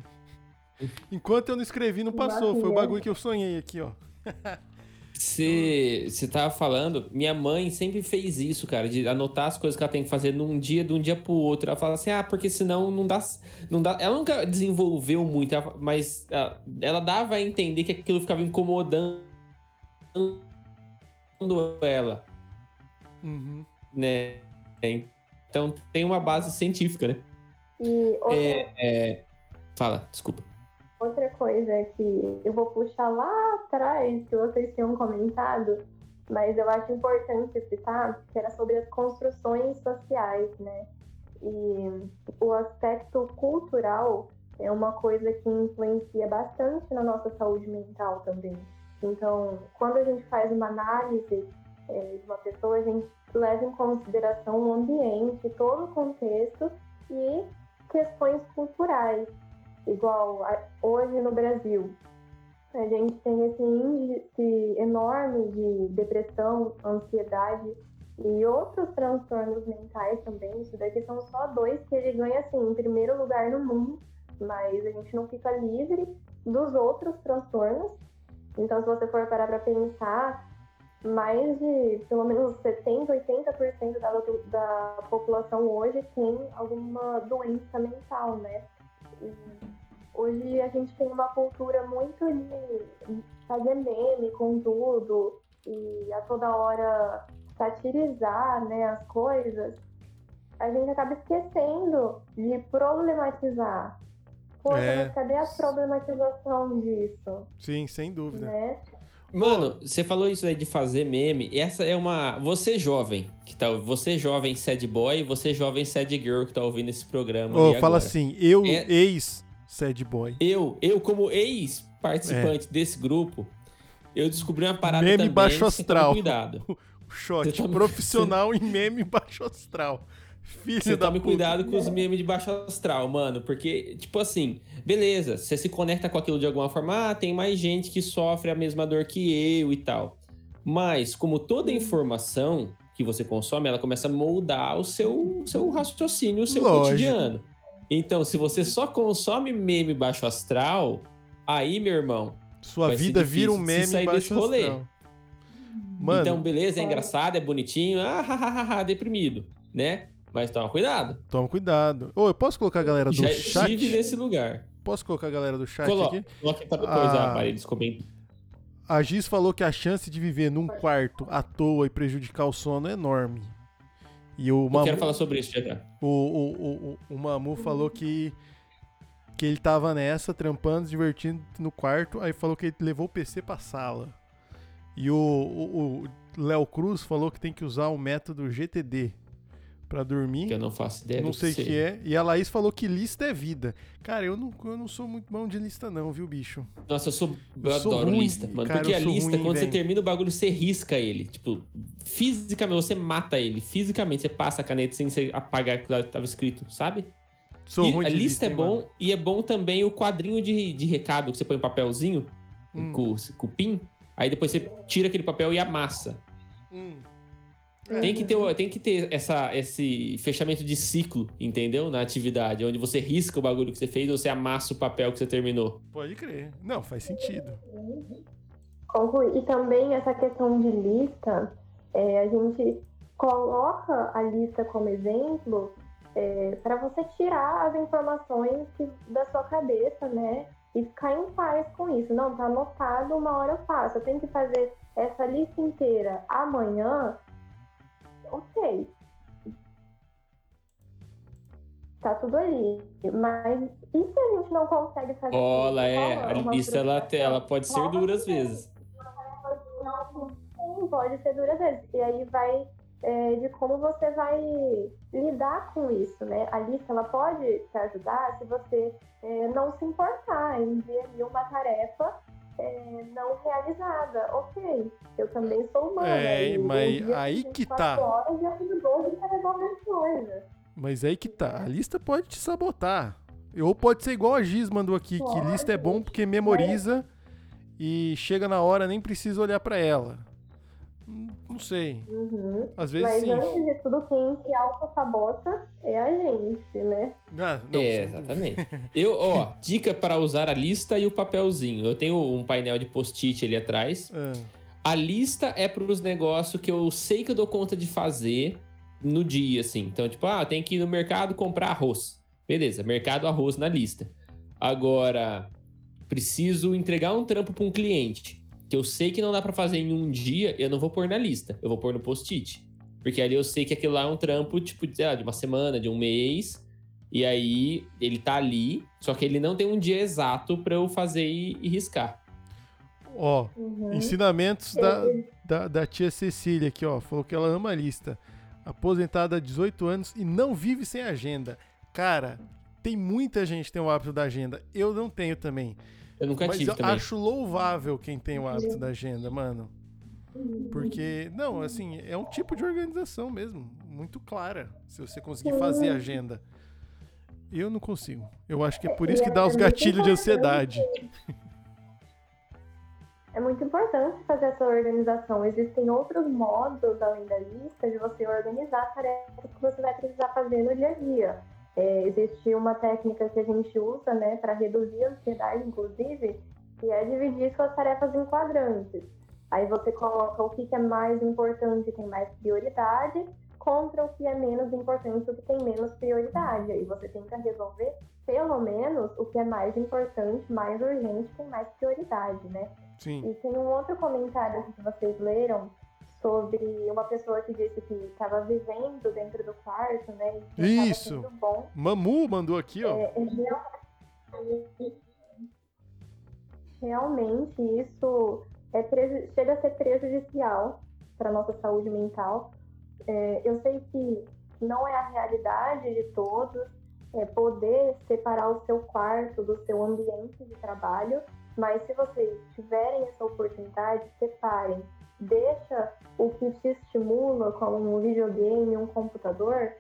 [SPEAKER 2] Enquanto eu não escrevi, não passou. Foi o bagulho que eu sonhei aqui, ó.
[SPEAKER 1] Você, você tava falando, minha mãe sempre fez isso, cara, de anotar as coisas que ela tem que fazer num dia, de um dia pro outro. Ela fala assim, ah, porque senão não dá. Não dá. Ela nunca desenvolveu muito, mas ela, ela dava a entender que aquilo ficava incomodando ela,
[SPEAKER 2] Uhum.
[SPEAKER 1] né? Então tem uma base científica, né?
[SPEAKER 3] E outra,
[SPEAKER 1] É, é, Fala, desculpa.
[SPEAKER 3] Outra coisa que eu vou puxar lá atrás, que vocês tinham comentado, mas eu acho importante citar, que era sobre as construções sociais, né? E o aspecto cultural é uma coisa que influencia bastante na nossa saúde mental também. Então, quando a gente faz uma análise é, de uma pessoa, a gente leva em consideração o ambiente, todo o contexto e questões culturais. Igual a, hoje no Brasil, a gente tem esse índice enorme de depressão, ansiedade e outros transtornos mentais também. Isso daqui são só dois que ele ganha assim em primeiro lugar no mundo, mas a gente não fica livre dos outros transtornos. Então, se você for parar para pensar, mais de pelo menos 70, 80% da, da população hoje tem alguma doença mental, né? E hoje a gente tem uma cultura muito de fazer meme com tudo e a toda hora satirizar né, as coisas. A gente acaba esquecendo de problematizar. Poxa, é... mas cadê a problematização disso?
[SPEAKER 2] Sim, sem dúvida.
[SPEAKER 3] Né?
[SPEAKER 1] Mano, você falou isso aí de fazer meme. Essa é uma. Você jovem, que tá. Você jovem sad boy, você jovem sad girl que tá ouvindo esse programa.
[SPEAKER 2] Oh, fala agora. assim, eu, é... ex sad boy.
[SPEAKER 1] Eu, eu como ex-participante é. desse grupo, eu descobri uma parada
[SPEAKER 2] meme
[SPEAKER 1] também.
[SPEAKER 2] baixo astral.
[SPEAKER 1] Cuidado.
[SPEAKER 2] shot tá... profissional em meme baixo astral.
[SPEAKER 1] Filho você tome cuidado com os memes de baixo astral, mano. Porque, tipo assim, beleza, você se conecta com aquilo de alguma forma, ah, tem mais gente que sofre a mesma dor que eu e tal. Mas, como toda informação que você consome, ela começa a moldar o seu, seu raciocínio, o seu Lógico. cotidiano. Então, se você só consome meme baixo astral, aí, meu irmão.
[SPEAKER 2] Sua vida vira um meme baixo astral.
[SPEAKER 1] Mano, então, beleza, é engraçado, é bonitinho, ah, ha, ha, deprimido, né? Mas toma cuidado.
[SPEAKER 2] Toma cuidado. Ô, eu posso colocar a galera do Já chat?
[SPEAKER 1] estive nesse lugar.
[SPEAKER 2] Posso colocar a galera do chat
[SPEAKER 1] Coloca,
[SPEAKER 2] aqui?
[SPEAKER 1] Coloque para depois a, a eles comentam.
[SPEAKER 2] A Giz falou que a chance de viver num quarto à toa e prejudicar o sono é enorme. E o Mamu,
[SPEAKER 1] eu quero falar sobre isso já.
[SPEAKER 2] O, o, o, o, Mamu falou que, que ele tava nessa, trampando, se divertindo no quarto, aí falou que ele levou o PC pra sala. E o, o, o Léo Cruz falou que tem que usar o método GTD, para dormir.
[SPEAKER 1] Que eu não faço ideia
[SPEAKER 2] Não sei o que é. E a Laís falou que lista é vida. Cara, eu não, eu não sou muito bom de lista, não, viu, bicho?
[SPEAKER 1] Nossa, eu sou. Eu, eu adoro ruim, lista, mano. Cara, porque a lista, ruim, quando véio. você termina o bagulho, você risca ele. Tipo, fisicamente, você mata ele. Fisicamente, você passa a caneta sem você apagar o que estava escrito, sabe?
[SPEAKER 2] Sou
[SPEAKER 1] e
[SPEAKER 2] ruim
[SPEAKER 1] a
[SPEAKER 2] de
[SPEAKER 1] lista,
[SPEAKER 2] lista
[SPEAKER 1] é bom
[SPEAKER 2] mano.
[SPEAKER 1] e é bom também o quadrinho de, de recado que você põe um papelzinho hum. com, com o pin. Aí depois você tira aquele papel e amassa. Hum. Tem que ter, tem que ter essa, esse fechamento de ciclo, entendeu? Na atividade, onde você risca o bagulho que você fez ou você amassa o papel que você terminou.
[SPEAKER 2] Pode crer. Não, faz sentido.
[SPEAKER 3] E também essa questão de lista, é, a gente coloca a lista como exemplo é, para você tirar as informações que, da sua cabeça, né? E ficar em paz com isso. Não, tá anotado, uma hora eu faço. Eu tenho que fazer essa lista inteira amanhã ok. Tá tudo ali. Mas e se a gente não consegue fazer
[SPEAKER 1] Olha, é. A lista ela, ela pode ser dura às vezes.
[SPEAKER 3] Sim, pode ser dura às vezes. E aí vai é, de como você vai lidar com isso, né? A lista ela pode te ajudar se você é, não se importar em ver uma tarefa é, não realizada. Ok, eu também sou humana.
[SPEAKER 2] É, mas aí que tá.
[SPEAKER 3] Horas,
[SPEAKER 2] mas aí que tá. A lista pode te sabotar. Ou pode ser igual a Giz mandou aqui, pode, que lista é bom porque memoriza e chega na hora nem precisa olhar para ela. Não sei.
[SPEAKER 3] Uhum.
[SPEAKER 2] Às vezes
[SPEAKER 3] Mas
[SPEAKER 2] sim.
[SPEAKER 3] antes de tudo, quem se auto-sabota é a gente, né?
[SPEAKER 2] Ah, não,
[SPEAKER 1] é, exatamente. Eu, ó, dica para usar a lista e o papelzinho. Eu tenho um painel de post-it ali atrás.
[SPEAKER 2] Ah.
[SPEAKER 1] A lista é para os negócios que eu sei que eu dou conta de fazer no dia, assim. Então, tipo, ah, tem que ir no mercado comprar arroz. Beleza, mercado arroz na lista. Agora, preciso entregar um trampo para um cliente que eu sei que não dá para fazer em um dia, eu não vou pôr na lista, eu vou pôr no post-it. Porque ali eu sei que aquilo lá é um trampo, tipo, de uma semana, de um mês. E aí ele tá ali, só que ele não tem um dia exato para eu fazer e, e riscar.
[SPEAKER 2] Ó, uhum. ensinamentos da, da, da, tia Cecília aqui, ó. Falou que ela ama a lista. aposentada há 18 anos e não vive sem agenda. Cara, tem muita gente que tem o hábito da agenda. Eu não tenho também.
[SPEAKER 1] Eu nunca
[SPEAKER 2] Mas
[SPEAKER 1] tive
[SPEAKER 2] eu
[SPEAKER 1] também.
[SPEAKER 2] acho louvável quem tem o hábito da agenda, mano. Porque, não, assim, é um tipo de organização mesmo, muito clara, se você conseguir fazer agenda. Eu não consigo. Eu acho que é por isso que dá os gatilhos de ansiedade.
[SPEAKER 3] É muito importante fazer essa organização. Existem outros modos, além da lista, de você organizar as tarefas que você vai precisar fazer no dia a dia. É, existe uma técnica que a gente usa né, para reduzir a ansiedade, inclusive, que é dividir suas tarefas em quadrantes. Aí você coloca o que é mais importante, tem mais prioridade, contra o que é menos importante, o que tem menos prioridade. Aí você tenta resolver, pelo menos, o que é mais importante, mais urgente, tem mais prioridade, né?
[SPEAKER 2] Sim.
[SPEAKER 3] E tem um outro comentário que vocês leram sobre uma pessoa que disse que estava vivendo dentro do quarto, né?
[SPEAKER 2] Isso.
[SPEAKER 3] bom.
[SPEAKER 2] Mamu mandou aqui, ó.
[SPEAKER 3] É, é realmente, realmente isso é preju- chega a ser prejudicial para nossa saúde mental. É, eu sei que não é a realidade de todos é, poder separar o seu quarto do seu ambiente de trabalho, mas se vocês tiverem essa oportunidade, separem. Deixa o que te estimula, como um videogame, um computador,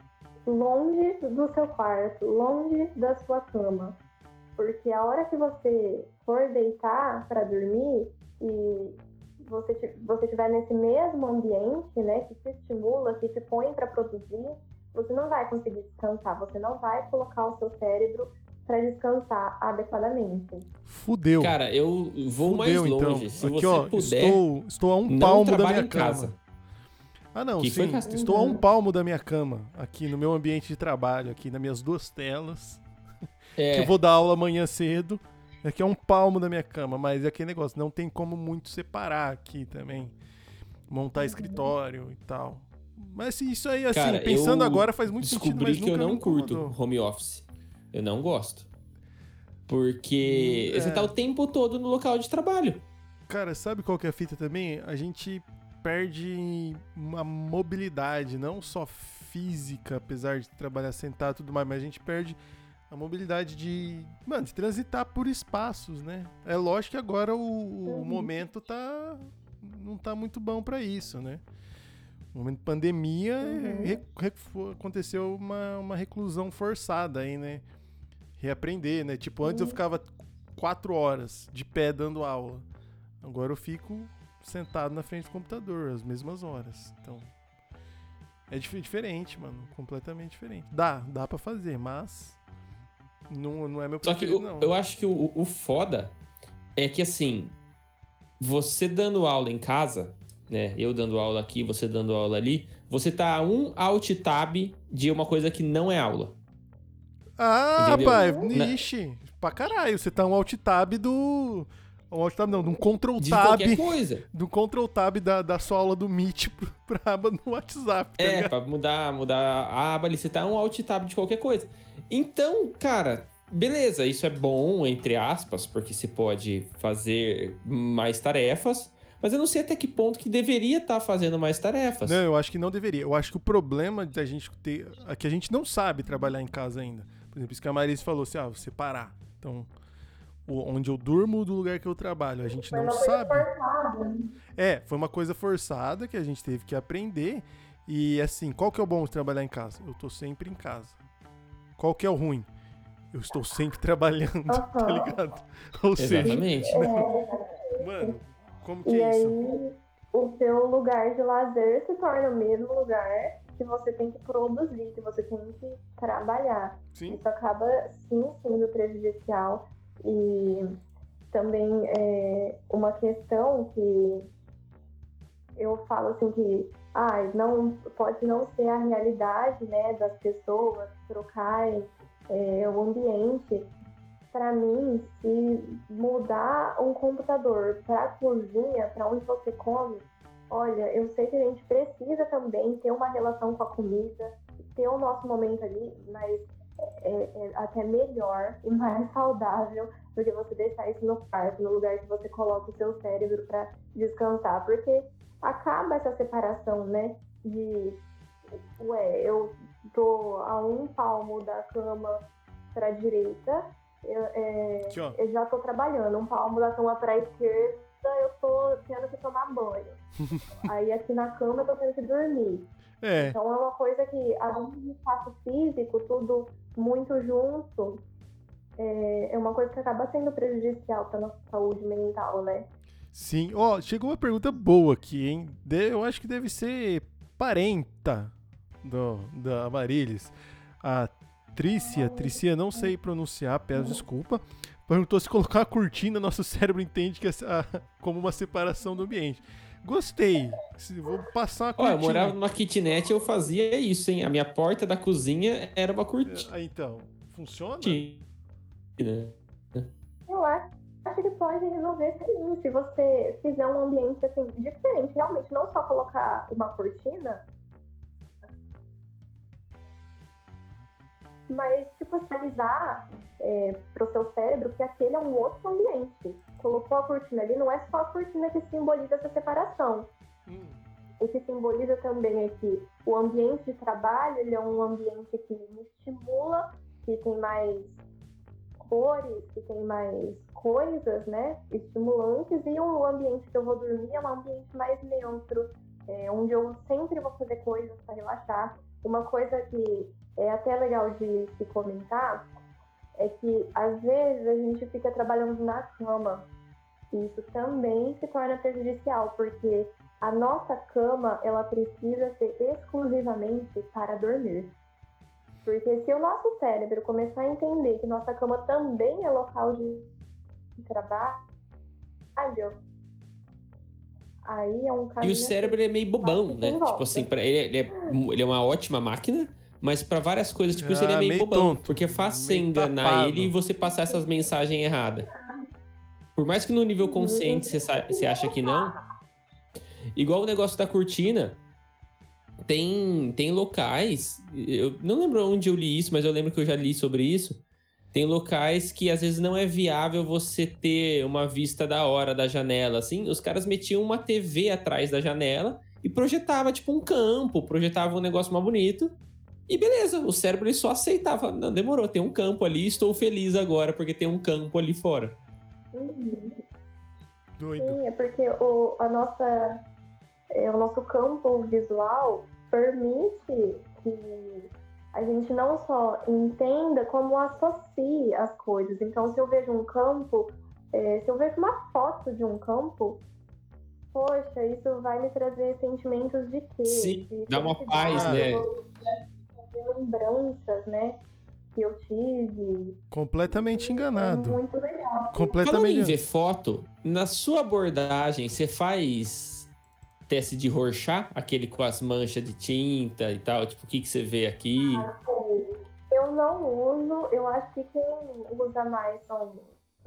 [SPEAKER 3] longe do seu quarto, longe da sua cama. Porque a hora que você for deitar para dormir e você você estiver nesse mesmo ambiente, né, que te estimula, que te põe para produzir, você não vai conseguir descansar, você não vai colocar o seu cérebro para descansar adequadamente.
[SPEAKER 2] Fudeu.
[SPEAKER 1] Cara, eu vou mais
[SPEAKER 2] Fudeu,
[SPEAKER 1] longe.
[SPEAKER 2] então.
[SPEAKER 1] Se
[SPEAKER 2] Aqui,
[SPEAKER 1] você
[SPEAKER 2] ó,
[SPEAKER 1] puder,
[SPEAKER 2] estou, estou a um palmo da minha
[SPEAKER 1] em
[SPEAKER 2] cama.
[SPEAKER 1] casa.
[SPEAKER 2] Ah, não,
[SPEAKER 1] Que
[SPEAKER 2] sim. Estou a um
[SPEAKER 3] Uhum.
[SPEAKER 2] palmo da minha cama, aqui no meu ambiente de trabalho, aqui nas minhas duas telas. Que
[SPEAKER 1] É,
[SPEAKER 2] eu vou dar aula amanhã cedo. Aqui é um palmo da minha cama, mas é aquele negócio, não tem como muito separar aqui também. Montar escritório e tal. Mas isso aí, assim,
[SPEAKER 1] Cara,
[SPEAKER 2] pensando agora faz muito sentido,
[SPEAKER 1] descobri
[SPEAKER 2] mas
[SPEAKER 1] que eu não curto home office. Eu não gosto. Porque
[SPEAKER 2] Hum,
[SPEAKER 1] você
[SPEAKER 2] é.
[SPEAKER 1] tá o tempo todo no local de trabalho.
[SPEAKER 2] Cara, sabe qual que é a fita também? A gente perde uma mobilidade, não só física, apesar de trabalhar sentado e tudo mais, mas a gente perde a mobilidade de, mano, de transitar por espaços, né? É lógico que agora o, o
[SPEAKER 3] Uhum.
[SPEAKER 2] momento tá não tá muito bom pra isso, né? No momento de pandemia,
[SPEAKER 3] Uhum.
[SPEAKER 2] re- re- aconteceu uma, uma reclusão forçada aí, né? Reaprender, né? Tipo, antes eu
[SPEAKER 3] Uhum.
[SPEAKER 2] ficava quatro horas de pé dando aula. Agora eu fico sentado na frente do computador as mesmas horas. Então, é dif- diferente, mano. Completamente diferente. Dá, dá pra fazer, mas não, não é meu
[SPEAKER 1] Só que eu,
[SPEAKER 2] não.
[SPEAKER 1] eu acho que o, o foda é que assim, você dando aula em casa, né? Eu dando aula aqui, você dando aula ali, você tá a um alt tab de uma coisa que não é aula.
[SPEAKER 2] Ah,
[SPEAKER 1] Entendeu?
[SPEAKER 2] pai,
[SPEAKER 1] Na-
[SPEAKER 2] ixi, pra caralho. Você tá um alt tab do. Um alt tab não, de um control
[SPEAKER 1] De
[SPEAKER 2] tab.
[SPEAKER 1] qualquer coisa.
[SPEAKER 2] Do control tab da, da sua aula do Meet pro- pra aba no WhatsApp. Tá
[SPEAKER 1] É,
[SPEAKER 2] ligado?
[SPEAKER 1] pra mudar, mudar a aba ali, você tá um alt tab de qualquer coisa. Então, cara, beleza, isso é bom, entre aspas, porque se pode fazer mais tarefas, mas eu não sei até que ponto que deveria estar fazendo mais tarefas.
[SPEAKER 2] Não, eu acho que não deveria. Eu acho que o problema da gente ter. É que a gente não sabe trabalhar em casa ainda. Por exemplo, isso que a Marise falou assim: ah, separar. Então, o- onde eu durmo do lugar que eu trabalho. A gente
[SPEAKER 3] Foi
[SPEAKER 2] não
[SPEAKER 3] uma coisa
[SPEAKER 2] sabe.
[SPEAKER 3] forçada.
[SPEAKER 2] É, foi uma coisa forçada que a gente teve que aprender. E assim, qual que é o bom de trabalhar em casa? Eu tô sempre em casa. Qual que é o ruim? Eu estou sempre trabalhando, tá
[SPEAKER 3] Aham.
[SPEAKER 2] ligado? Ou seja,
[SPEAKER 1] Exatamente.
[SPEAKER 3] É,
[SPEAKER 2] mano, como que
[SPEAKER 3] E
[SPEAKER 2] é isso?
[SPEAKER 3] aí, o seu lugar de lazer se torna o mesmo lugar que você tem que produzir, que você tem que trabalhar.
[SPEAKER 2] Sim,
[SPEAKER 3] Isso acaba, sim, sendo prejudicial. E também é uma questão que eu falo assim que ah, não, pode não ser a realidade né, das pessoas trocarem é, o ambiente. Para mim, se mudar um computador para a cozinha, para onde você come, olha, eu sei que a gente precisa também ter uma relação com a comida, ter o nosso momento ali, mas é, é até melhor e mais saudável do que você deixar isso no quarto, no lugar que você coloca o seu cérebro para descansar, porque acaba essa separação, né, de ué, eu tô a um palmo da cama para direita, eu, é, eu já tô trabalhando, um palmo da cama para esquerda, eu tô tendo que tomar banho. Aí aqui na cama eu tô tendo que dormir.
[SPEAKER 2] É,
[SPEAKER 3] Então é uma coisa que, além do espaço físico, tudo muito junto, é, é uma coisa que acaba sendo prejudicial para nossa saúde mental, né?
[SPEAKER 2] sim. Ó, chegou uma pergunta boa aqui, hein? Eu acho que deve ser parenta do, da Amarilis. A Trícia, Trícia, não sei pronunciar, peço desculpa. Perguntou se colocar a cortina, nosso cérebro entende que é a- como uma separação do ambiente. Gostei. Se- Vou passar uma
[SPEAKER 1] Ó,
[SPEAKER 2] cortina.
[SPEAKER 1] eu morava numa kitnet e eu fazia isso, hein? A minha porta da cozinha era uma cortina.
[SPEAKER 2] Ah, então, funciona?
[SPEAKER 3] Eu acho, acho que pode resolver sim, se você fizer um ambiente assim, diferente, realmente, não só colocar uma cortina, mas tipo, sinalizar é, pro seu cérebro que aquele é um outro ambiente. Colocou a cortina ali, não é só a cortina que simboliza essa separação.
[SPEAKER 2] Hum,
[SPEAKER 3] O que simboliza também é que o ambiente de trabalho ele é um ambiente que me estimula, que tem mais cores, que tem mais coisas, né, estimulantes, e o ambiente que eu vou dormir é um ambiente mais neutro, é, onde eu sempre vou fazer coisas para relaxar. Uma coisa que é até legal de se comentar é que às vezes a gente fica trabalhando na cama. E isso também se torna prejudicial, porque a nossa cama, ela precisa ser exclusivamente para dormir. Porque se o nosso cérebro começar a entender que nossa cama também é local de trabalho, aí é um
[SPEAKER 1] E
[SPEAKER 3] caminho...
[SPEAKER 1] o cérebro é meio bobão, né? Tipo assim, ele, ele é, ele é uma ótima máquina, mas pra várias coisas, tipo, isso ele é
[SPEAKER 2] Ah,
[SPEAKER 1] meio,
[SPEAKER 2] meio
[SPEAKER 1] bobão.
[SPEAKER 2] tonto.
[SPEAKER 1] Porque é fácil você enganar
[SPEAKER 2] tapado.
[SPEAKER 1] ele e você passar essas mensagens erradas. Por mais que no nível consciente você, você acha que não, igual o negócio da cortina, tem, tem locais, eu não lembro onde eu li isso, mas eu lembro que eu já li sobre isso. Tem locais que às vezes não é viável você ter uma vista da hora da janela, assim. Os caras metiam uma TV atrás da janela e projetava tipo um campo, projetava um negócio mais bonito. E beleza, o cérebro ele só aceitava. Não, demorou, tem um campo ali, estou feliz agora porque tem um campo ali fora.
[SPEAKER 3] Uhum.
[SPEAKER 2] Doido.
[SPEAKER 3] Sim, é porque o, a nossa, é, o nosso campo visual permite que a gente não só entenda, como associe as coisas. Então, se eu vejo um campo, é, se eu vejo uma foto de um campo, poxa, isso vai me trazer sentimentos de quê?
[SPEAKER 1] Sim,
[SPEAKER 3] de
[SPEAKER 1] dá uma paz, né?
[SPEAKER 3] De lembranças, né? Que eu tive.
[SPEAKER 2] Completamente enganado.
[SPEAKER 3] muito legal.
[SPEAKER 1] Falando em
[SPEAKER 2] Completamente
[SPEAKER 1] ver foto, na sua abordagem, você faz teste de Rorschach, aquele com as manchas de tinta e tal? Tipo, o que, que você vê aqui?
[SPEAKER 3] Eu não uso, eu acho que quem usa mais são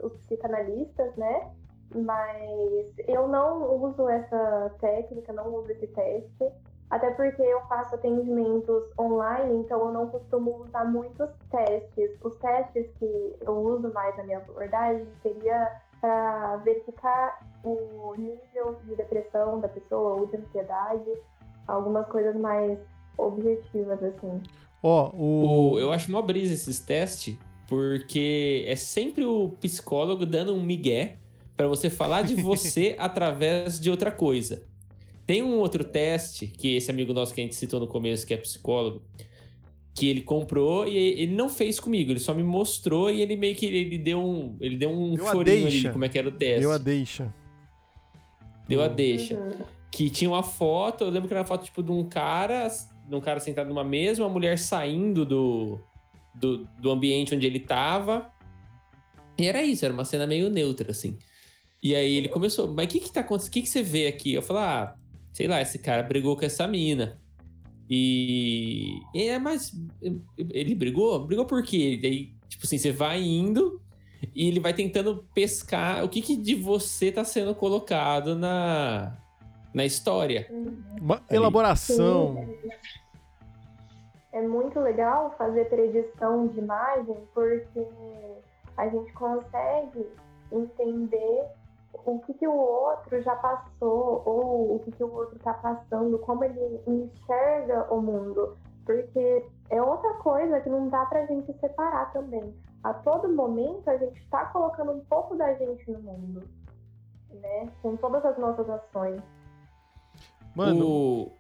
[SPEAKER 3] os psicanalistas, né? Mas eu não uso essa técnica, não uso esse teste. Até porque eu faço atendimentos online, então eu não costumo usar muitos testes. Os testes que eu uso mais na minha abordagem seria para verificar o nível de depressão da pessoa ou de ansiedade, algumas coisas mais objetivas, assim.
[SPEAKER 2] Ó, o.
[SPEAKER 1] O, eu acho mó brisa esses testes, porque é sempre o psicólogo dando um migué pra você falar de você através de outra coisa. Tem um outro teste, que esse amigo nosso que a gente citou no começo, que é psicólogo, que ele comprou e ele não fez comigo, ele só me mostrou e ele meio que ele deu um, ele deu um
[SPEAKER 2] Deu
[SPEAKER 1] chorinho ali
[SPEAKER 2] deixa.
[SPEAKER 1] de como é que era o teste.
[SPEAKER 2] Deu a deixa.
[SPEAKER 1] Deu a deixa
[SPEAKER 3] Uhum.
[SPEAKER 1] que tinha uma foto, eu lembro que era uma foto tipo de um cara, de um cara sentado numa mesa, uma mulher saindo do, do, do ambiente onde ele tava. E era isso, era uma cena meio neutra, assim. E aí ele começou, mas o que que tá acontecendo? O que que você vê aqui? Eu falei, ah, sei lá, esse cara brigou com essa mina. E, e é mais. Ele brigou? Brigou por quê? Aí, tipo assim, você vai indo e ele vai tentando pescar o que, que de você tá sendo colocado na, na história.
[SPEAKER 2] Uma elaboração.
[SPEAKER 3] É muito legal fazer predição de imagem porque a gente consegue entender o que, que o outro já passou ou o que, que o outro está passando, como ele enxerga o mundo. Porque é outra coisa que não dá pra gente separar também. A todo momento a gente está colocando um pouco da gente no mundo, né? Com todas as nossas ações.
[SPEAKER 2] Mano,
[SPEAKER 1] O-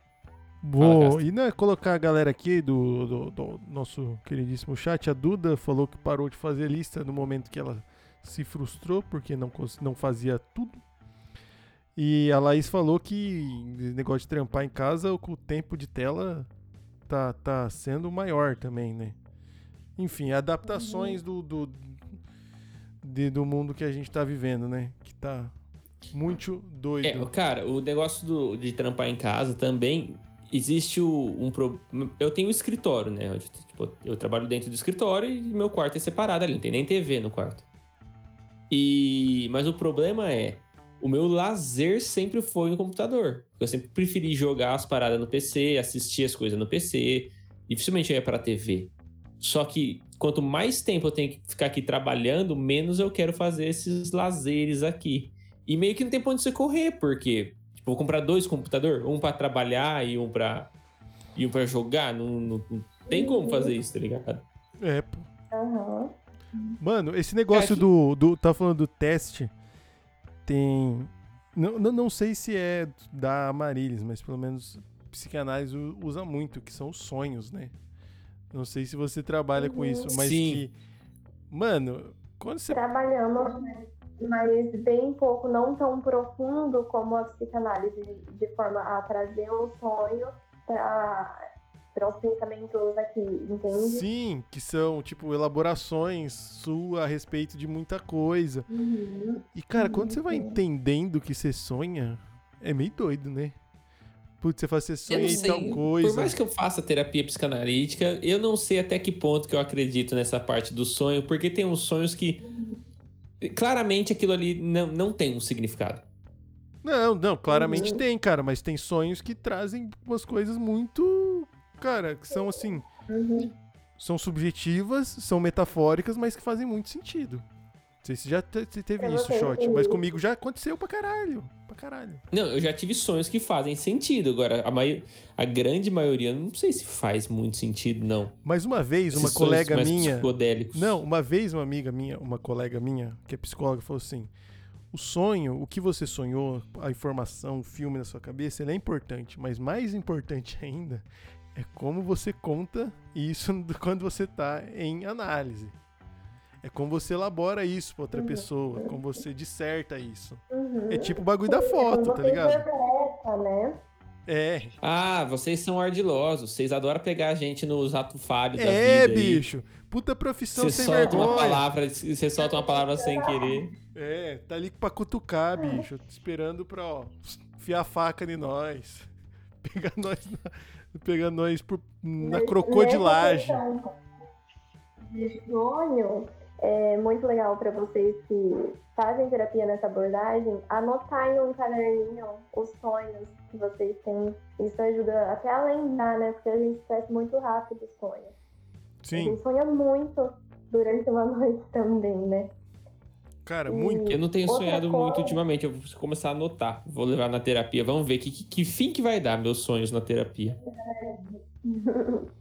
[SPEAKER 2] vou e não é colocar a galera aqui do, do, do nosso queridíssimo chat. A Duda falou que parou de fazer lista no momento que ela se frustrou porque não, não fazia tudo. E a Laís falou que negócio de trampar em casa, o tempo de tela tá, tá sendo maior também, né? Enfim, adaptações do, do, de- do mundo que a gente tá vivendo, né? Que tá muito doido.
[SPEAKER 1] É, cara, o negócio do- de trampar em casa também existe o- um pro... Eu tenho um escritório, né? Eu, tipo, eu trabalho dentro do escritório e meu quarto é separado ali, não tem nem TV no quarto. E mas o problema é o meu lazer sempre foi no computador. Eu sempre preferi jogar as paradas no PC, assistir as coisas no PC. Dificilmente eu ia pra TV. Só que quanto mais tempo eu tenho que ficar aqui trabalhando, menos eu quero fazer esses lazeres aqui. E meio que não tem pra onde você correr, porque tipo, vou comprar dois computadores, um pra trabalhar e um pra e um para jogar, não, não- não tem como fazer isso, tá ligado?
[SPEAKER 2] É, pô.
[SPEAKER 3] Aham.
[SPEAKER 2] Mano, esse negócio
[SPEAKER 1] É
[SPEAKER 2] do, do. Tá falando do teste. Tem. Não, não, não sei se é da Amarilis, mas pelo menos psicanálise usa muito, que são os sonhos, né? Não sei se você trabalha com isso, mas
[SPEAKER 1] Sim.
[SPEAKER 2] que. Mano, quando você.
[SPEAKER 3] Trabalhamos, mas bem pouco, não tão profundo como a psicanálise, de forma a trazer um sonho para pensamentos aqui, entende?
[SPEAKER 2] Sim, que são, tipo, elaborações sua a respeito de muita coisa.
[SPEAKER 3] Uhum.
[SPEAKER 2] E, cara, quando você vai entendendo que você sonha, é meio doido, né? Putz, você fala, você sonha
[SPEAKER 1] sei,
[SPEAKER 2] tal
[SPEAKER 1] por
[SPEAKER 2] coisa.
[SPEAKER 1] mais que eu faça terapia psicanalítica, eu não sei até que ponto que eu acredito nessa parte do sonho, porque tem uns sonhos que claramente aquilo ali não, não tem um significado.
[SPEAKER 2] Não, não, claramente
[SPEAKER 3] Uhum.
[SPEAKER 2] tem, cara, mas tem sonhos que trazem umas coisas muito. Cara, que são assim.
[SPEAKER 3] Uhum.
[SPEAKER 2] São subjetivas, são metafóricas, mas que fazem muito sentido. Não sei se já teve
[SPEAKER 3] Eu
[SPEAKER 2] isso, shot, mas comigo já aconteceu pra caralho. Pra caralho.
[SPEAKER 1] Não, eu já tive sonhos que fazem sentido. Agora, a, mai- a grande maioria, não sei se faz muito sentido, não.
[SPEAKER 2] Mas uma vez, uma
[SPEAKER 1] Esses sonhos
[SPEAKER 2] colega
[SPEAKER 1] mais
[SPEAKER 2] minha.
[SPEAKER 1] psicodélicos.
[SPEAKER 2] Não, uma vez uma amiga minha, uma colega minha, que é psicóloga, falou assim: o sonho, o que você sonhou, a informação, o filme na sua cabeça, ele é importante, mas mais importante ainda é como você conta isso do- quando você tá em análise. É como você elabora isso pra outra
[SPEAKER 3] Uhum.
[SPEAKER 2] pessoa, como você disserta isso.
[SPEAKER 3] Uhum.
[SPEAKER 2] É tipo o bagulho da foto, tá ligado?
[SPEAKER 3] interpreta, né?
[SPEAKER 2] É,
[SPEAKER 1] Ah, vocês são ardilosos. Vocês adoram pegar a gente nos atos falhos da
[SPEAKER 2] é,
[SPEAKER 1] vida. aí.
[SPEAKER 2] bicho. Puta profissão
[SPEAKER 1] Você
[SPEAKER 2] sem
[SPEAKER 1] solta uma
[SPEAKER 2] vergonha.
[SPEAKER 1] palavra, você solta uma palavra sem querer.
[SPEAKER 2] É, tá ali pra cutucar, bicho. Esperando pra, ó, enfiar a faca em nós. Pegar nós na, pegar nós por, na crocodilagem.
[SPEAKER 3] De sonho, é muito legal para vocês que fazem terapia nessa abordagem, anotar em um caderninho os sonhos que vocês têm. Isso ajuda até a lembrar, né? Porque a gente esquece muito rápido os sonhos. A
[SPEAKER 2] Sim,
[SPEAKER 3] gente sonha muito durante uma noite também, né?
[SPEAKER 2] Cara, muito.
[SPEAKER 1] Eu não tenho
[SPEAKER 3] outra
[SPEAKER 1] sonhado
[SPEAKER 3] coisa-
[SPEAKER 1] muito ultimamente. Eu vou começar a anotar. Vou levar na terapia. Vamos ver que, que, que fim que vai dar meus sonhos na terapia.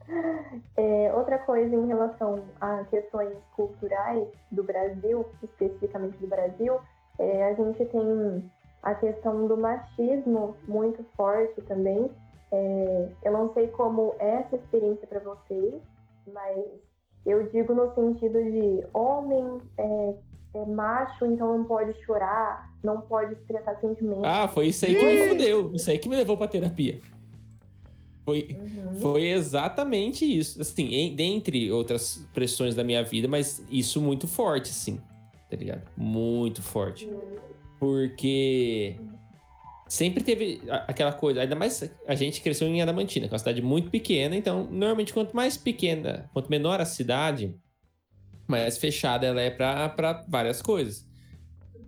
[SPEAKER 3] É, outra coisa em relação a questões culturais do Brasil, especificamente do Brasil, é, a gente tem a questão do machismo muito forte também. É, eu não sei como é essa experiência para vocês, mas eu digo no sentido de homem é, macho, então não pode chorar, não pode expressar sentimentos.
[SPEAKER 1] Ah, foi isso aí que me fudeu. Isso aí que me levou pra terapia. Foi,
[SPEAKER 3] Uhum.
[SPEAKER 1] foi exatamente isso. Assim, em- dentre outras pressões da minha vida, mas isso muito forte, assim. Tá ligado? Muito forte. Porque sempre teve aquela coisa, ainda mais a gente cresceu em Adamantina, que é uma cidade muito pequena, então normalmente quanto mais pequena, quanto menor a cidade, mais fechada ela é pra várias coisas.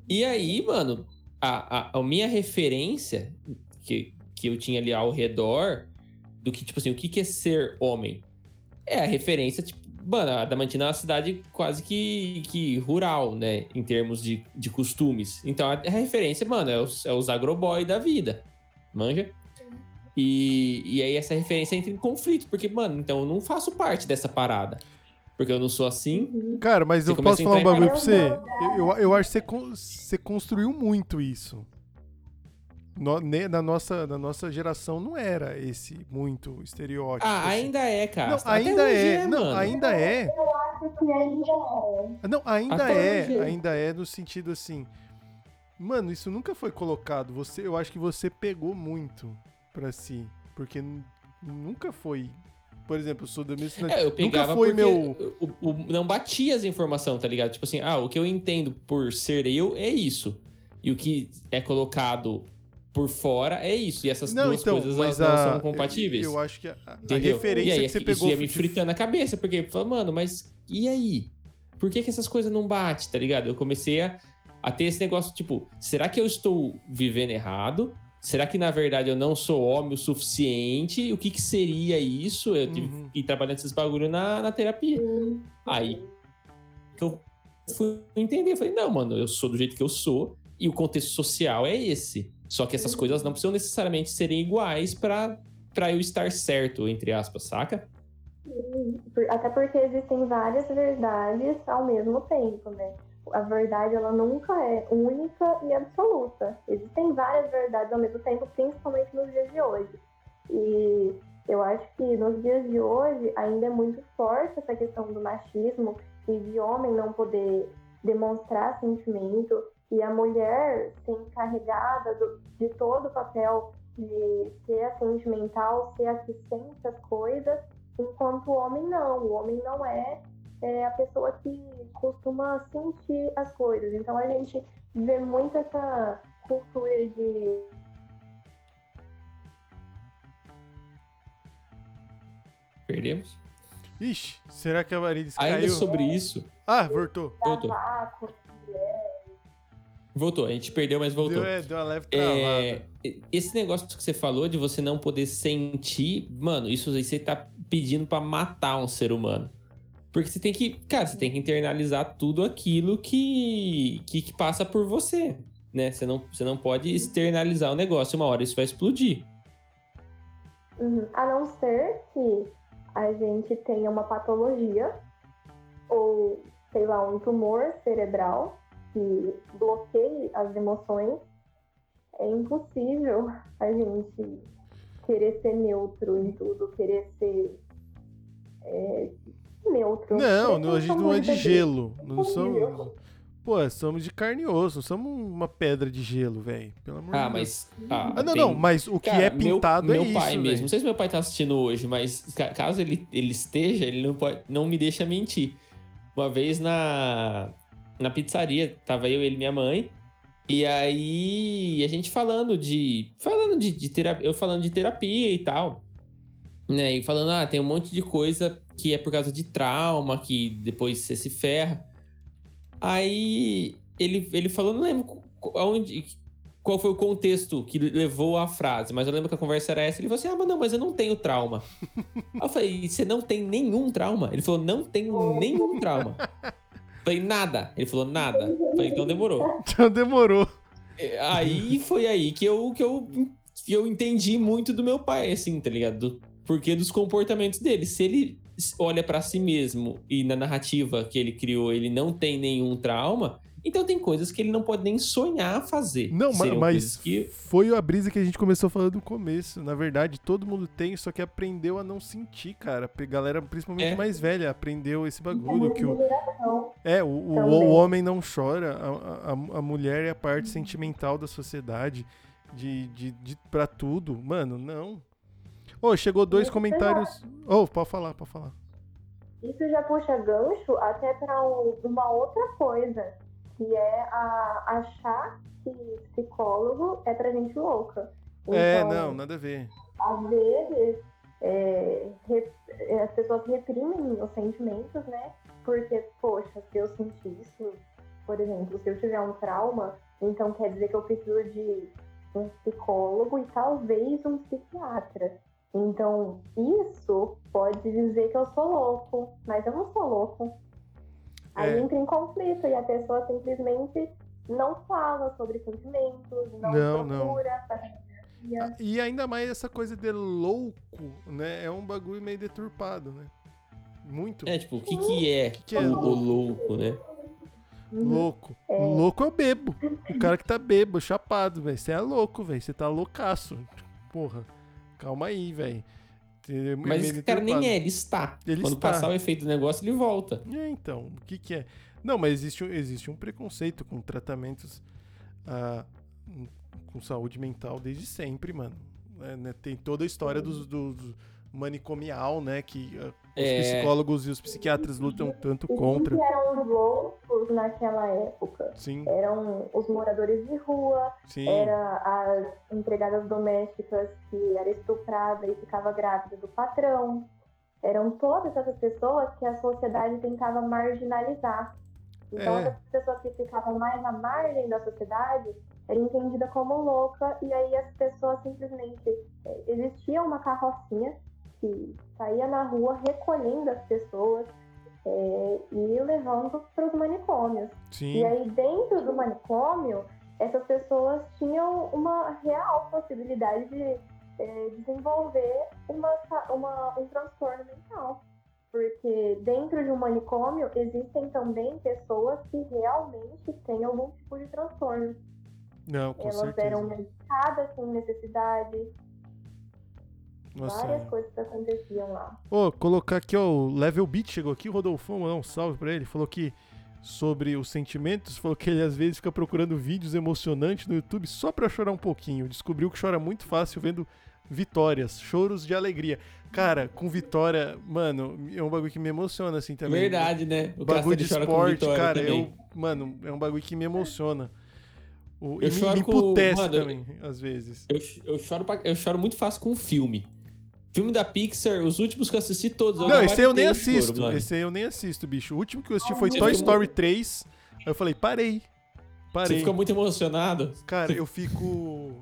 [SPEAKER 1] E aí, mano, a, a, a minha referência que, que eu tinha ali ao redor do que, tipo assim, o que, que é ser homem? É a referência, tipo, mano, a Adamantina é uma cidade quase que, que rural, né? Em termos de, de costumes. Então a, a referência, mano, é os, é os agroboy da vida. Manja? E, e aí essa referência entra em conflito, porque, mano, então eu não faço parte dessa parada. Porque eu não sou assim.
[SPEAKER 2] Cara, mas eu posso falar um bagulho pra você? Eu, eu, eu acho que você, con- você construiu muito isso. No- ne- na, nossa, na nossa geração não era esse muito estereótipo.
[SPEAKER 1] Ah,
[SPEAKER 2] assim.
[SPEAKER 1] ainda é, cara.
[SPEAKER 2] Não, ainda
[SPEAKER 1] hoje
[SPEAKER 2] é. não,
[SPEAKER 1] mano.
[SPEAKER 2] ainda é.
[SPEAKER 3] Eu acho que ainda é.
[SPEAKER 2] Não, ainda
[SPEAKER 1] Até
[SPEAKER 2] é.
[SPEAKER 1] hoje.
[SPEAKER 2] Ainda é no sentido assim. Mano, isso nunca foi colocado. Você, eu acho que você pegou muito pra si. Porque nunca foi. Por exemplo, da mesma
[SPEAKER 1] É, eu
[SPEAKER 2] Nunca foi meu.
[SPEAKER 1] o- o- não batia as informações, tá ligado? Tipo assim, ah, o que eu entendo por ser eu é isso. E o que é colocado por fora é isso. E essas
[SPEAKER 2] Não,
[SPEAKER 1] duas
[SPEAKER 2] então,
[SPEAKER 1] coisas elas não
[SPEAKER 2] a,
[SPEAKER 1] são compatíveis.
[SPEAKER 2] Eu, eu acho que a, a referência
[SPEAKER 1] aí,
[SPEAKER 2] que você
[SPEAKER 1] isso
[SPEAKER 2] pegou
[SPEAKER 1] ia me fritando a cabeça, porque fala, mano, mas e aí? Por que, que essas coisas não batem, tá ligado? Eu comecei a, a ter esse negócio, tipo, será que eu estou vivendo errado? Será que na verdade eu não sou homem o suficiente? O que, que seria isso? Eu tive
[SPEAKER 2] Uhum.
[SPEAKER 1] que ir trabalhando esses bagulho na, na terapia. Aí que eu fui entender, eu falei, não, mano, eu sou do jeito que eu sou e o contexto social é esse. Só que essas coisas não precisam necessariamente serem iguais pra pra eu estar certo, entre aspas, saca?
[SPEAKER 3] Até porque existem várias verdades ao mesmo tempo, né? A verdade, ela nunca é única e absoluta. Existem várias verdades ao mesmo tempo, principalmente nos dias de hoje. E eu acho que nos dias de hoje ainda é muito forte essa questão do machismo e de homem não poder demonstrar sentimento e a mulher ser encarregada do- de todo o papel de ser a sentimental, ser a que sente as coisas enquanto o homem não. O homem não é, é a pessoa que costuma sentir as coisas. Então a gente vê muito essa cultura de
[SPEAKER 1] Perdemos.
[SPEAKER 2] Ixi, será que a Marilis
[SPEAKER 1] Ainda
[SPEAKER 2] caiu?
[SPEAKER 1] sobre isso,
[SPEAKER 2] Ah, voltou.
[SPEAKER 1] voltou. Voltou, a gente perdeu, mas voltou.
[SPEAKER 2] Deu, é, deu uma leve travada.
[SPEAKER 1] É, esse negócio que você falou de você não poder sentir, mano, isso aí você tá pedindo pra matar um ser humano. Porque você tem que, cara, você tem que internalizar tudo aquilo que, que, que passa por você, né? Você não, você não pode externalizar o negócio, uma hora isso vai explodir.
[SPEAKER 3] Uhum. A não ser que a gente tenha uma patologia ou, sei lá, um tumor cerebral que bloqueie as emoções, é impossível a gente querer ser neutro em tudo, querer ser é, neutro.
[SPEAKER 2] Não, não, a gente não é de gelo. Não somos. Pô, somos de carne e osso. Não somos uma pedra de gelo, velho. Pelo amor
[SPEAKER 1] Ah,
[SPEAKER 2] de Deus.
[SPEAKER 1] mas. ah,
[SPEAKER 2] Ah, não,
[SPEAKER 1] tem-
[SPEAKER 2] não, mas o que
[SPEAKER 1] Cara,
[SPEAKER 2] é pintado
[SPEAKER 1] meu,
[SPEAKER 2] é
[SPEAKER 1] meu
[SPEAKER 2] isso.
[SPEAKER 1] pai mesmo.
[SPEAKER 2] velho.
[SPEAKER 1] Não sei se meu pai tá assistindo hoje, mas ca- caso ele, ele esteja, ele não, pode, não me deixa mentir. Uma vez na, na pizzaria, tava eu, ele e minha mãe. E aí a gente falando de. Falando de, de terapia. Eu falando de terapia e tal. Né? E falando, ah, tem um monte de coisa que é por causa de trauma, que depois você se ferra. Aí ele, ele falou, não lembro aonde, qual foi o contexto que levou à frase, mas eu lembro que a conversa era essa. Ele falou assim: Ah, mas não, mas eu não tenho trauma. Aí eu falei: Você não tem nenhum trauma? Ele falou: Não tenho nenhum trauma. Eu falei: Nada. Ele falou: Nada. Eu falei: Então demorou.
[SPEAKER 2] Então demorou.
[SPEAKER 1] É, Aí foi aí que eu, que eu, que eu entendi muito do meu pai, assim, tá ligado? Do porquê dos comportamentos dele. Se ele olha pra si mesmo e na narrativa que ele criou ele não tem nenhum trauma, então tem coisas que ele não pode nem sonhar fazer.
[SPEAKER 2] Não,
[SPEAKER 1] seriam
[SPEAKER 2] mas
[SPEAKER 1] que
[SPEAKER 2] foi a brisa que a gente começou falando no começo. Na verdade, todo mundo tem, só que aprendeu a não sentir, cara. A galera, principalmente
[SPEAKER 1] É.
[SPEAKER 2] mais velha, aprendeu esse
[SPEAKER 3] É
[SPEAKER 2] bagulho.
[SPEAKER 3] muito
[SPEAKER 2] Que o, é, o, o, o homem não chora, a, a, a mulher é a parte sentimental da sociedade, de, de, de, pra tudo. Mano, não. Ô, chegou dois
[SPEAKER 3] Isso
[SPEAKER 2] comentários. Ô, pode falar, pode falar.
[SPEAKER 3] Isso já puxa gancho até para uma outra coisa, que é a, achar que psicólogo é pra gente louca.
[SPEAKER 2] é,
[SPEAKER 3] Então,
[SPEAKER 2] não, nada a ver.
[SPEAKER 3] às vezes é, re- é, as pessoas reprimem os sentimentos, né? Porque, poxa, se eu sentir isso, por exemplo, se eu tiver um trauma, então quer dizer que eu preciso de um psicólogo e talvez um psiquiatra. Então, isso pode dizer que eu sou louco, mas eu não sou louco. Aí
[SPEAKER 2] É.
[SPEAKER 3] entra em conflito e a pessoa simplesmente não fala sobre sentimentos, não,
[SPEAKER 2] Não, não.
[SPEAKER 3] procura fazer terapia.
[SPEAKER 2] E ainda mais essa coisa de louco, né? É um bagulho meio deturpado, né? Muito
[SPEAKER 1] É, tipo, o que que é,
[SPEAKER 2] que é
[SPEAKER 1] o, o louco, né?
[SPEAKER 2] louco. O louco é o bebo. O cara que tá bebo, chapado, velho. Você é louco, velho. Você tá loucaço. Porra, calma aí, velho.
[SPEAKER 1] Mas esse cara nem é, ele está.
[SPEAKER 2] Ele
[SPEAKER 1] Quando
[SPEAKER 2] está.
[SPEAKER 1] passar o efeito do negócio, ele volta.
[SPEAKER 2] É, então, o que que é? Não, mas existe, um- existe um preconceito com tratamentos ah, com saúde mental desde sempre, mano. É, né, Tem toda a história dos, dos manicomial, né? Que ah, os
[SPEAKER 1] É.
[SPEAKER 2] psicólogos e os psiquiatras lutam tanto
[SPEAKER 3] E
[SPEAKER 2] contra.
[SPEAKER 3] quem que eram os loucos naquela época?
[SPEAKER 2] Sim,
[SPEAKER 3] Eram os moradores de rua,
[SPEAKER 2] sim.
[SPEAKER 3] era as empregadas domésticas que era estuprada e ficava grávida do patrão. Eram todas essas pessoas que a sociedade tentava marginalizar. Então,
[SPEAKER 2] É.
[SPEAKER 3] as pessoas que ficavam mais à margem da sociedade era entendida como louca e aí as pessoas simplesmente eh, existia uma carrocinha que saía na rua recolhendo as pessoas eh, e levando para os manicômios.
[SPEAKER 2] Sim.
[SPEAKER 3] E aí, dentro do manicômio, essas pessoas tinham uma real possibilidade de eh, desenvolver uma, uma- um transtorno mental. Porque dentro de um manicômio existem também pessoas que realmente têm algum tipo de transtorno.
[SPEAKER 2] Não, com
[SPEAKER 3] Elas
[SPEAKER 2] certeza.
[SPEAKER 3] eram medicadas sem necessidade,
[SPEAKER 2] Nossa.
[SPEAKER 3] várias coisas aconteciam lá.
[SPEAKER 2] Ô, colocar aqui, ó, o Level Beat chegou aqui, o Rodolfão, mandar um salve pra ele. Falou que sobre os sentimentos, falou que ele às vezes fica procurando vídeos emocionantes no YouTube só pra chorar um pouquinho. Descobriu que chora muito fácil vendo vitórias, choros de alegria. Cara, com vitória, mano, é um bagulho que me emociona assim também.
[SPEAKER 1] Verdade, né? O
[SPEAKER 2] bagulho de
[SPEAKER 1] com
[SPEAKER 2] esporte, cara,
[SPEAKER 1] também.
[SPEAKER 2] eu, mano, é um bagulho que me emociona. O,
[SPEAKER 1] Eu
[SPEAKER 2] e me,
[SPEAKER 1] choro
[SPEAKER 2] me
[SPEAKER 1] com-
[SPEAKER 2] emputece
[SPEAKER 1] mano,
[SPEAKER 2] também, às vezes.
[SPEAKER 1] Eu, eu, choro pra- eu choro muito fácil com filme. Filme da Pixar, os últimos que eu assisti todos.
[SPEAKER 2] Não, esse aí eu nem assisto. Esse aí eu nem assisto, bicho. O último que eu assisti foi
[SPEAKER 1] Você
[SPEAKER 2] Toy Story 3. Aí eu falei, parei.
[SPEAKER 1] Você
[SPEAKER 2] Parei.
[SPEAKER 1] fica muito emocionado.
[SPEAKER 2] Cara, eu fico.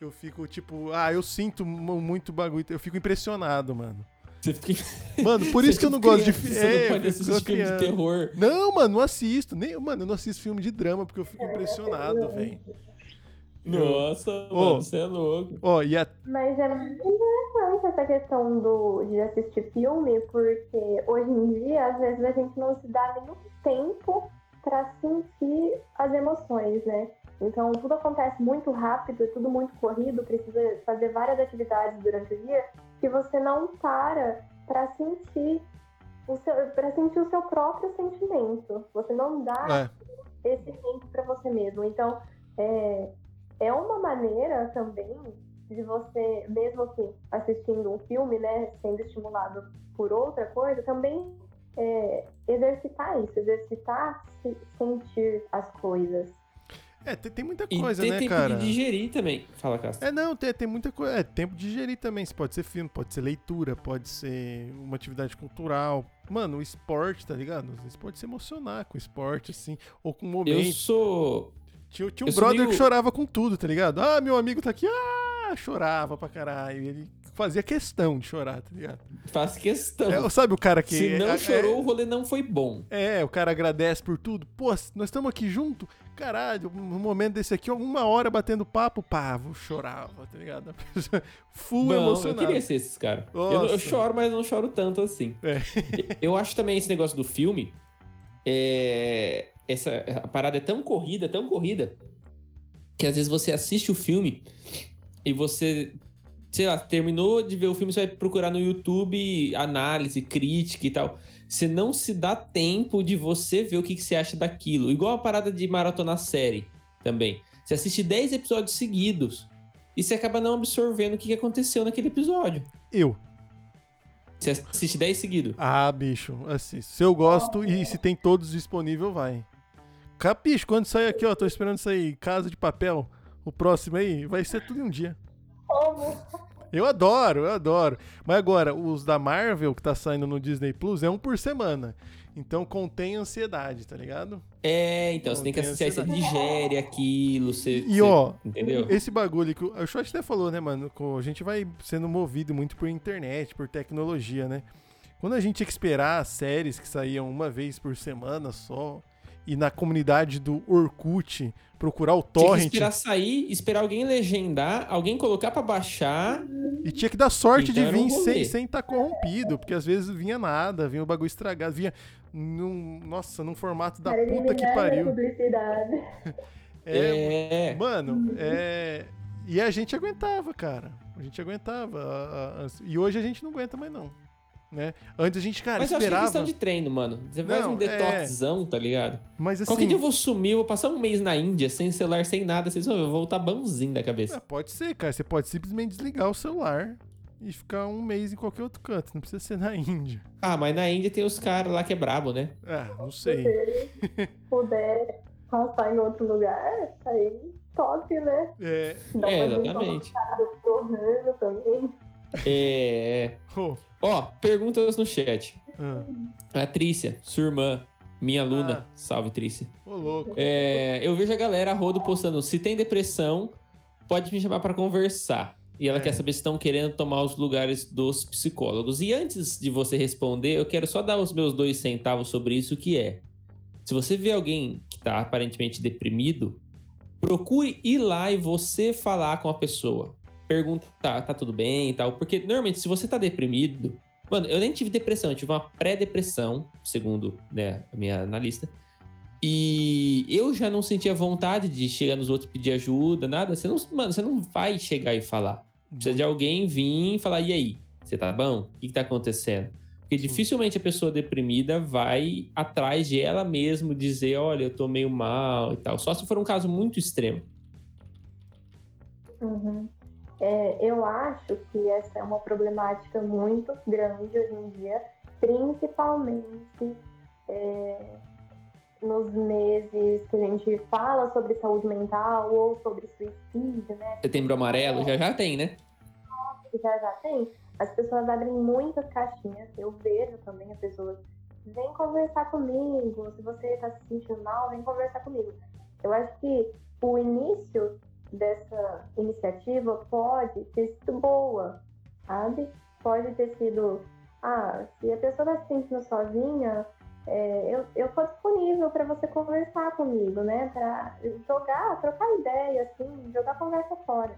[SPEAKER 2] Eu fico tipo, ah, eu sinto mu- muito bagulho. Eu fico impressionado, mano.
[SPEAKER 1] Você fica...
[SPEAKER 2] Mano, por
[SPEAKER 1] Você
[SPEAKER 2] isso que eu não
[SPEAKER 1] fica
[SPEAKER 2] gosto de
[SPEAKER 1] criança,
[SPEAKER 2] filme.
[SPEAKER 1] Você
[SPEAKER 2] É,
[SPEAKER 1] não
[SPEAKER 2] eu
[SPEAKER 1] pode assistir filme de
[SPEAKER 2] criança.
[SPEAKER 1] terror.
[SPEAKER 2] Não, mano, não assisto. Nem, mano, eu não assisto filme de drama porque eu fico impressionado, velho.
[SPEAKER 1] Nossa,
[SPEAKER 2] Ô.
[SPEAKER 1] mano, você é louco.
[SPEAKER 2] Ó, e a.
[SPEAKER 3] Mas é muito interessante essa questão do, de assistir filme, porque hoje em dia, às vezes, a gente não se dá nenhum tempo para sentir as emoções, né? Então, tudo acontece muito rápido, é tudo muito corrido, precisa fazer várias atividades durante o dia, que você não para para sentir o seu, para sentir o seu próprio sentimento. Você não dá
[SPEAKER 2] É,
[SPEAKER 3] esse tempo para você mesmo. Então, é, é uma maneira também de você, mesmo que assistindo um filme, né, sendo estimulado por outra coisa, também é, exercitar isso, exercitar se sentir as coisas.
[SPEAKER 2] é tem, tem muita
[SPEAKER 1] E
[SPEAKER 2] coisa,
[SPEAKER 1] ter
[SPEAKER 2] né,
[SPEAKER 1] tempo
[SPEAKER 2] cara?
[SPEAKER 1] de digerir também. Fala, Castro.
[SPEAKER 2] É, não, tem, tem muita coisa. É, tempo de digerir também. Isso pode ser filme, pode ser leitura, pode ser uma atividade cultural. Mano, o esporte, tá ligado? Às vezes pode se emocionar com o esporte, assim, ou com um
[SPEAKER 1] Eu
[SPEAKER 2] momento.
[SPEAKER 1] sou...
[SPEAKER 2] Tinha, tinha um
[SPEAKER 1] eu
[SPEAKER 2] brother
[SPEAKER 1] meio-
[SPEAKER 2] que chorava com tudo, tá ligado? Ah, meu amigo tá aqui, ah, chorava pra caralho. Ele fazia questão de chorar, tá ligado?
[SPEAKER 1] Faço questão.
[SPEAKER 2] É, sabe o cara que.
[SPEAKER 1] Se não
[SPEAKER 2] é,
[SPEAKER 1] chorou, o rolê não foi bom.
[SPEAKER 2] É, é, o cara agradece por tudo. Pô, nós estamos aqui junto. Caralho, um momento desse aqui, uma hora batendo papo, pá, vou chorava, tá ligado? A pessoa Full
[SPEAKER 1] Bom, eu
[SPEAKER 2] emocionado.
[SPEAKER 1] queria ser esses caras. Eu, eu choro, mas não choro tanto assim.
[SPEAKER 2] É.
[SPEAKER 1] Eu acho também esse negócio do filme. é, Essa a parada é tão corrida, tão corrida, que às vezes você assiste o filme e você, sei lá, terminou de ver o filme, você vai procurar no YouTube análise, crítica e tal. Você não se dá tempo de você ver o que, que você acha daquilo. Igual a parada de maratona série também. Você assiste 10 episódios seguidos e você acaba não absorvendo o que que aconteceu naquele episódio.
[SPEAKER 2] Eu.
[SPEAKER 1] Você assiste 10 seguidos.
[SPEAKER 2] Ah, bicho, assisto. Se eu gosto e se tem todos disponível, vai. Capicho, quando sair aqui, ó, tô esperando sair Casa de Papel, o próximo aí, vai ser tudo em um dia.
[SPEAKER 3] Como?
[SPEAKER 2] Eu adoro, eu adoro. Mas agora, os da Marvel que tá saindo no Disney Plus é um por semana. Então contém ansiedade, tá ligado?
[SPEAKER 1] É, então, você tem que
[SPEAKER 2] Contém
[SPEAKER 1] associar, você digere aquilo, você...
[SPEAKER 2] E
[SPEAKER 1] você-
[SPEAKER 2] ó,
[SPEAKER 1] Entendeu?
[SPEAKER 2] esse bagulho que o o Shot até falou, né, mano? A gente vai sendo movido muito por internet, por tecnologia, né? Quando a gente tinha que esperar séries que saíam uma vez por semana só, e na comunidade do Orkut procurar o
[SPEAKER 1] Tinha que
[SPEAKER 2] torrent,
[SPEAKER 1] esperar sair, esperar alguém legendar, alguém colocar pra baixar.
[SPEAKER 2] e tinha que dar sorte
[SPEAKER 1] Então
[SPEAKER 2] de vir sem sem estar corrompido, porque às vezes vinha nada, vinha o bagulho estragado, vinha num, nossa, num formato da
[SPEAKER 3] Para
[SPEAKER 2] puta que pariu. É,
[SPEAKER 1] É.
[SPEAKER 2] Mano, é. E a gente aguentava, cara. A gente aguentava. a- a- a- E hoje a gente não aguenta mais, não. Né? Antes a gente, cara,
[SPEAKER 1] Mas eu acho que é
[SPEAKER 2] esperava.
[SPEAKER 1] questão de treino, mano. Você faz um detoxzão, tá ligado?
[SPEAKER 2] Mas assim.
[SPEAKER 1] Qualquer dia eu vou sumir, eu vou passar um mês na Índia, sem celular, sem nada, vocês vão ver, eu vou voltar bonzinho da cabeça.
[SPEAKER 2] é, pode ser, cara. Você pode simplesmente desligar o celular e ficar um mês em qualquer outro canto. Não precisa ser na Índia.
[SPEAKER 1] Ah, mas na Índia tem os caras lá que é brabo, né?
[SPEAKER 2] Ah, não
[SPEAKER 3] Se
[SPEAKER 2] sei.
[SPEAKER 3] ele puder passar em outro lugar, aí top, né?
[SPEAKER 2] É.
[SPEAKER 3] Dá
[SPEAKER 1] É, exatamente.
[SPEAKER 3] governo também.
[SPEAKER 1] É. é.
[SPEAKER 2] Oh,
[SPEAKER 1] Ó, perguntas no chat.
[SPEAKER 2] ah,
[SPEAKER 1] A Trícia, sua irmã, minha aluna,
[SPEAKER 2] Ah.
[SPEAKER 1] salve Trícia.
[SPEAKER 2] ô, louco.
[SPEAKER 1] É, eu vejo a galera a rodo postando, se tem depressão, pode me chamar pra conversar. E ela
[SPEAKER 2] É.
[SPEAKER 1] quer saber se estão querendo tomar os lugares dos psicólogos. E antes de você responder, eu quero só dar os meus dois centavos sobre isso, que é... Se você vê alguém que tá aparentemente deprimido, procure ir lá e você falar com a pessoa. Perguntar, tá tudo bem e tal. Porque, normalmente, se você tá deprimido... Mano, eu nem tive depressão, eu tive uma pré-depressão, segundo né, a minha analista. E eu já não sentia vontade de chegar nos outros e pedir ajuda, nada. Você não, mano, você não vai chegar e falar. Precisa de alguém vir e falar, e aí? Você tá bom? O que, que tá acontecendo? Porque dificilmente a pessoa deprimida vai atrás de ela mesmo dizer, olha, eu tô meio mal e tal. Só se for um caso muito extremo.
[SPEAKER 3] Uhum. É, eu acho que essa é uma problemática muito grande hoje em dia, principalmente é, nos meses que a gente fala sobre saúde mental ou sobre suicídio, né?
[SPEAKER 1] Setembro amarelo já já tem, né?
[SPEAKER 3] já já tem, as pessoas abrem muitas caixinhas. Eu vejo também as pessoas, vem conversar comigo, se você está se sentindo mal, vem conversar comigo. Eu acho que o início dessa iniciativa pode ter sido boa, sabe? Pode ter sido, ah, se a pessoa está se sentindo sozinha, é, eu, eu disponível para você conversar comigo, né? Para jogar, trocar ideia, assim, jogar conversa fora.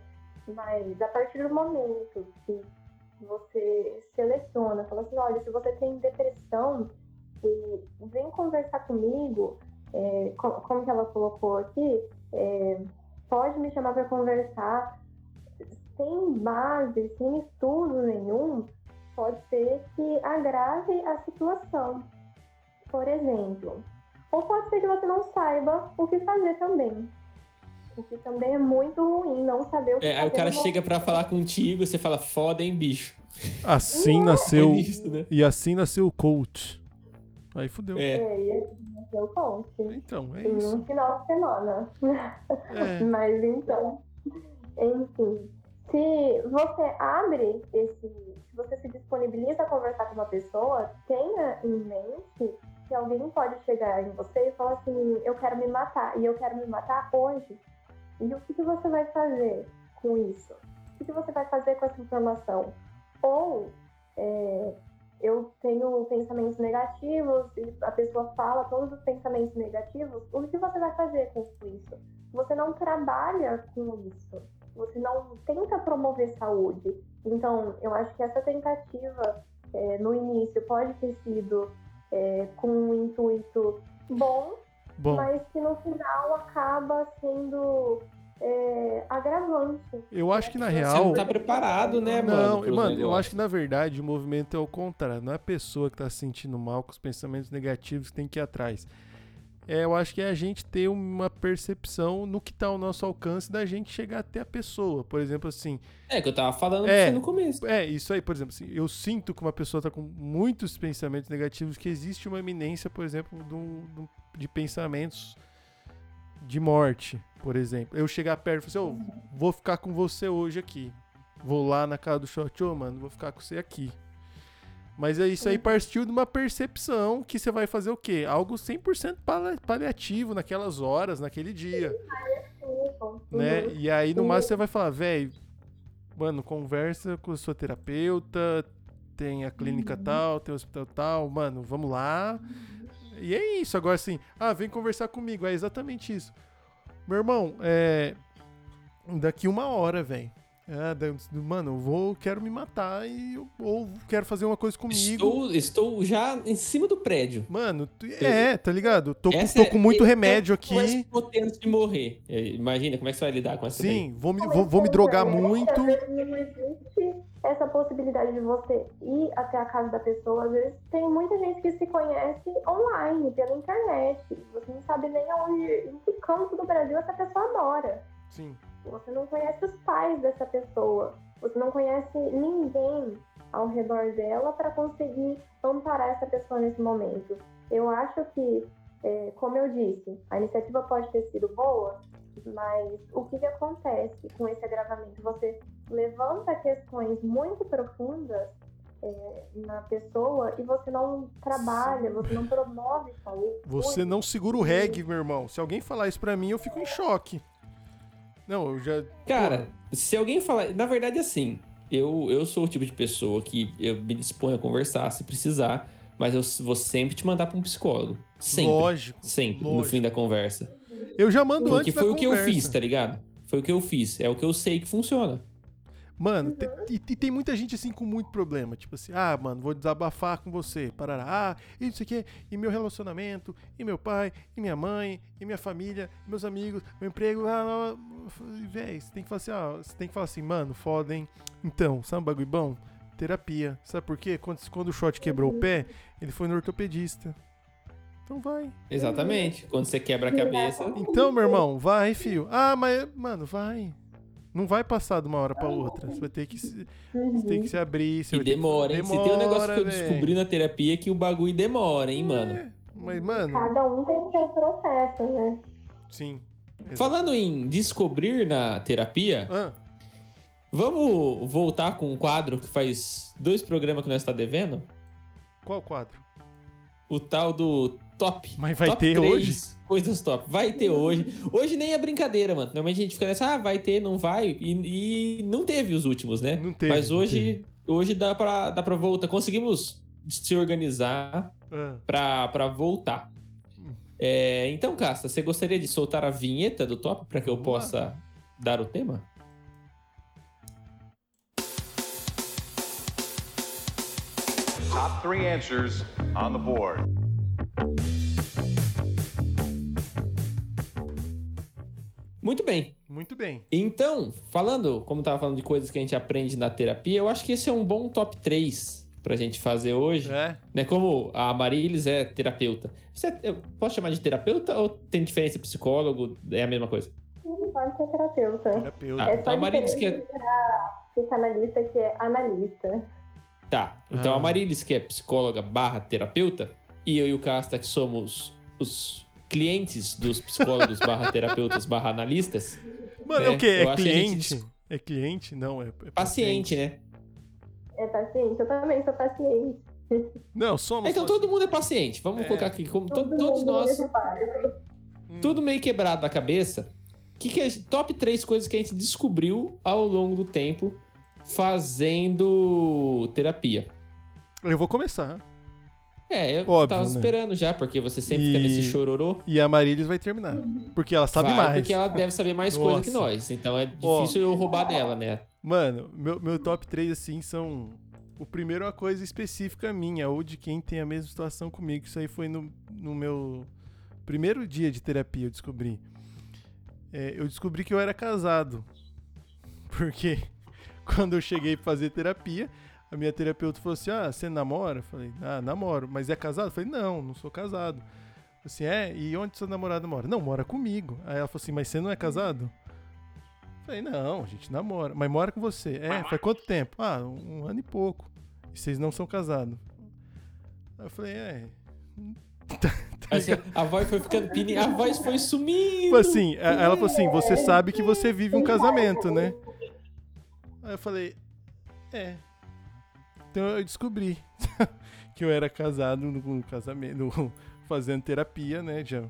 [SPEAKER 3] Mas a partir do momento que você seleciona, fala assim, olha, se você tem depressão, vem conversar comigo, é, co- como que ela colocou aqui, é, pode me chamar para conversar, sem base, sem estudo nenhum, pode ser que agrave a situação. Por exemplo, ou pode ser que você não saiba o que fazer também. O que também é muito ruim, não saber o que
[SPEAKER 1] É, aí o
[SPEAKER 3] fazer
[SPEAKER 1] cara chega pra falar contigo, você fala, foda, hein, bicho.
[SPEAKER 2] Assim nasceu.
[SPEAKER 1] É isso, né?
[SPEAKER 2] E assim nasceu o coach. Aí fudeu.
[SPEAKER 1] É.
[SPEAKER 3] É, esse o ponto.
[SPEAKER 2] Então, é
[SPEAKER 3] Em
[SPEAKER 2] isso.
[SPEAKER 3] um final de semana.
[SPEAKER 2] É.
[SPEAKER 3] Mas então, enfim, se você abre esse, se você se disponibiliza a conversar com uma pessoa, tenha em mente que alguém pode chegar em você e falar assim, eu quero me matar, e eu quero me matar hoje. E o que, que você vai fazer com isso? O que, que você vai fazer com essa informação? Ou é, eu tenho pensamentos negativos e a pessoa fala todos os pensamentos negativos, o que você vai fazer com isso? Você não trabalha com isso, você não tenta promover saúde. Então, eu acho que essa tentativa é, no início pode ter sido é, com um intuito bom,
[SPEAKER 2] Bom,
[SPEAKER 3] mas que no final acaba sendo é, agravante.
[SPEAKER 2] eu acho que na
[SPEAKER 1] Você
[SPEAKER 2] real.
[SPEAKER 1] não tá preparado, né, mano?
[SPEAKER 2] Não,
[SPEAKER 1] pros
[SPEAKER 2] mano, eu acho que na verdade o movimento é o contrário. Não é a pessoa que tá se sentindo mal com os pensamentos negativos que tem que ir atrás. É, eu acho que é a gente ter uma percepção no que tá ao nosso alcance da gente chegar até a pessoa. Por exemplo, assim,
[SPEAKER 1] É, que eu tava falando
[SPEAKER 2] É.
[SPEAKER 1] você no começo.
[SPEAKER 2] é isso aí, por exemplo, assim, eu sinto que uma pessoa tá com muitos pensamentos negativos, que existe uma eminência, por exemplo, de, de um- de pensamentos de morte, por exemplo. Eu chegar perto e falar assim, ô, vou ficar com você hoje aqui. Vou lá na casa do shot, ô, mano, vou ficar com você aqui. Mas é isso aí partiu de uma percepção que você vai fazer o quê? Algo 100% pali- paliativo naquelas horas, naquele dia,
[SPEAKER 3] Isso.
[SPEAKER 2] né?
[SPEAKER 3] Uhum.
[SPEAKER 2] E aí no máximo você vai falar, velho, mano, conversa com a sua terapeuta, tem a clínica tal, tem o hospital tal, mano, vamos lá. E é isso, agora assim, ah, vem conversar comigo, é exatamente isso. Meu irmão, é. Daqui uma hora, velho. É, mano, eu vou, quero me matar e eu- ou quero fazer uma coisa comigo.
[SPEAKER 1] Estou, estou já em cima do prédio.
[SPEAKER 2] Mano, tu- é, tá ligado? Tô,
[SPEAKER 1] Essa
[SPEAKER 2] tô
[SPEAKER 1] é-
[SPEAKER 2] com muito
[SPEAKER 1] é
[SPEAKER 2] remédio
[SPEAKER 1] o mais
[SPEAKER 2] aqui.
[SPEAKER 1] potente de morrer. É, Imagina como é que você vai lidar com essa daí.
[SPEAKER 2] Sim, vou me, vou, vou me drogar muito.
[SPEAKER 3] Essa possibilidade de você ir até a casa da pessoa. Às vezes tem muita gente que se conhece online, pela internet. Você não sabe nem aonde, em que canto do Brasil essa pessoa mora.
[SPEAKER 2] Sim.
[SPEAKER 3] Você não conhece os pais dessa pessoa. Você não conhece ninguém ao redor dela para conseguir amparar essa pessoa nesse momento. Eu acho que, é, como eu disse, a iniciativa pode ter sido boa, mas o que, que acontece com esse agravamento? Você levanta questões muito profundas é, na pessoa e você não trabalha, você não promove saúde.
[SPEAKER 2] Você não segura o reggae, meu irmão. Se alguém falar isso pra mim, eu fico em choque. Não, eu já.
[SPEAKER 1] Cara, se alguém falar. Na verdade, assim, eu, eu sou o tipo de pessoa que eu me disponho a conversar se precisar, mas eu vou sempre te mandar pra um psicólogo. Sempre.
[SPEAKER 2] Lógico.
[SPEAKER 1] Sempre, no
[SPEAKER 2] lógico.
[SPEAKER 1] fim da conversa.
[SPEAKER 2] Eu já mando
[SPEAKER 1] Porque
[SPEAKER 2] antes
[SPEAKER 1] foi
[SPEAKER 2] da
[SPEAKER 1] o que eu
[SPEAKER 2] conversa.
[SPEAKER 1] fiz, tá ligado? Foi o que eu fiz. É o que eu sei que funciona.
[SPEAKER 2] Mano, te- e, e tem muita gente assim com muito problema. Tipo assim, ah, mano, vou desabafar com você. Parará. Ah, e isso aqui, e meu relacionamento, e meu pai, e minha mãe, e minha família, e meus amigos, meu emprego. Ah, Véi, você tem que falar assim, ó, você tem que falar assim, mano, foda, hein? Então, sabe um bagulho bom? Terapia. Sabe por quê? Quando, quando o shot quebrou o pé, ele foi no ortopedista. Então vai.
[SPEAKER 1] Exatamente. Quando você quebra a cabeça.
[SPEAKER 2] Então, meu irmão, vai, filho. Ah, mas, mano, vai. Não vai passar de uma hora pra outra. Você vai ter que se, você tem que se abrir. Você
[SPEAKER 1] E
[SPEAKER 2] vai ter que-
[SPEAKER 1] demora, hein? Se tem um negócio que eu
[SPEAKER 2] Demora,
[SPEAKER 1] descobri na terapia é que o bagulho demora, hein, mano?
[SPEAKER 2] É, mas, mano,
[SPEAKER 3] Cada um tem seu processo, né?
[SPEAKER 2] sim.
[SPEAKER 1] Falando em descobrir na terapia,
[SPEAKER 2] Ah,
[SPEAKER 1] vamos voltar com um quadro que faz dois programas que nós está devendo?
[SPEAKER 2] qual quadro?
[SPEAKER 1] O tal do top.
[SPEAKER 2] Mas vai
[SPEAKER 1] top
[SPEAKER 2] ter
[SPEAKER 1] três
[SPEAKER 2] hoje?
[SPEAKER 1] Coisas top. Vai ter hoje. Hoje nem é brincadeira, mano. Normalmente a gente fica nessa, ah, vai ter, não vai. E, e não teve os últimos, né?
[SPEAKER 2] Não teve,
[SPEAKER 1] Mas hoje, hoje dá pra, dá pra voltar. Conseguimos se organizar
[SPEAKER 2] Ah,
[SPEAKER 1] pra, pra voltar. É, então, Casta, você gostaria de soltar a vinheta do top para que eu
[SPEAKER 2] Vamos lá.
[SPEAKER 1] possa dar o tema?
[SPEAKER 4] Top three answers on the board.
[SPEAKER 1] Muito bem.
[SPEAKER 2] muito bem.
[SPEAKER 1] Então, falando, como tava falando de coisas que a gente aprende na terapia, eu acho que esse é um bom top 3 pra gente fazer hoje.
[SPEAKER 2] É.
[SPEAKER 1] Né? Como a Marilis é terapeuta. Você é- eu posso chamar de terapeuta ou tem diferença psicólogo? É a mesma coisa?
[SPEAKER 3] Não pode ser terapeuta.
[SPEAKER 2] Terapeuta.
[SPEAKER 1] Ah,
[SPEAKER 3] É
[SPEAKER 1] então a Marilis que é...
[SPEAKER 3] psicanalista que é analista.
[SPEAKER 1] Tá. Então
[SPEAKER 2] Ah.
[SPEAKER 1] a Marilis que é psicóloga barra terapeuta e eu e o Casta que somos os clientes dos psicólogos barra terapeutas barra analistas,
[SPEAKER 2] Mano, é,
[SPEAKER 1] É,
[SPEAKER 2] o quê?
[SPEAKER 1] eu
[SPEAKER 2] É
[SPEAKER 1] gente
[SPEAKER 2] cliente?
[SPEAKER 1] dis-
[SPEAKER 2] É cliente? Não, é, é
[SPEAKER 1] paciente, né?
[SPEAKER 3] É paciente, eu também sou paciente.
[SPEAKER 2] Não, somos.
[SPEAKER 1] Então todo mundo é paciente. Vamos
[SPEAKER 2] É.
[SPEAKER 1] colocar aqui como to-
[SPEAKER 3] Todo
[SPEAKER 1] todos
[SPEAKER 3] mundo
[SPEAKER 1] nós.
[SPEAKER 2] Hum.
[SPEAKER 1] tudo meio quebrado da cabeça. Que que é top três coisas que a gente descobriu ao longo do tempo fazendo terapia?
[SPEAKER 2] Eu vou começar.
[SPEAKER 1] É, eu
[SPEAKER 2] Óbvio,
[SPEAKER 1] tava
[SPEAKER 2] né?
[SPEAKER 1] esperando já, porque você sempre fica
[SPEAKER 2] E-
[SPEAKER 1] nesse chororô.
[SPEAKER 2] E a Marilis vai terminar. Porque ela sabe
[SPEAKER 1] Vai,
[SPEAKER 2] mais.
[SPEAKER 1] Porque ela deve saber mais coisa que nós. Então é difícil eu roubar dela, né?
[SPEAKER 2] Mano, meu, meu top 3, assim, são. O primeiro é uma coisa específica minha, ou de quem tem a mesma situação comigo. Isso aí foi no, no meu primeiro dia de terapia, eu descobri. É, eu descobri que eu era casado. Porque quando eu cheguei pra fazer terapia, a minha terapeuta falou assim: Ah, você namora? Eu falei: Ah, namoro. Mas é casado? Eu falei: Não, não sou casado. Assim, é? E onde seu namorado mora? Não, mora comigo. Aí ela falou assim: Mas você não é casado? Falei, não, a gente namora. Mas mora com você. É, faz quanto tempo? Ah, um, ano e pouco. E vocês não são casados. Aí eu falei, é. Ligado?
[SPEAKER 1] a voz foi ficando pini, a voz foi sumindo.
[SPEAKER 2] Assim, ela falou assim: você sabe que você vive um casamento, né? Aí eu falei, é. Então eu descobri que eu era casado no casamento, no- fazendo terapia, né, já.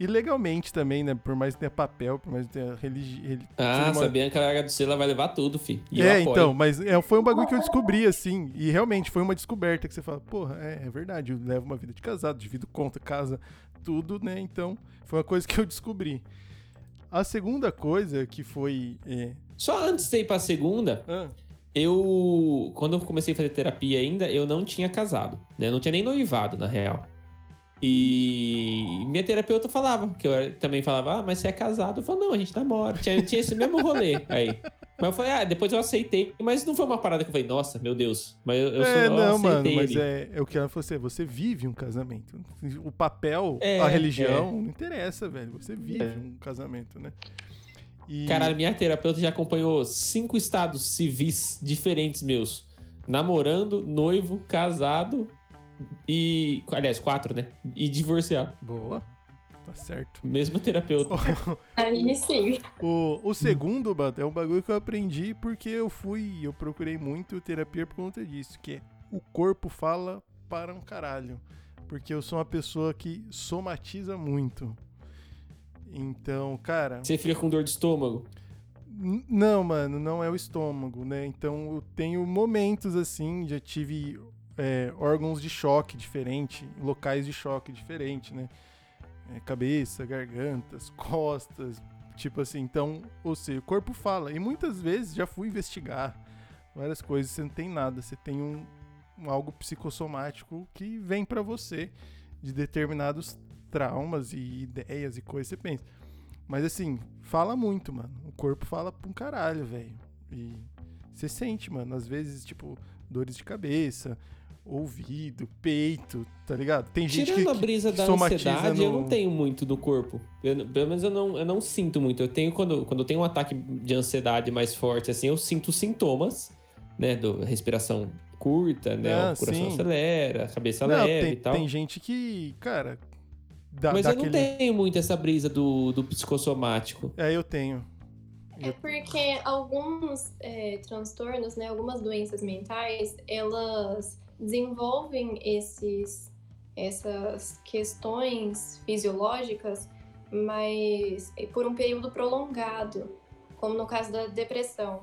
[SPEAKER 2] E legalmente também, né? Por mais que tenha papel, por mais que tenha religi...
[SPEAKER 1] Ah,
[SPEAKER 2] cerimônia-
[SPEAKER 1] se a larga do vai levar tudo, fi.
[SPEAKER 2] É, então, mas é, foi um bagulho que eu descobri, assim, e realmente foi uma descoberta que você fala, porra, é, é verdade, eu levo uma vida de casado, divido conta, casa, tudo, né? Então, foi uma coisa que eu descobri. A segunda coisa que foi. É...
[SPEAKER 1] Só antes de ir pra segunda,
[SPEAKER 2] Ah,
[SPEAKER 1] eu. Quando eu comecei a fazer terapia ainda, eu não tinha casado. Né? Eu não tinha nem noivado, na real. E minha terapeuta falava, que eu também falava, ah, mas você é casado? Eu falei, não, a gente namora. Tinha, tinha esse mesmo rolê aí. Mas eu falei, ah, depois eu aceitei. Mas não foi uma parada que eu falei, nossa, meu Deus. Mas eu, eu sou,
[SPEAKER 2] é,
[SPEAKER 1] eu
[SPEAKER 2] não, mano,
[SPEAKER 1] aceitei
[SPEAKER 2] mas
[SPEAKER 1] ele.
[SPEAKER 2] é, é o que ela falou assim, você vive um casamento. O papel,
[SPEAKER 1] É,
[SPEAKER 2] a religião, não interessa, velho. Você vive
[SPEAKER 1] É.
[SPEAKER 2] um casamento, né? E...
[SPEAKER 1] Caralho, minha terapeuta já acompanhou cinco estados civis diferentes meus. Namorando, noivo, casado e. Aliás, quatro, né? E divorciado.
[SPEAKER 2] Boa, tá certo.
[SPEAKER 1] Mesmo terapeuta.
[SPEAKER 5] Aí sim.
[SPEAKER 2] O, o segundo, Bato, é um bagulho que eu aprendi porque eu fui, eu procurei muito terapia por conta disso, que é o corpo fala para um caralho. Porque eu sou uma pessoa que somatiza muito. Então, cara.
[SPEAKER 1] Você fica com dor de estômago.
[SPEAKER 2] Não, mano, não é o estômago, né? Então eu tenho momentos assim, já tive é, órgãos de choque diferente, locais de choque diferente, né? É, cabeça, gargantas, costas, tipo assim. Então, ou seja, o corpo fala. E muitas vezes já fui investigar várias coisas, você não tem nada, você tem um, um algo psicossomático que vem pra você de determinados traumas e ideias e coisas você pensa. Mas assim, fala muito, mano. O corpo fala pra um caralho, velho. E você sente, mano, às vezes, tipo, dores de cabeça, ouvido, peito, tá ligado? Tem gente
[SPEAKER 1] Tirando
[SPEAKER 2] que,
[SPEAKER 1] a brisa
[SPEAKER 2] que
[SPEAKER 1] da ansiedade, eu
[SPEAKER 2] no-
[SPEAKER 1] não tenho muito no corpo. Eu- pelo menos eu não, eu não sinto muito. Eu tenho, quando, quando eu tenho um ataque de ansiedade mais forte, assim, eu sinto sintomas, né? Do respiração curta, né?
[SPEAKER 2] Ah,
[SPEAKER 1] o coração
[SPEAKER 2] sim.
[SPEAKER 1] acelera, a cabeça
[SPEAKER 2] Não,
[SPEAKER 1] leve
[SPEAKER 2] tem,
[SPEAKER 1] e tal.
[SPEAKER 2] tem gente que, cara, dá,
[SPEAKER 1] Mas
[SPEAKER 2] dá
[SPEAKER 1] eu não tenho muito essa brisa do, do psicossomático.
[SPEAKER 2] É, eu tenho.
[SPEAKER 3] É porque alguns é, transtornos, né, algumas doenças mentais, elas desenvolvem esses, essas questões fisiológicas, mas é por um período prolongado, como no caso da depressão.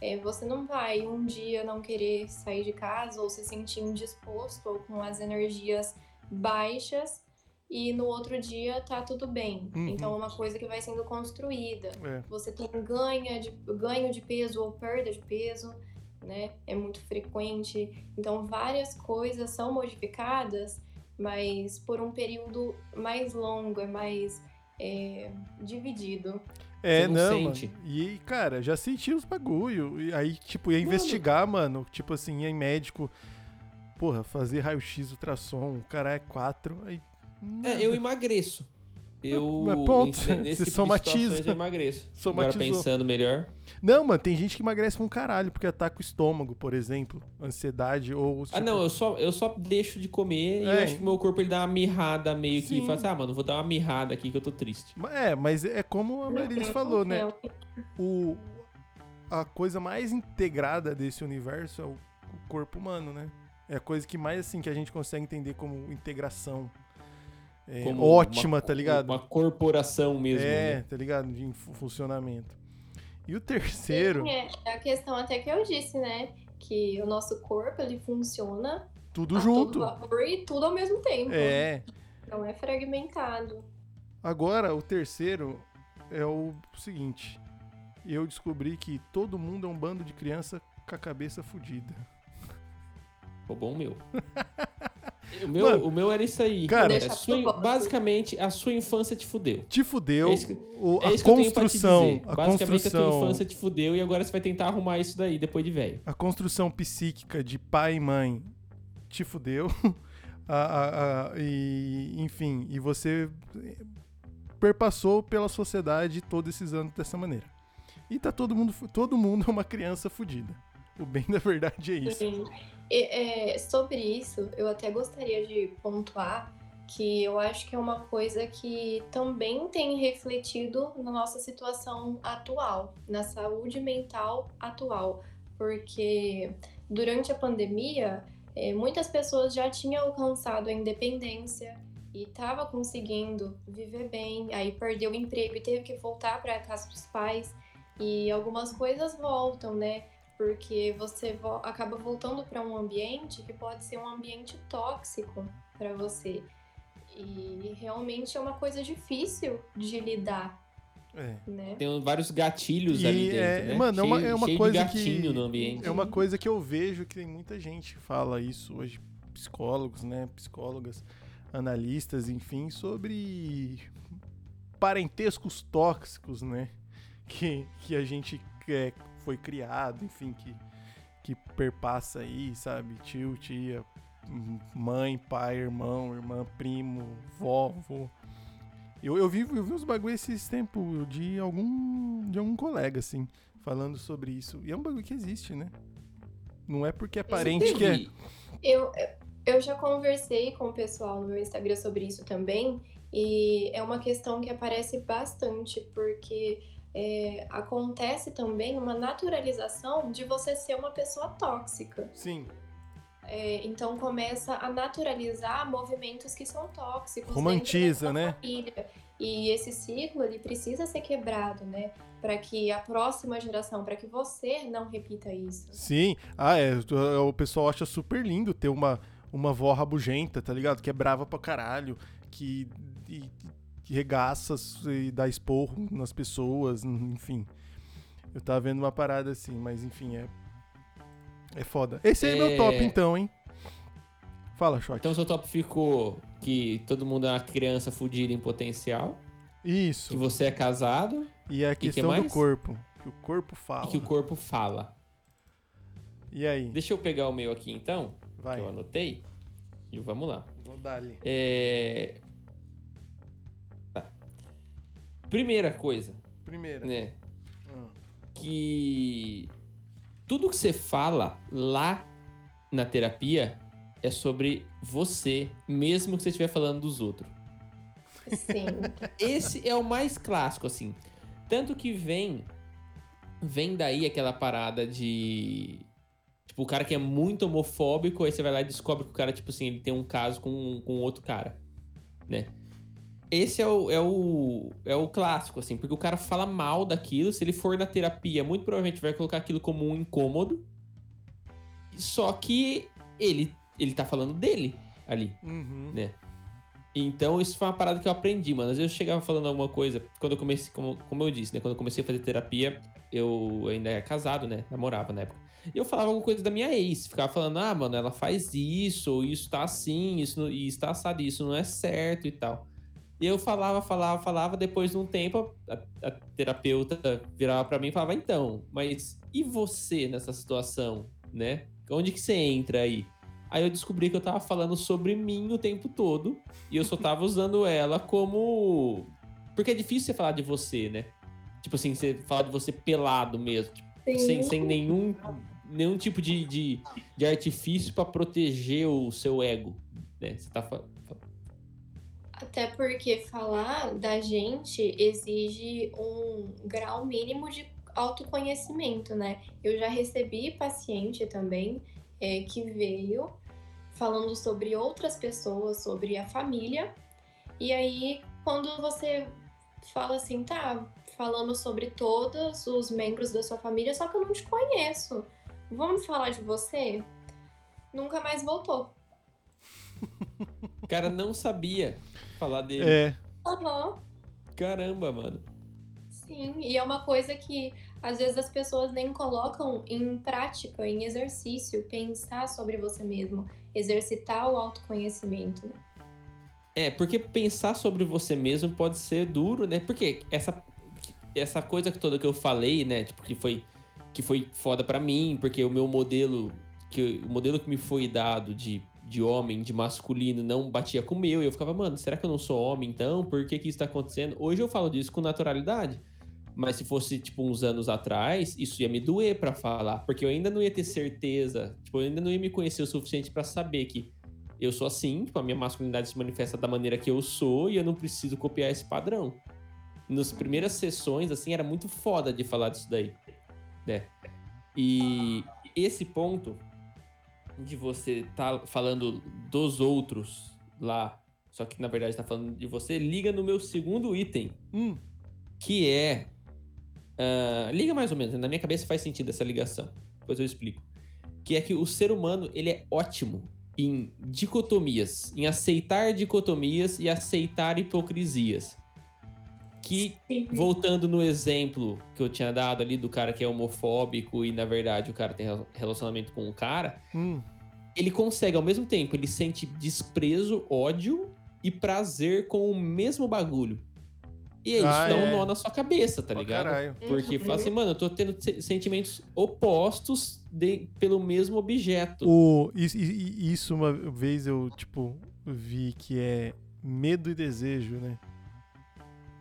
[SPEAKER 3] É, você não vai um dia não querer sair de casa ou se sentir indisposto ou com as energias baixas e no outro dia tá tudo bem.
[SPEAKER 2] Uhum.
[SPEAKER 3] Então é uma coisa que vai sendo construída
[SPEAKER 2] É.
[SPEAKER 3] você tem ganha de, ganho de peso ou perda de peso, né? É muito frequente. Então, várias coisas são modificadas, mas por um período mais longo, é mais é, dividido.
[SPEAKER 2] É,
[SPEAKER 1] Você não
[SPEAKER 2] não,
[SPEAKER 1] sente.
[SPEAKER 2] mano. E, cara, já senti os bagulho. E aí, tipo, ia investigar, mano. Tipo assim, ia em médico. Porra, fazer raio-x, ultrassom, o cara é 4. Aí.
[SPEAKER 1] É, eu emagreço. Eu,
[SPEAKER 2] Mas ponto,
[SPEAKER 1] nesse,
[SPEAKER 2] você
[SPEAKER 1] tipo de
[SPEAKER 2] somatiza.
[SPEAKER 1] eu emagreço.
[SPEAKER 2] Somatizou.
[SPEAKER 1] Agora pensando melhor.
[SPEAKER 2] Não, mano, tem gente que emagrece pra um caralho porque ataca o estômago, por exemplo. Ansiedade ou.
[SPEAKER 1] Ah,
[SPEAKER 2] tipo,
[SPEAKER 1] não, eu só, eu só deixo de comer e eu
[SPEAKER 2] É.
[SPEAKER 1] acho que meu corpo ele dá uma mirrada meio
[SPEAKER 2] Sim.
[SPEAKER 1] que. Fala assim, ah, mano, vou dar uma mirrada aqui que eu tô triste.
[SPEAKER 2] É, mas é como a Marilis falou, né? O, a coisa mais integrada desse universo é o, o corpo humano, né? É a coisa que mais, assim, que a gente consegue entender como integração. É, ótima,
[SPEAKER 1] uma-
[SPEAKER 2] tá ligado?
[SPEAKER 1] Uma corporação mesmo.
[SPEAKER 2] É,
[SPEAKER 1] né?
[SPEAKER 2] tá ligado? De fu- funcionamento. E o terceiro,
[SPEAKER 3] sim, é a questão até que eu disse, né? Que o nosso corpo, ele funciona
[SPEAKER 2] tudo
[SPEAKER 3] a
[SPEAKER 2] junto.
[SPEAKER 3] todo vapor e tudo ao mesmo tempo.
[SPEAKER 2] É.
[SPEAKER 3] Não é fragmentado.
[SPEAKER 2] Agora, o terceiro é o seguinte. Eu descobri que todo mundo é um bando de criança com a cabeça fudida.
[SPEAKER 1] Roubou o meu. o, meu
[SPEAKER 2] Mano,
[SPEAKER 1] o meu era isso aí.
[SPEAKER 2] cara-
[SPEAKER 3] Deixa
[SPEAKER 1] sua- basicamente, a sua infância te fudeu.
[SPEAKER 2] Te fudeu.
[SPEAKER 1] É que-
[SPEAKER 2] o-
[SPEAKER 1] É
[SPEAKER 2] a
[SPEAKER 1] isso que eu tenho pra te
[SPEAKER 2] construção,
[SPEAKER 1] dizer.
[SPEAKER 2] a
[SPEAKER 1] Basicamente, a tua
[SPEAKER 2] construção,
[SPEAKER 1] infância te fudeu e agora você vai tentar arrumar isso daí depois de velho.
[SPEAKER 2] a construção psíquica de pai e mãe te fudeu. A- a- a- e, enfim, e você perpassou pela sociedade todos esses anos dessa maneira. E tá todo mundo, todo mundo é uma criança fudida. O bem da verdade é isso.
[SPEAKER 3] Sim. É, sobre isso, eu até gostaria de pontuar que eu acho que é uma coisa que também tem refletido na nossa situação atual, na saúde mental atual, porque durante a pandemia, é, muitas pessoas já tinham alcançado a independência e estava conseguindo viver bem, aí perdeu o emprego e teve que voltar para casa dos pais. E algumas coisas voltam, né? Porque você vo acaba voltando para um ambiente que pode ser um ambiente tóxico para você. E realmente é uma coisa difícil de lidar.
[SPEAKER 2] É.
[SPEAKER 3] Né?
[SPEAKER 1] Tem vários gatilhos
[SPEAKER 2] E
[SPEAKER 1] ali dentro,
[SPEAKER 2] é-
[SPEAKER 1] né?
[SPEAKER 2] mano, é uma-
[SPEAKER 1] cheio,
[SPEAKER 2] é uma
[SPEAKER 1] cheio
[SPEAKER 2] coisa
[SPEAKER 1] de gatinho
[SPEAKER 2] que-
[SPEAKER 1] no ambiente.
[SPEAKER 2] É uma coisa que eu vejo que tem muita gente que fala isso hoje, psicólogos, né, psicólogas, analistas, enfim, sobre parentescos tóxicos, né, que, que a gente é, foi criado, enfim, que, que perpassa aí, sabe, tio, tia, mãe, pai, irmão, irmã, primo, vó, vô. Eu, eu, vi, eu vi uns bagulho esses tempos de algum, de algum colega, assim, falando sobre isso. E é um bagulho que existe, né? Não é porque é parente que é.
[SPEAKER 3] Eu, eu já conversei com o pessoal no meu Instagram sobre isso também, e é uma questão que aparece bastante, porque é, acontece também uma naturalização de você ser uma pessoa tóxica.
[SPEAKER 2] Sim.
[SPEAKER 3] É, então começa a naturalizar movimentos que são tóxicos.
[SPEAKER 2] Romantiza, né?
[SPEAKER 3] Família. E esse ciclo ele precisa ser quebrado, né? Para que a próxima geração, para que você não repita isso.
[SPEAKER 2] Sim. Ah, é. O pessoal acha super lindo ter uma, uma avó rabugenta, tá ligado? Que é brava pra caralho, que regaça e dá esporro nas pessoas, enfim. Eu tava vendo uma parada assim, mas enfim, é. É foda. Esse aí é, meu
[SPEAKER 1] É.
[SPEAKER 2] top, então, hein? Fala, Shot.
[SPEAKER 1] Então seu top ficou que todo mundo é uma criança fudida em potencial, que
[SPEAKER 2] Isso.
[SPEAKER 1] você é casado
[SPEAKER 2] E a
[SPEAKER 1] que
[SPEAKER 2] questão do
[SPEAKER 1] mais?
[SPEAKER 2] corpo. Que o corpo
[SPEAKER 1] e
[SPEAKER 2] fala.
[SPEAKER 1] que o corpo fala.
[SPEAKER 2] E aí?
[SPEAKER 1] Deixa eu pegar o meu aqui então,
[SPEAKER 2] Vai.
[SPEAKER 1] que eu anotei, e vamos lá.
[SPEAKER 2] Vou dar ali.
[SPEAKER 1] É... Primeira coisa,
[SPEAKER 2] Primeira.
[SPEAKER 1] né?
[SPEAKER 2] Hum.
[SPEAKER 1] que tudo que você fala lá na terapia é sobre você, mesmo que você estiver falando dos outros.
[SPEAKER 3] Sim.
[SPEAKER 1] Esse é o mais clássico, assim. Tanto que vem. Vem daí aquela parada de. Tipo, o cara que é muito homofóbico, aí você vai lá e descobre que o cara, tipo assim, ele tem um caso com, com outro cara, né? Esse é o, é, o, é o clássico, assim, porque o cara fala mal daquilo. Se ele for na terapia, muito provavelmente vai colocar aquilo como um incômodo. Só que ele, ele tá falando dele ali.
[SPEAKER 2] Uhum.
[SPEAKER 1] né? Então, isso foi uma parada que eu aprendi, mano. Às vezes eu chegava falando alguma coisa, quando eu comecei, como, como eu disse, né? Quando eu comecei a fazer terapia, eu ainda era casado, né? Namorava na época. E eu falava alguma coisa da minha ex. Ficava falando, ah, mano, ela faz isso, ou isso tá assim, isso, não, isso tá assado, isso não é certo e tal. E eu falava, falava, falava. Depois de um tempo, a, a terapeuta virava pra mim e falava, então, mas e você nessa situação, né? Onde que você entra aí? Aí eu descobri que eu tava falando sobre mim o tempo todo. E eu só tava usando ela como. Porque é difícil você falar de você, né? Tipo assim, você falar de você pelado mesmo. tipo, sem, sem nenhum, nenhum tipo de, de, de artifício pra proteger o seu ego. Né? Você tá fa- fa-
[SPEAKER 3] Até porque falar da gente exige um grau mínimo de autoconhecimento, né? Eu já recebi paciente também é, que veio falando sobre outras pessoas, sobre a família, e aí quando você fala assim, tá, falando sobre todos os membros da sua família, só que eu não te conheço. Vamos falar de você? Nunca mais voltou.
[SPEAKER 1] O cara não sabia falar dele.
[SPEAKER 2] É.
[SPEAKER 3] Aham.
[SPEAKER 1] Caramba, mano.
[SPEAKER 3] Sim, e é uma coisa que às vezes as pessoas nem colocam em prática, em exercício, pensar sobre você mesmo, exercitar o autoconhecimento. né?
[SPEAKER 1] É, porque pensar sobre você mesmo pode ser duro, né? Porque essa, essa coisa toda que eu falei, né? Tipo, que foi, que foi foda pra mim, porque o meu modelo, que o modelo que me foi dado de, de homem, de masculino, não batia com o meu. E eu ficava, mano, será que eu não sou homem então? Por que que isso tá acontecendo? Hoje eu falo disso com naturalidade. Mas se fosse, tipo, uns anos atrás, isso ia me doer pra falar. Porque eu ainda não ia ter certeza. Tipo, eu ainda não ia me conhecer o suficiente pra saber que eu sou assim, tipo, a minha masculinidade se manifesta da maneira que eu sou e eu não preciso copiar esse padrão. Nas primeiras sessões, assim, era muito foda de falar disso daí, né? E esse ponto de você tá falando dos outros lá, só que na verdade tá falando de você, liga no meu segundo item,
[SPEAKER 2] Hum,
[SPEAKER 1] que é. ah, liga mais ou menos, na minha cabeça faz sentido essa ligação. Depois eu explico. Que é que o ser humano ele é ótimo em dicotomias, em aceitar dicotomias e aceitar hipocrisias. Que voltando no exemplo que eu tinha dado ali do cara que é homofóbico e na verdade o cara tem rela- relacionamento com um cara,
[SPEAKER 2] hum.
[SPEAKER 1] ele consegue ao mesmo tempo, ele sente desprezo, ódio e prazer com o mesmo bagulho. E é isso
[SPEAKER 2] Ah,
[SPEAKER 1] dá um
[SPEAKER 2] é.
[SPEAKER 1] nó na sua cabeça, tá
[SPEAKER 2] Ó,
[SPEAKER 1] ligado?
[SPEAKER 2] caralho.
[SPEAKER 1] Porque fala assim, mano, eu tô tendo se- sentimentos opostos de- pelo mesmo objeto.
[SPEAKER 2] O, is- i- i- isso uma vez eu, tipo, vi que é medo e desejo, né?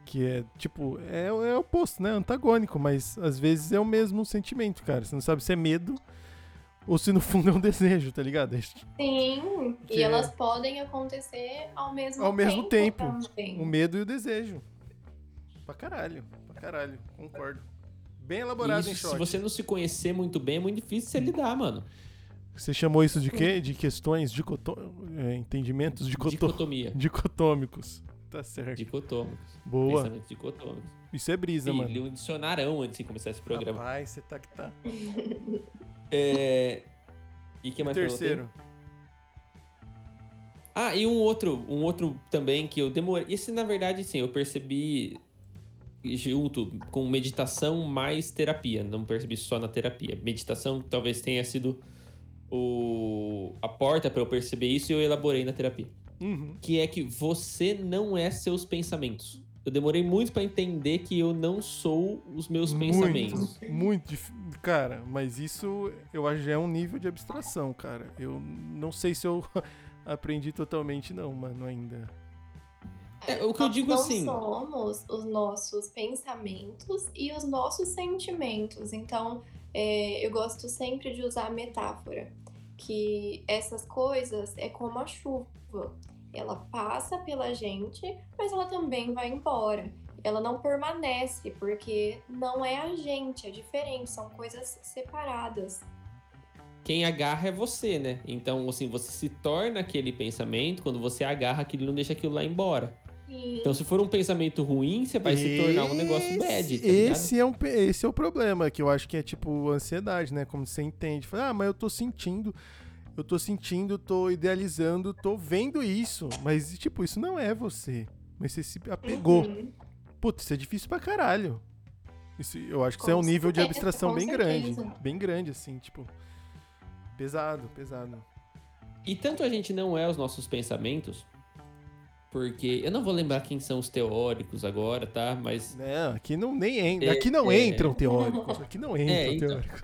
[SPEAKER 2] Que é, tipo, é, é oposto, né? Antagônico, mas às vezes é o mesmo sentimento, cara. Você não sabe se é medo ou se no fundo é um desejo, tá ligado?
[SPEAKER 3] Sim,
[SPEAKER 2] Que
[SPEAKER 3] e
[SPEAKER 2] é-
[SPEAKER 3] elas podem acontecer ao mesmo
[SPEAKER 2] Ao mesmo tempo.
[SPEAKER 3] também.
[SPEAKER 2] O medo e o desejo. Pra caralho, pra caralho, concordo. Bem elaborado
[SPEAKER 1] isso,
[SPEAKER 2] em
[SPEAKER 1] se
[SPEAKER 2] short.
[SPEAKER 1] você não se conhecer muito bem, é muito difícil você lidar, mano.
[SPEAKER 2] Você chamou isso de quê? De questões dicotô... é, entendimentos dicotô...
[SPEAKER 1] Dicotomia.
[SPEAKER 2] dicotômicos. Tá certo.
[SPEAKER 1] Dicotômicos.
[SPEAKER 2] Boa.
[SPEAKER 1] Pensamentos dicotômicos.
[SPEAKER 2] Isso é brisa,
[SPEAKER 1] Ih,
[SPEAKER 2] mano.
[SPEAKER 1] li um dicionarão antes de começar esse programa.
[SPEAKER 2] Rapaz, você tá que tá.
[SPEAKER 1] É... E que mais eu
[SPEAKER 2] Terceiro.
[SPEAKER 1] Ah, e um outro, um outro também que eu demorei. Esse, na verdade, sim, eu percebi junto com meditação mais terapia. Não percebi só na terapia. Meditação talvez tenha sido o... a porta para eu perceber isso e eu elaborei na terapia.
[SPEAKER 2] Uhum.
[SPEAKER 1] Que é que você não é seus pensamentos. Eu demorei muito para entender que eu não sou os meus pensamentos.
[SPEAKER 2] Muito, muito dif... Cara, mas isso eu acho que já é um nível de abstração, cara. Eu não sei se eu aprendi totalmente, não, mano, ainda.
[SPEAKER 1] É, o que eu
[SPEAKER 3] Nós
[SPEAKER 1] digo
[SPEAKER 3] não
[SPEAKER 1] assim-
[SPEAKER 3] somos os nossos pensamentos e os nossos sentimentos. Então, é, eu gosto sempre de usar a metáfora que essas coisas é como a chuva. Ela passa pela gente, mas ela também vai embora. Ela não permanece, porque não é a gente, é diferente, são coisas separadas.
[SPEAKER 1] quem agarra é você, né? Então, assim, você se torna aquele pensamento quando você agarra aquilo e não deixa aquilo lá embora.
[SPEAKER 3] E
[SPEAKER 1] Então, se for um pensamento ruim, você vai se tornar um negócio bad, tá
[SPEAKER 2] esse é um esse é o problema, que eu acho que é tipo ansiedade, né? Como você entende. Fala, ah, mas eu tô sentindo, eu tô sentindo, tô idealizando, tô vendo isso. Mas, tipo, isso não é você. Mas você se apegou.
[SPEAKER 3] Uhum.
[SPEAKER 2] Putz, isso é difícil pra caralho. Isso, eu acho que
[SPEAKER 3] Com
[SPEAKER 2] isso é um nível de abstração bem grande.
[SPEAKER 3] certeza.
[SPEAKER 2] Bem grande, assim, tipo. Pesado, pesado.
[SPEAKER 1] E tanto a gente não é os nossos pensamentos, porque eu não vou lembrar quem são os teóricos agora, tá? Mas
[SPEAKER 2] Não, aqui não nem entra.
[SPEAKER 1] É,
[SPEAKER 2] Aqui não
[SPEAKER 1] é.
[SPEAKER 2] entram teóricos. Aqui não entram
[SPEAKER 1] É, então.
[SPEAKER 2] teóricos.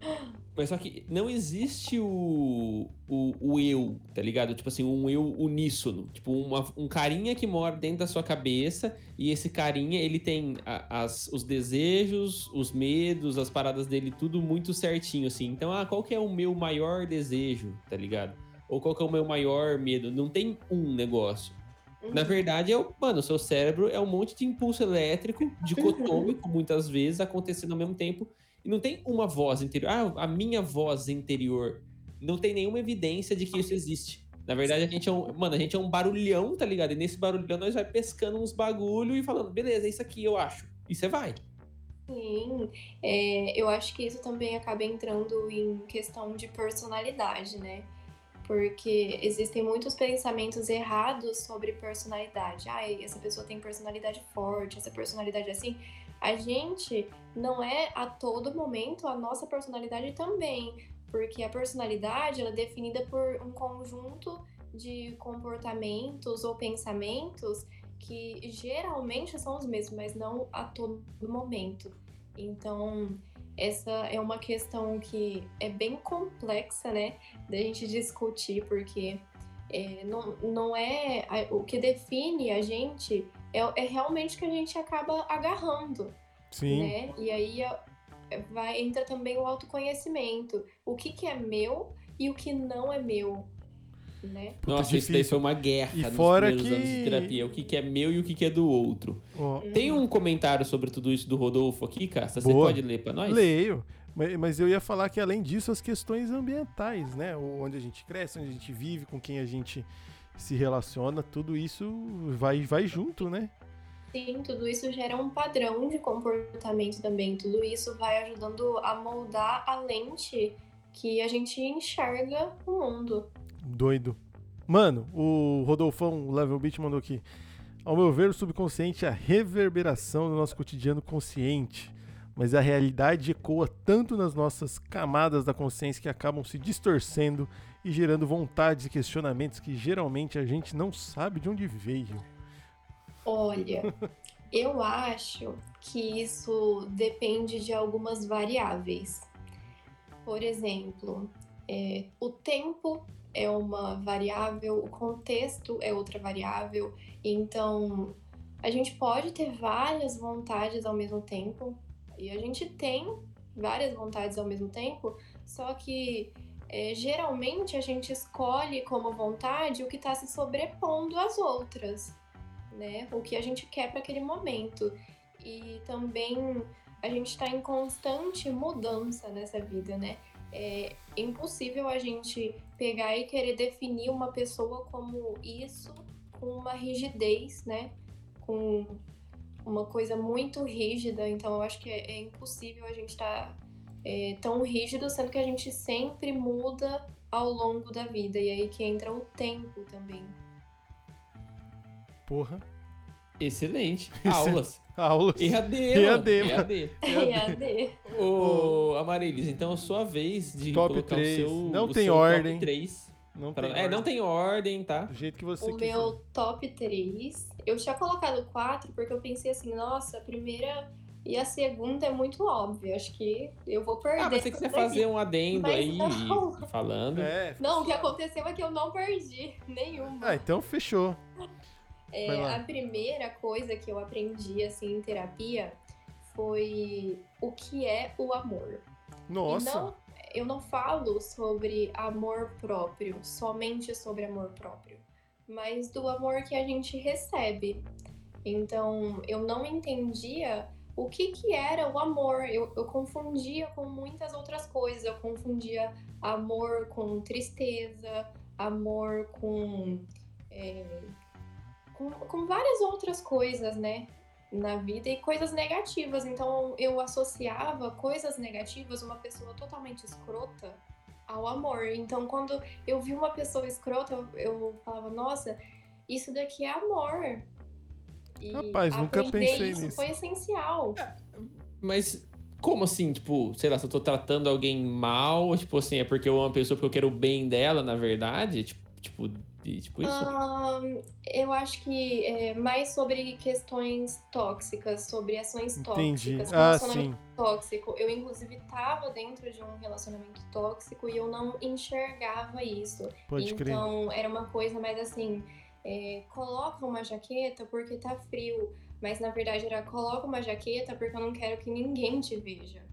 [SPEAKER 1] Mas só que não existe o, o, o eu, tá ligado? Tipo assim, um eu uníssono. Tipo, uma- um carinha que mora dentro da sua cabeça e esse carinha, ele tem a- as, os desejos, os medos, as paradas dele, tudo muito certinho, assim. Então, ah, qual que é o meu maior desejo, tá ligado? Ou qual que é o meu maior medo? Não tem um negócio. Na verdade, é o, mano, o seu cérebro é um monte de impulso elétrico, dicotômico, muitas vezes, acontecendo ao mesmo tempo. E não tem uma voz interior. Ah, a minha voz interior. Não tem nenhuma evidência de que isso existe. Na verdade, a gente é um. Mano, a gente é um barulhão, tá ligado? E nesse barulhão nós vai pescando uns bagulho e falando, beleza, é isso aqui eu acho. E você vai.
[SPEAKER 3] Sim, é, eu acho que isso também acaba entrando em questão de personalidade, né? Porque existem muitos pensamentos errados sobre personalidade. Ah, essa pessoa tem personalidade forte, essa personalidade assim. A gente não é a todo momento a nossa personalidade também, porque a personalidade ela é definida por um conjunto de comportamentos ou pensamentos que geralmente são os mesmos, mas não a todo momento. Então, essa é uma questão que é bem complexa, né, da gente discutir, porque é, não, não é o que define a gente é, é realmente o que a gente acaba agarrando,
[SPEAKER 2] Sim.
[SPEAKER 3] né? E aí a- vai entra também o autoconhecimento, o que que é meu e o que não é meu, né?
[SPEAKER 1] Nossa, isso daí foi uma guerra
[SPEAKER 2] E
[SPEAKER 1] nos
[SPEAKER 2] fora
[SPEAKER 1] primeiros anos de
[SPEAKER 2] que-
[SPEAKER 1] terapia. O que, que é meu e o que, que é do outro.
[SPEAKER 2] Ó,
[SPEAKER 1] Tem um comentário sobre tudo isso do Rodolfo aqui, Casta? Você pode ler pra nós?
[SPEAKER 2] Leio. Mas, mas eu ia falar que além disso, as questões ambientais, né? Onde a gente cresce, onde a gente vive, com quem a gente se relaciona, tudo isso vai, vai junto, né?
[SPEAKER 3] Sim, tudo isso gera um padrão de comportamento também. Tudo isso vai ajudando a moldar a lente que a gente enxerga o mundo.
[SPEAKER 2] Doido. Mano, o Rodolfão, o Level Beat, mandou aqui. Ao meu ver, o subconsciente é a reverberação do nosso cotidiano consciente, mas a realidade ecoa tanto nas nossas camadas da consciência que acabam se distorcendo e gerando vontades e questionamentos que geralmente a gente não sabe de onde veio.
[SPEAKER 3] Olha, eu acho que isso depende de algumas variáveis. Por exemplo, é, o tempo é uma variável, o contexto é outra variável. Então, a gente pode ter várias vontades ao mesmo tempo, e a gente tem várias vontades ao mesmo tempo, só que é, geralmente a gente escolhe como vontade o que está se sobrepondo às outras, né? O que a gente quer para aquele momento. E também a gente está em constante mudança nessa vida, né? É impossível a gente pegar e querer definir uma pessoa como isso com uma rigidez, né? Com uma coisa muito rígida. Então eu acho que é, é impossível a gente estar tá é, tão rígido, sendo que a gente sempre muda ao longo da vida. E aí que entra o tempo também.
[SPEAKER 2] Porra.
[SPEAKER 1] Excelente. Aulas.
[SPEAKER 2] Aulas.
[SPEAKER 1] EAD,
[SPEAKER 2] EAD.
[SPEAKER 1] EAD.
[SPEAKER 3] EAD.
[SPEAKER 1] Ô, Amarilis, então é sua vez de
[SPEAKER 2] Top
[SPEAKER 1] colocar
[SPEAKER 2] 3.
[SPEAKER 1] o seu
[SPEAKER 2] Não
[SPEAKER 1] o
[SPEAKER 2] tem
[SPEAKER 1] seu
[SPEAKER 2] ordem.
[SPEAKER 1] Top 3.
[SPEAKER 2] Não
[SPEAKER 1] Pra-
[SPEAKER 2] tem
[SPEAKER 1] É, não
[SPEAKER 2] ordem.
[SPEAKER 1] tem ordem, tá?
[SPEAKER 2] Do jeito que você
[SPEAKER 3] O
[SPEAKER 2] quiser.
[SPEAKER 3] meu top 3, eu tinha colocado 4 porque eu pensei assim, nossa, a primeira e a segunda é muito óbvia. Acho que eu vou perder.
[SPEAKER 1] Ah, mas você quiser
[SPEAKER 3] essa daí.
[SPEAKER 1] fazer um adendo
[SPEAKER 3] Mas
[SPEAKER 1] aí,
[SPEAKER 3] não.
[SPEAKER 1] falando.
[SPEAKER 2] É.
[SPEAKER 3] Não, o que aconteceu é que eu não perdi nenhuma.
[SPEAKER 2] Ah, então fechou.
[SPEAKER 3] É, a primeira coisa que eu aprendi assim em terapia foi o que é o amor.
[SPEAKER 2] Nossa.
[SPEAKER 3] Não, eu não falo sobre amor próprio, somente sobre amor próprio, mas do amor que a gente recebe. Então, eu não entendia o que, que era o amor. Eu, eu confundia com muitas outras coisas. Eu confundia amor com tristeza, amor com, é, com, com várias outras coisas, né? Na vida e coisas negativas. Então eu associava coisas negativas, uma pessoa totalmente escrota, ao amor. Então quando eu vi uma pessoa escrota, eu, eu falava, nossa, isso daqui é amor. E
[SPEAKER 2] Rapaz, nunca pensei
[SPEAKER 3] isso
[SPEAKER 2] nisso.
[SPEAKER 3] foi essencial.
[SPEAKER 1] Mas como assim? Tipo, sei lá, se eu tô tratando alguém mal, tipo assim, é porque eu amo uma pessoa porque eu quero o bem dela, na verdade? Tipo, tipo, tipo isso?
[SPEAKER 3] Ahn, eu acho que é mais sobre questões tóxicas, sobre ações
[SPEAKER 2] Entendi.
[SPEAKER 3] tóxicas,
[SPEAKER 2] Ah,
[SPEAKER 3] relacionamento
[SPEAKER 2] sim.
[SPEAKER 3] tóxico. Eu, inclusive, estava dentro de um relacionamento tóxico e eu não enxergava isso.
[SPEAKER 2] Pode crer.
[SPEAKER 3] então, era uma coisa mais assim: é, coloca uma jaqueta porque tá frio. Mas na verdade era coloca uma jaqueta porque eu não quero que ninguém te veja.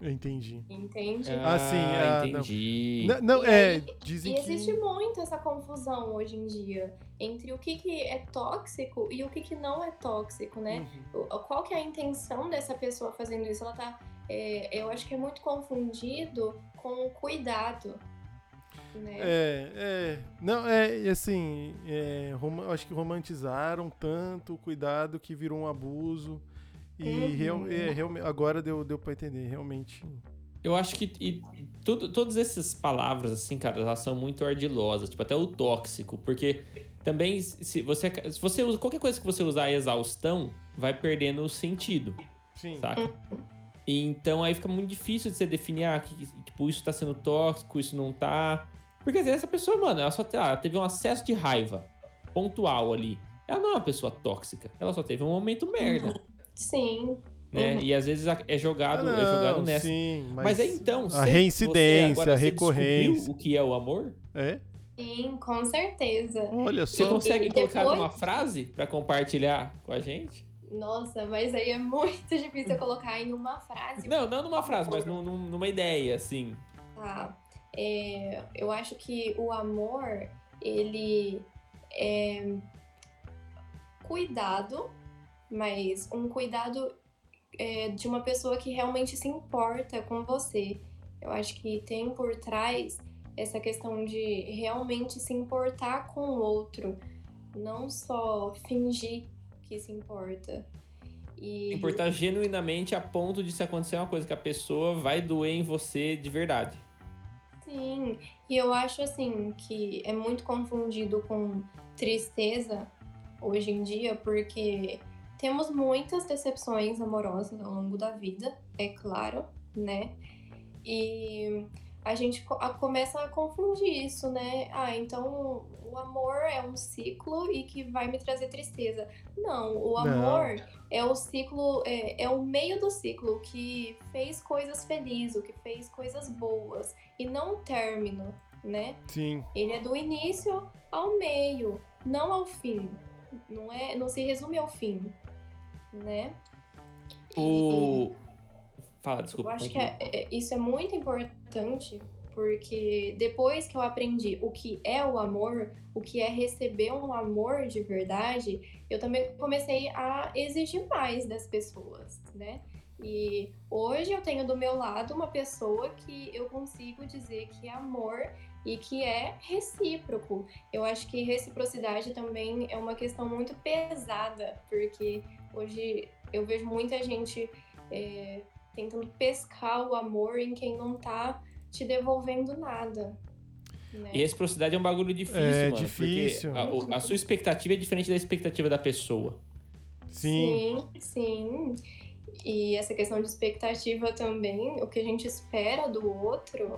[SPEAKER 2] Eu entendi.
[SPEAKER 3] Entende?
[SPEAKER 2] Ah, sim, ah, não.
[SPEAKER 1] entendi.
[SPEAKER 2] Não, não,
[SPEAKER 3] E
[SPEAKER 2] é,
[SPEAKER 3] aí-
[SPEAKER 2] dizem
[SPEAKER 3] E existe
[SPEAKER 2] que.
[SPEAKER 3] muito essa confusão hoje em dia entre o que, que é tóxico e o que, que não é tóxico, né?
[SPEAKER 2] Uhum.
[SPEAKER 3] O- Qual que é a intenção dessa pessoa fazendo isso? Ela tá. é, eu acho que é muito confundido com o cuidado. Né?
[SPEAKER 2] É, é. Não, é, e assim, é, rom- acho que romantizaram tanto o cuidado que virou um abuso. E
[SPEAKER 3] Uhum.
[SPEAKER 2] real- é, realme- agora deu, deu pra entender, realmente.
[SPEAKER 1] Eu acho que e, tudo, todas essas palavras, assim, cara, elas são muito ardilosas, tipo, até o tóxico, porque também se você, se você usa qualquer coisa que você usar exaustão, vai perdendo o sentido,
[SPEAKER 2] Sim.
[SPEAKER 1] saca? E Então aí fica muito difícil de você definir, ah, que, tipo, isso tá sendo tóxico, isso não tá. Porque às vezes essa pessoa, mano, ela só te- ah, teve um acesso de raiva pontual ali. Ela não é uma pessoa tóxica, ela só teve um momento merda,
[SPEAKER 3] Sim.
[SPEAKER 1] né?
[SPEAKER 3] Uhum.
[SPEAKER 1] E às vezes a- é
[SPEAKER 2] Ah,
[SPEAKER 1] jogado, é jogado
[SPEAKER 2] não,
[SPEAKER 1] nessa.
[SPEAKER 2] sim, mas,
[SPEAKER 1] Mas, aí então,
[SPEAKER 2] a
[SPEAKER 1] você-
[SPEAKER 2] reincidência,
[SPEAKER 1] você agora
[SPEAKER 2] a
[SPEAKER 1] você
[SPEAKER 2] recorrência.
[SPEAKER 1] o que é o amor?
[SPEAKER 2] É?
[SPEAKER 3] Sim, com certeza.
[SPEAKER 2] Olha
[SPEAKER 1] Você
[SPEAKER 2] só.
[SPEAKER 1] consegue
[SPEAKER 3] E
[SPEAKER 1] colocar
[SPEAKER 3] depois-
[SPEAKER 1] uma frase pra compartilhar com a gente?
[SPEAKER 3] Nossa, mas aí é muito difícil colocar em uma frase.
[SPEAKER 1] Não, não numa frase, mas num- numa ideia, assim.
[SPEAKER 3] Tá. É, eu acho que o amor, ele é cuidado, mas um cuidado é, de uma pessoa que realmente se importa com você. Eu acho que tem por trás essa questão de realmente se importar com o outro, não só fingir que se importa. E...
[SPEAKER 1] Importar genuinamente a ponto de se acontecer uma coisa que a pessoa vai doer em você de verdade.
[SPEAKER 3] Sim, e eu acho assim que é muito confundido com tristeza hoje em dia, porque temos muitas decepções amorosas ao longo da vida, é claro, né? E a gente começa a confundir isso, né? Ah, então o amor é um ciclo e que vai me trazer tristeza. Não, o amor Não. é o ciclo, é, é, o meio do ciclo que fez coisas felizes, o que fez coisas boas, e não o término, né?
[SPEAKER 2] Sim.
[SPEAKER 3] Ele é do início ao meio, não ao fim. Não, é, não se resume ao fim, né?
[SPEAKER 1] O... E, Fala, desculpa.
[SPEAKER 3] Eu acho que é, é, isso é muito importante, porque depois que eu aprendi o que é o amor, o que é receber um amor de verdade, eu também comecei a exigir mais das pessoas, né? E hoje eu tenho do meu lado uma pessoa que eu consigo dizer que é amor e que é recíproco. Eu acho que reciprocidade também é uma questão muito pesada, porque hoje eu vejo muita gente é, tentando pescar o amor em quem não tá te devolvendo nada. Né?
[SPEAKER 1] E reciprocidade é um bagulho difícil,
[SPEAKER 2] é
[SPEAKER 1] mano.
[SPEAKER 2] Difícil.
[SPEAKER 1] A, a, sua expectativa é diferente da expectativa da pessoa.
[SPEAKER 2] Sim.
[SPEAKER 3] Sim, sim. E essa questão de expectativa também, o que a gente espera do outro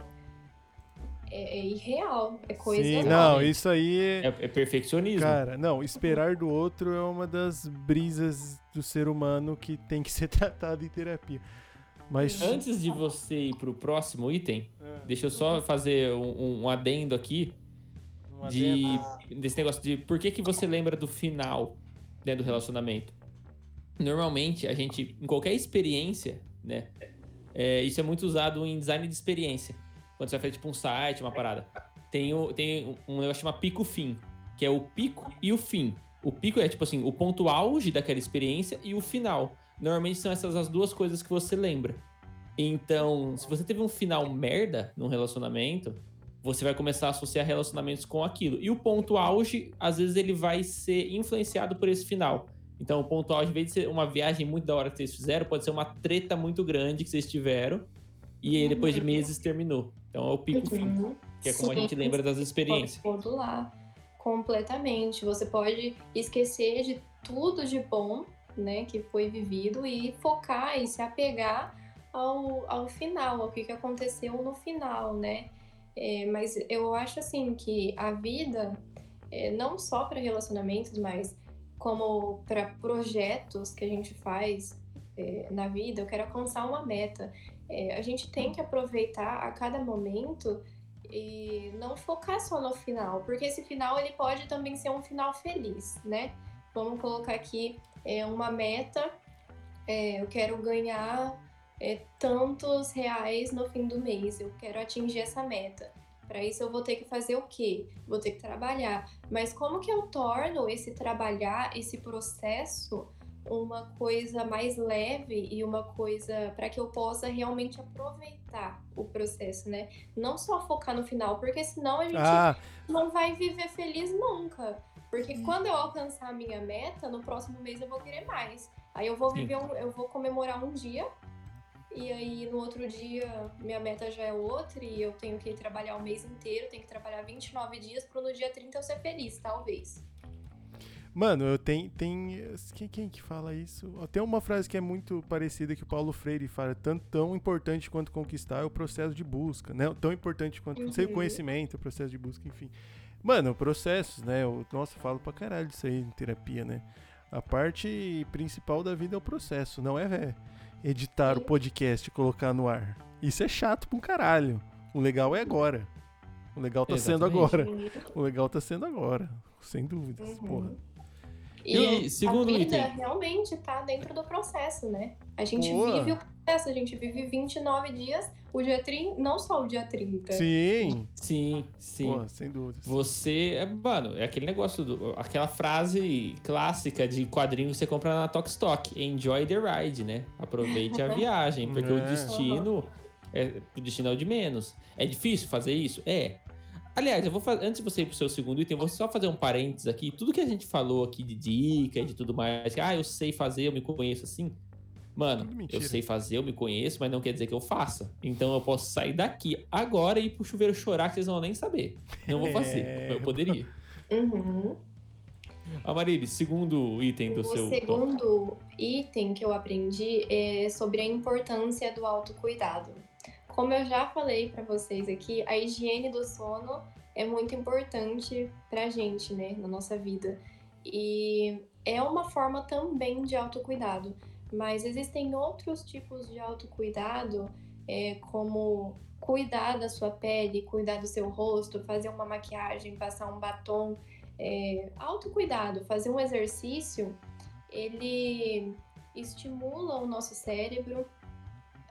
[SPEAKER 3] é, é irreal, é coisa.
[SPEAKER 2] Sim, não, isso aí
[SPEAKER 1] é, é, perfeccionismo.
[SPEAKER 2] Cara, não, esperar do outro é uma das brisas do ser humano que tem que ser tratado em terapia. Mas
[SPEAKER 1] antes de você ir pro próximo item, é. deixa eu só fazer um, um adendo aqui um de adendo. desse negócio de por que que você lembra do final né, do relacionamento. Normalmente a gente em qualquer experiência, né, é, isso é muito usado em design de experiência. Quando você vai fazer tipo um site, uma parada, tem, o, tem um negócio chamado pico-fim, que é o pico e o fim. O pico é tipo assim o ponto auge daquela experiência e o final. Normalmente são essas as duas coisas que você lembra. Então, se você teve um final merda num relacionamento, você vai começar a associar relacionamentos com aquilo. E o ponto auge, às vezes, ele vai ser influenciado por esse final. Então, o ponto auge, em vez de ser uma viagem muito da hora que vocês fizeram, pode ser uma treta muito grande que vocês tiveram. E aí, depois de meses, terminou. Então, é o pico fim. Uhum. Que é como Sim. a gente lembra das experiências.
[SPEAKER 3] Pode lá. Completamente. Você pode esquecer de tudo de bom né, que foi vivido e focar e se apegar ao, ao final, ao que, que aconteceu no final, né? É, mas eu acho assim que a vida, é, não só para relacionamentos, mas como para projetos que a gente faz é, na vida, eu quero alcançar uma meta. É, a gente tem que aproveitar a cada momento e não focar só no final, porque esse final ele pode também ser um final feliz, né? Vamos colocar aqui é, uma meta, é, eu quero ganhar é, tantos reais no fim do mês, eu quero atingir essa meta. Para isso eu vou ter que fazer o quê? Vou ter que trabalhar. Mas como que eu torno esse trabalhar, esse processo, uma coisa mais leve e uma coisa para que eu possa realmente aproveitar o processo, né? Não só focar no final, porque senão a gente ah. não vai viver feliz nunca. Porque quando eu alcançar a minha meta, no próximo mês eu vou querer mais. Aí eu vou viver um, eu vou comemorar um dia e aí no outro dia minha meta já é outra e eu tenho que trabalhar o mês inteiro, tenho que trabalhar 29 dias para no dia 30 eu ser feliz, talvez.
[SPEAKER 2] Mano, eu tenho. Tem, quem, quem que fala isso? Tem uma frase que é muito parecida que o Paulo Freire fala: tanto tão importante quanto conquistar é o processo de busca, né? Tão importante quanto uhum. sei o conhecimento, o processo de busca, enfim. Mano, processos, né? Eu, nossa, falo pra caralho disso aí em terapia, né? A parte principal da vida é o processo, não é, é editar o podcast e colocar no ar. Isso é chato pra um caralho. O legal é agora. O legal tá Exatamente. sendo agora. O legal tá sendo agora. Sem dúvidas, uhum. porra.
[SPEAKER 3] E, e segundo a vida item. realmente tá dentro do processo, né? A gente Boa. vive o essa, a gente vive 29 dias, o dia 30, não só o dia 30.
[SPEAKER 2] Sim.
[SPEAKER 1] Sim, sim.
[SPEAKER 2] Pô, sem dúvidas.
[SPEAKER 1] Você, é, mano, é aquele negócio, do, aquela frase clássica de quadrinho que você compra na Tok Stock. Enjoy the ride, né? Aproveite a viagem, porque
[SPEAKER 2] É.
[SPEAKER 1] o destino é, o destino é o de menos. É difícil fazer isso? É. Aliás, eu vou fazer, antes de você ir pro seu segundo item, eu vou só fazer um parênteses aqui. Tudo que a gente falou aqui de dica e de tudo mais, que, ah, eu sei fazer, eu me conheço assim. Mano, eu sei fazer, eu me conheço, mas não quer dizer que eu faça. Então eu posso sair daqui agora e ir pro chuveiro chorar que vocês não vão nem saber. Não vou fazer,
[SPEAKER 2] É.
[SPEAKER 1] eu poderia.
[SPEAKER 3] Uhum.
[SPEAKER 1] Amarili, segundo item do
[SPEAKER 3] O
[SPEAKER 1] seu top.
[SPEAKER 3] segundo item que eu aprendi é sobre a importância do autocuidado. Como eu já falei para vocês aqui, a higiene do sono é muito importante pra gente, né, na nossa vida. E é uma forma também de autocuidado. Mas existem outros tipos de autocuidado, é, como cuidar da sua pele, cuidar do seu rosto, fazer uma maquiagem, passar um batom. É, autocuidado, fazer um exercício, ele estimula o nosso cérebro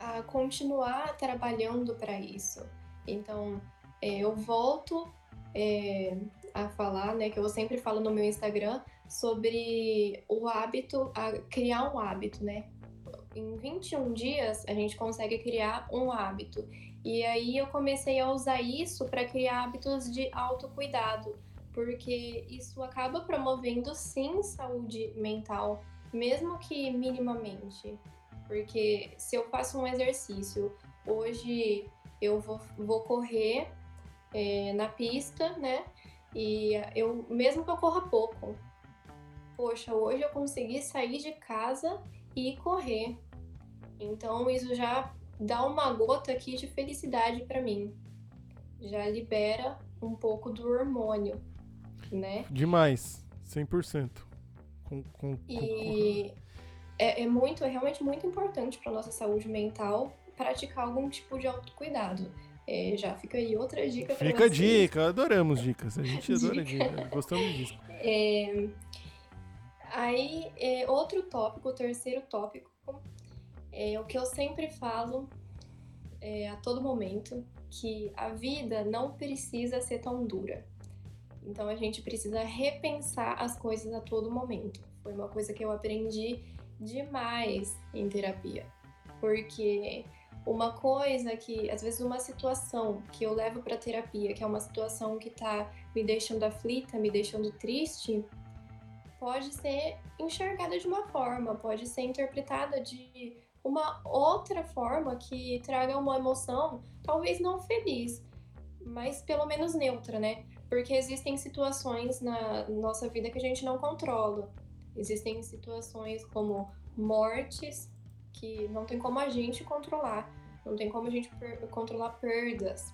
[SPEAKER 3] a continuar trabalhando para isso. Então, é, eu volto é, a falar, né, que eu sempre falo no meu Instagram, sobre o hábito, a criar um hábito, né? Em 21 dias, a gente consegue criar um hábito. E aí eu comecei a usar isso para criar hábitos de autocuidado, porque isso acaba promovendo sim saúde mental, mesmo que minimamente. Porque se eu faço um exercício, hoje eu vou, vou correr é, na pista, né? E eu, mesmo que eu corra pouco, poxa, hoje eu consegui sair de casa e correr. Então isso já dá uma gota aqui de felicidade para mim. Já libera um pouco do hormônio, né?
[SPEAKER 2] Demais. 100%. Com, com, com,
[SPEAKER 3] E é, é muito, é realmente muito importante para nossa saúde mental praticar algum tipo de autocuidado. É, já fica aí outra dica para
[SPEAKER 2] Fica a dica, adoramos dicas. A gente adora
[SPEAKER 3] Dica.
[SPEAKER 2] dicas. Gostamos disso.
[SPEAKER 3] É, aí, é, outro tópico, o terceiro tópico, é o que eu sempre falo é, a todo momento, que a vida não precisa ser tão dura. Então a gente precisa repensar as coisas a todo momento. Foi uma coisa que eu aprendi demais em terapia. Porque uma coisa que, às vezes, uma situação que eu levo para terapia, que é uma situação que tá me deixando aflita, me deixando triste, pode ser enxergada de uma forma, pode ser interpretada de uma outra forma que traga uma emoção, talvez não feliz, mas pelo menos neutra, né? Porque existem situações na nossa vida que a gente não controla. Existem situações como mortes que não tem como a gente controlar, não tem como a gente controlar perdas.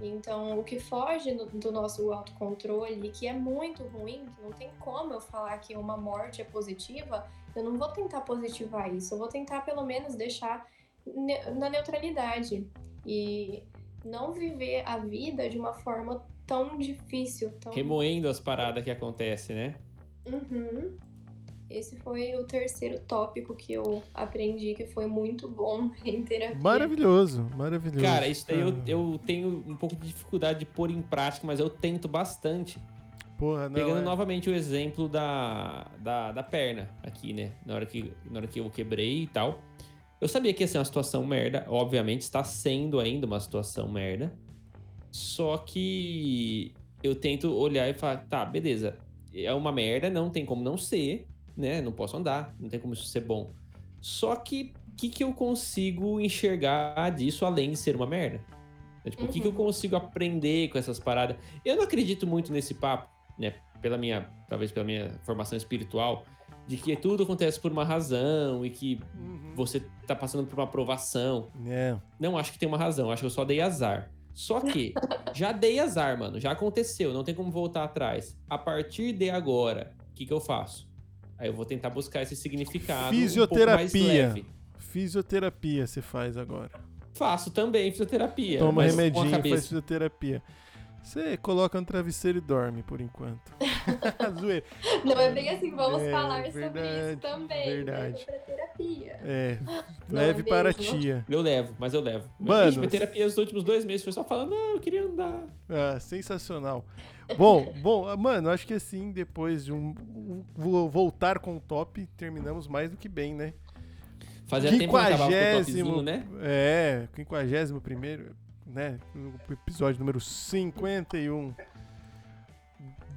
[SPEAKER 3] Então, o que foge do, do nosso autocontrole, que é muito ruim, que não tem como eu falar que uma morte é positiva, eu não vou tentar positivar isso, eu vou tentar pelo menos deixar ne na neutralidade e não viver a vida de uma forma tão difícil, tão
[SPEAKER 1] Remoendo as paradas que acontecem, né?
[SPEAKER 3] Uhum. Esse foi o terceiro tópico que eu aprendi que foi muito bom em terapia.
[SPEAKER 2] Maravilhoso, maravilhoso.
[SPEAKER 1] Cara, isso daí eu, eu tenho um pouco de dificuldade de pôr em prática, mas eu tento bastante.
[SPEAKER 2] Porra, não,
[SPEAKER 1] Pegando
[SPEAKER 2] é-
[SPEAKER 1] novamente o exemplo da, da, da perna aqui, né? Na hora, que, na hora que eu quebrei e tal. Eu sabia que ia ser uma situação merda. Obviamente, está sendo ainda uma situação merda. Só que eu tento olhar e falar, tá, beleza. É uma merda, não tem como não ser, né? Não posso andar, não tem como isso ser bom. Só que o que, que eu consigo enxergar disso além de ser uma merda? É, Tipo, o que, que eu
[SPEAKER 3] Uhum.
[SPEAKER 1] consigo aprender com essas paradas? Eu não acredito muito nesse papo, né? Pela minha, talvez pela minha formação espiritual, de que tudo acontece por uma razão e que
[SPEAKER 2] Uhum.
[SPEAKER 1] você tá passando por uma aprovação.
[SPEAKER 2] É.
[SPEAKER 1] Não acho que tem uma razão, acho que eu só dei azar. Só que já dei azar, mano, já aconteceu, não tem como voltar atrás. A partir de agora, o que, que eu faço? Aí eu vou tentar buscar esse significado um pouco mais
[SPEAKER 2] Fisioterapia.
[SPEAKER 1] leve.
[SPEAKER 2] Fisioterapia você faz agora.
[SPEAKER 1] Faço também fisioterapia.
[SPEAKER 2] Toma
[SPEAKER 1] mas com a
[SPEAKER 2] remedinho, faz fisioterapia. Você coloca no travesseiro e dorme por enquanto. Zoeira.
[SPEAKER 3] Não é bem assim, vamos
[SPEAKER 2] É,
[SPEAKER 3] falar sobre
[SPEAKER 2] verdade,
[SPEAKER 3] isso também.
[SPEAKER 2] verdade.
[SPEAKER 3] Leva pra terapia.
[SPEAKER 2] É,
[SPEAKER 3] Não é
[SPEAKER 2] leve para a tia.
[SPEAKER 1] Eu levo, mas eu levo.
[SPEAKER 2] Mano.
[SPEAKER 1] Gente, minha terapia nos últimos dois meses foi só falando, não, eu queria andar.
[SPEAKER 2] Ah, sensacional. Bom, bom, mano, acho que assim, depois de um, um- vou voltar com o top, terminamos mais do que bem, né?
[SPEAKER 1] Fazia tempo que acabava com o
[SPEAKER 2] Quinquagésimo,
[SPEAKER 1] topzinho, né?
[SPEAKER 2] É, 51 primeiro, né? O episódio número 51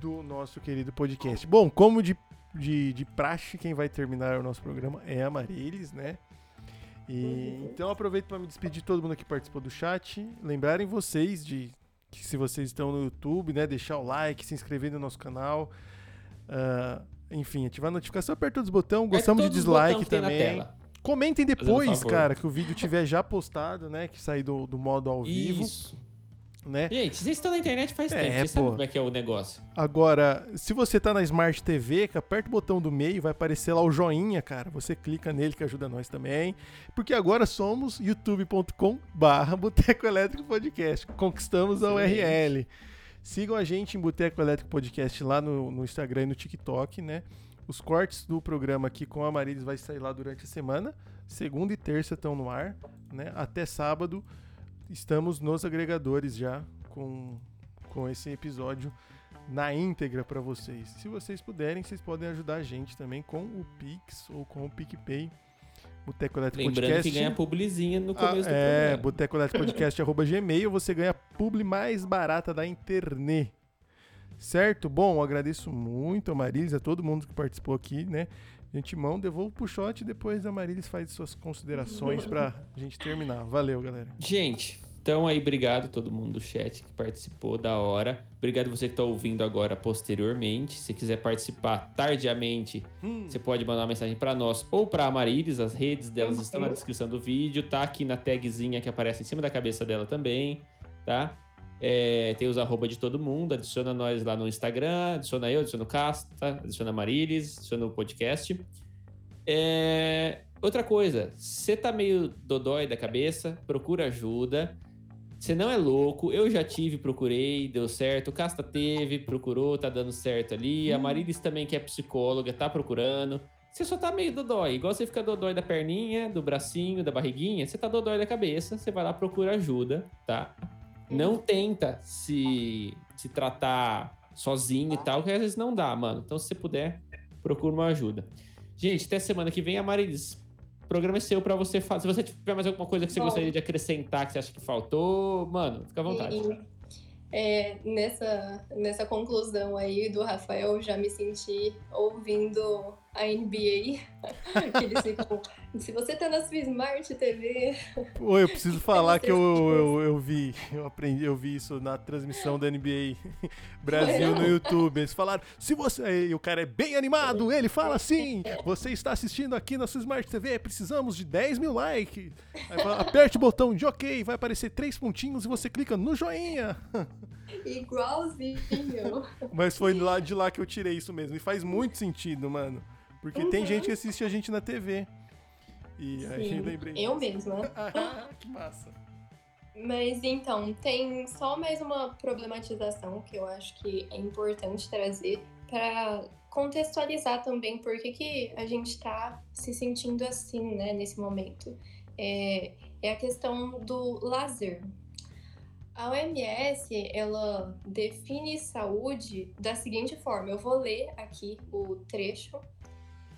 [SPEAKER 2] do nosso querido podcast. Bom, como de, de, de praxe, quem vai terminar o nosso programa é a Marilis, né? E, então aproveito para me despedir de todo mundo que participou do chat. Lembrarem vocês de que se vocês estão no YouTube, né, deixar o like, se inscrever no nosso canal. ah, enfim, ativar a notificação, aperta todos os botões. Gostamos de dislike também. Comentem depois, cara, que o vídeo tiver já postado, né? Que sair do, do modo ao vivo,
[SPEAKER 1] Isso.
[SPEAKER 2] Né?
[SPEAKER 1] Gente, vocês estão na internet faz
[SPEAKER 2] É,
[SPEAKER 1] tempo, vocês
[SPEAKER 2] pô.
[SPEAKER 1] sabem como é que é o negócio.
[SPEAKER 2] Agora, se você tá na Smart TV, aperta o botão do meio, vai aparecer lá o joinha, cara. Você clica nele que ajuda nós também. Porque agora somos youtube.com barra Boteco Elétrico Podcast. Conquistamos a. URL. Sigam a gente em Boteco Elétrico Podcast lá no, no Instagram e no TikTok, né? Os cortes do programa aqui com a Marilis vai sair lá durante a semana. Segunda e terça estão no ar, né? Até sábado estamos nos agregadores já com, com esse episódio na íntegra para vocês. Se vocês puderem, vocês podem ajudar a gente também com o Pix ou com o PicPay. Boteco Elétrico
[SPEAKER 1] Lembrando
[SPEAKER 2] Podcast.
[SPEAKER 1] que ganha publizinha no
[SPEAKER 2] Ah,
[SPEAKER 1] começo do
[SPEAKER 2] é,
[SPEAKER 1] programa.
[SPEAKER 2] boteco Elétrico Podcast arroba gmail, você ganha a publi mais barata da internet. Certo? Bom, agradeço muito a Marilis, a todo mundo que participou aqui, né? Antemão, devolvo pro shot e depois a Marilis faz suas considerações pra gente terminar. Valeu, galera.
[SPEAKER 1] Gente, então aí, obrigado a todo mundo do chat que participou da hora. Obrigado você que está ouvindo agora posteriormente. Se quiser participar tardiamente, você pode mandar uma mensagem para nós ou para a Marilis. As redes delas estão na descrição do vídeo. Tá aqui na tagzinha que aparece em cima da cabeça dela também, tá? É, tem os arroba de todo mundo. Adiciona nós lá no Instagram. Adiciona eu, adiciona o Casta, adiciona a Marilis, adiciona o podcast. É, Outra coisa, você tá meio dodói da cabeça, procura ajuda. Você não é louco, eu já tive, procurei, deu certo. O Casta teve, procurou, tá dando certo ali. A Marilis também, que é psicóloga, tá procurando. Você só tá meio dodói, igual você fica dodói da perninha, do bracinho, da barriguinha. Você tá dodói da cabeça, você vai lá, procura ajuda, tá? Não tenta se, se tratar sozinho e tal, que às vezes não dá, mano. Então, se você puder, procura uma ajuda. Gente, até semana que vem, a. O programa é seu pra você fazer. Se você tiver mais alguma coisa que você
[SPEAKER 3] Bom.
[SPEAKER 1] gostaria de acrescentar, que você acha que faltou, mano, fica à vontade.
[SPEAKER 3] E, é, nessa, nessa conclusão aí do Rafael, eu já me senti ouvindo a NBA. que eles ficam. Se você tá na sua Smart TV.
[SPEAKER 2] Oi, eu preciso falar que eu, eu, eu vi, eu aprendi, eu vi isso na transmissão da NBA Brasil no YouTube. Eles falaram, se você. E o cara é bem animado, ele fala assim: você está assistindo aqui na sua Smart TV, precisamos de 10 mil likes. Fala, aperte o botão de ok, vai aparecer três pontinhos e você clica no joinha.
[SPEAKER 3] Igualzinho.
[SPEAKER 2] Mas foi lá de lá que eu tirei isso mesmo. E faz muito sentido, mano. Porque tem
[SPEAKER 3] Uhum.
[SPEAKER 2] gente que assiste a gente na TV. E aí
[SPEAKER 3] Sim,
[SPEAKER 2] lembrei.
[SPEAKER 3] eu
[SPEAKER 2] disso.
[SPEAKER 3] mesma.
[SPEAKER 2] Que massa.
[SPEAKER 3] Mas então, tem só mais uma problematização que eu acho que é importante trazer para contextualizar também por que, que a gente está se sentindo assim, né, nesse momento. É, é a questão do lazer. A OMS, ela define saúde da seguinte forma. Eu vou ler aqui o trecho,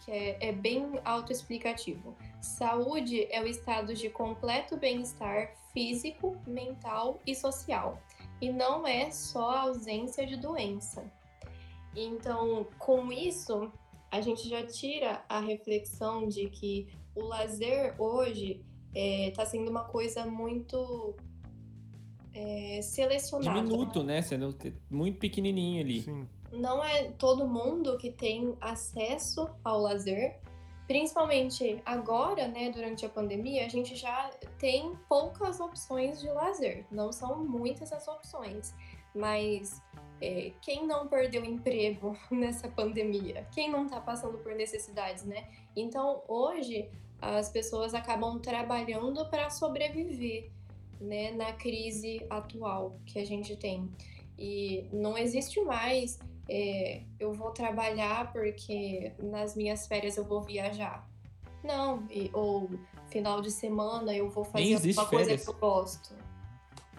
[SPEAKER 3] que é, é bem autoexplicativo. Saúde é o estado de completo bem-estar físico, mental e social, e não é só a ausência de doença. Então, com isso, a gente já tira a reflexão de que o lazer hoje está sendo uma coisa muito é, selecionada.
[SPEAKER 1] Diminuto, né? Sendo muito pequenininho ali.
[SPEAKER 2] Sim.
[SPEAKER 3] não é todo mundo que tem acesso ao lazer. Principalmente agora, né, durante a pandemia, a gente já tem poucas opções de lazer. Não são muitas as opções. Mas é, quem não perdeu emprego nessa pandemia? Quem não está passando por necessidades, né? Então, hoje, as pessoas acabam trabalhando para sobreviver, né, na crise atual que a gente tem. E não existe mais é, eu vou trabalhar porque nas minhas férias eu vou viajar. Não, e, ou final de semana eu vou fazer
[SPEAKER 1] alguma
[SPEAKER 3] coisa que eu gosto.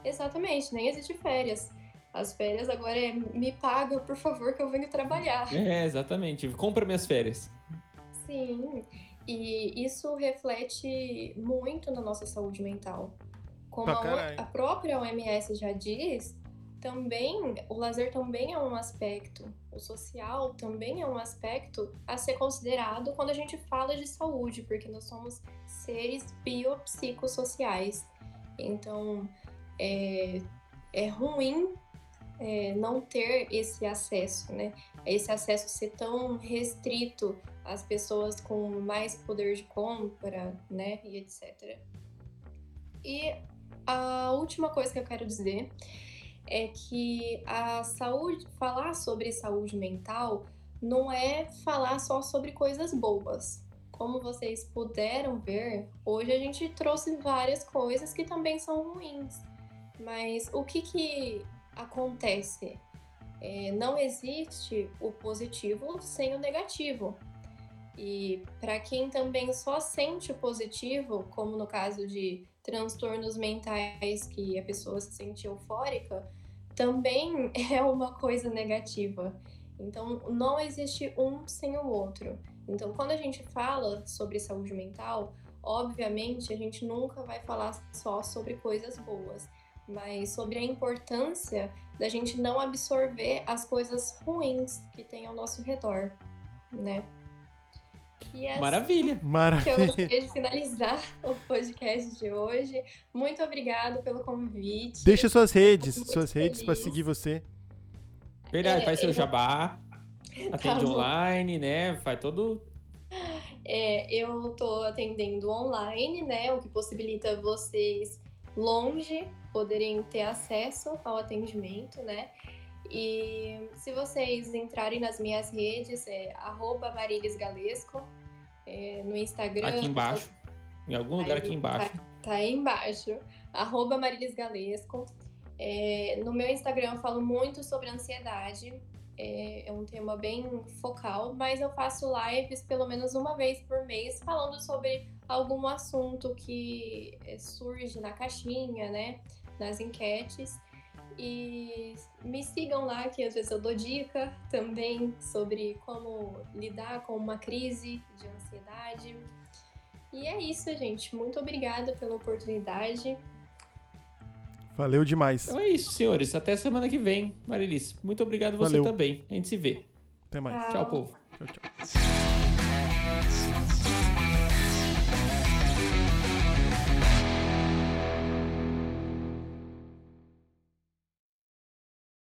[SPEAKER 3] Exatamente, nem existe férias. As férias agora é me paga, por favor, que eu venho trabalhar.
[SPEAKER 1] É, exatamente. Compra minhas férias.
[SPEAKER 3] Sim. E isso reflete muito na nossa saúde mental. Como a, a própria OMS já diz, também o lazer também é um aspecto, o social também é um aspecto a ser considerado quando a gente fala de saúde, porque nós somos seres biopsicossociais. Então é, é ruim é, não ter esse acesso, né? Esse acesso ser tão restrito às pessoas com mais poder de compra, né? E etc. E a última coisa que eu quero dizer é que a saúde, falar sobre saúde mental não é falar só sobre coisas bobas. Como vocês puderam ver, hoje a gente trouxe várias coisas que também são ruins. Mas o que, que acontece? É, não existe o positivo sem o negativo. E para quem também só sente o positivo, como no caso de transtornos mentais que a pessoa se sente eufórica, também é uma coisa negativa. Então, não existe um sem o outro. Então, quando a gente fala sobre saúde mental, obviamente a gente nunca vai falar só sobre coisas boas mas sobre a importância da gente não absorver as coisas ruins que tem ao nosso redor, né?
[SPEAKER 1] E é Maravilha!
[SPEAKER 3] Assim Maravilha! Que eu gostaria de finalizar o podcast de hoje. Muito obrigado pelo convite.
[SPEAKER 2] Deixa suas redes, suas feliz. redes para seguir você.
[SPEAKER 1] Verdade, é, faz seu jabá, tá atende tá online, né? Faz todo
[SPEAKER 3] é, eu estou atendendo online, né? O que possibilita vocês longe poderem ter acesso ao atendimento, né? E se vocês entrarem nas minhas redes, é @marilesgalesco é, no Instagram.
[SPEAKER 1] Aqui embaixo. Em algum lugar aqui embaixo.
[SPEAKER 3] Tá, tá aí embaixo. Arroba. É, no meu Instagram eu falo muito sobre ansiedade. É, é um tema bem focal, mas eu faço lives pelo menos uma vez por mês falando sobre algum assunto que é, surge na caixinha, né? Nas enquetes. E me sigam lá, que às vezes eu dou dica também sobre como lidar com uma crise de ansiedade. E é isso, gente. Muito obrigada pela oportunidade.
[SPEAKER 2] Valeu demais.
[SPEAKER 1] Então é isso, senhores. Até semana que vem, Marilice. Muito obrigado você Valeu. também. A gente se vê.
[SPEAKER 2] Até mais.
[SPEAKER 1] Tchau, tchau povo. Tchau, tchau.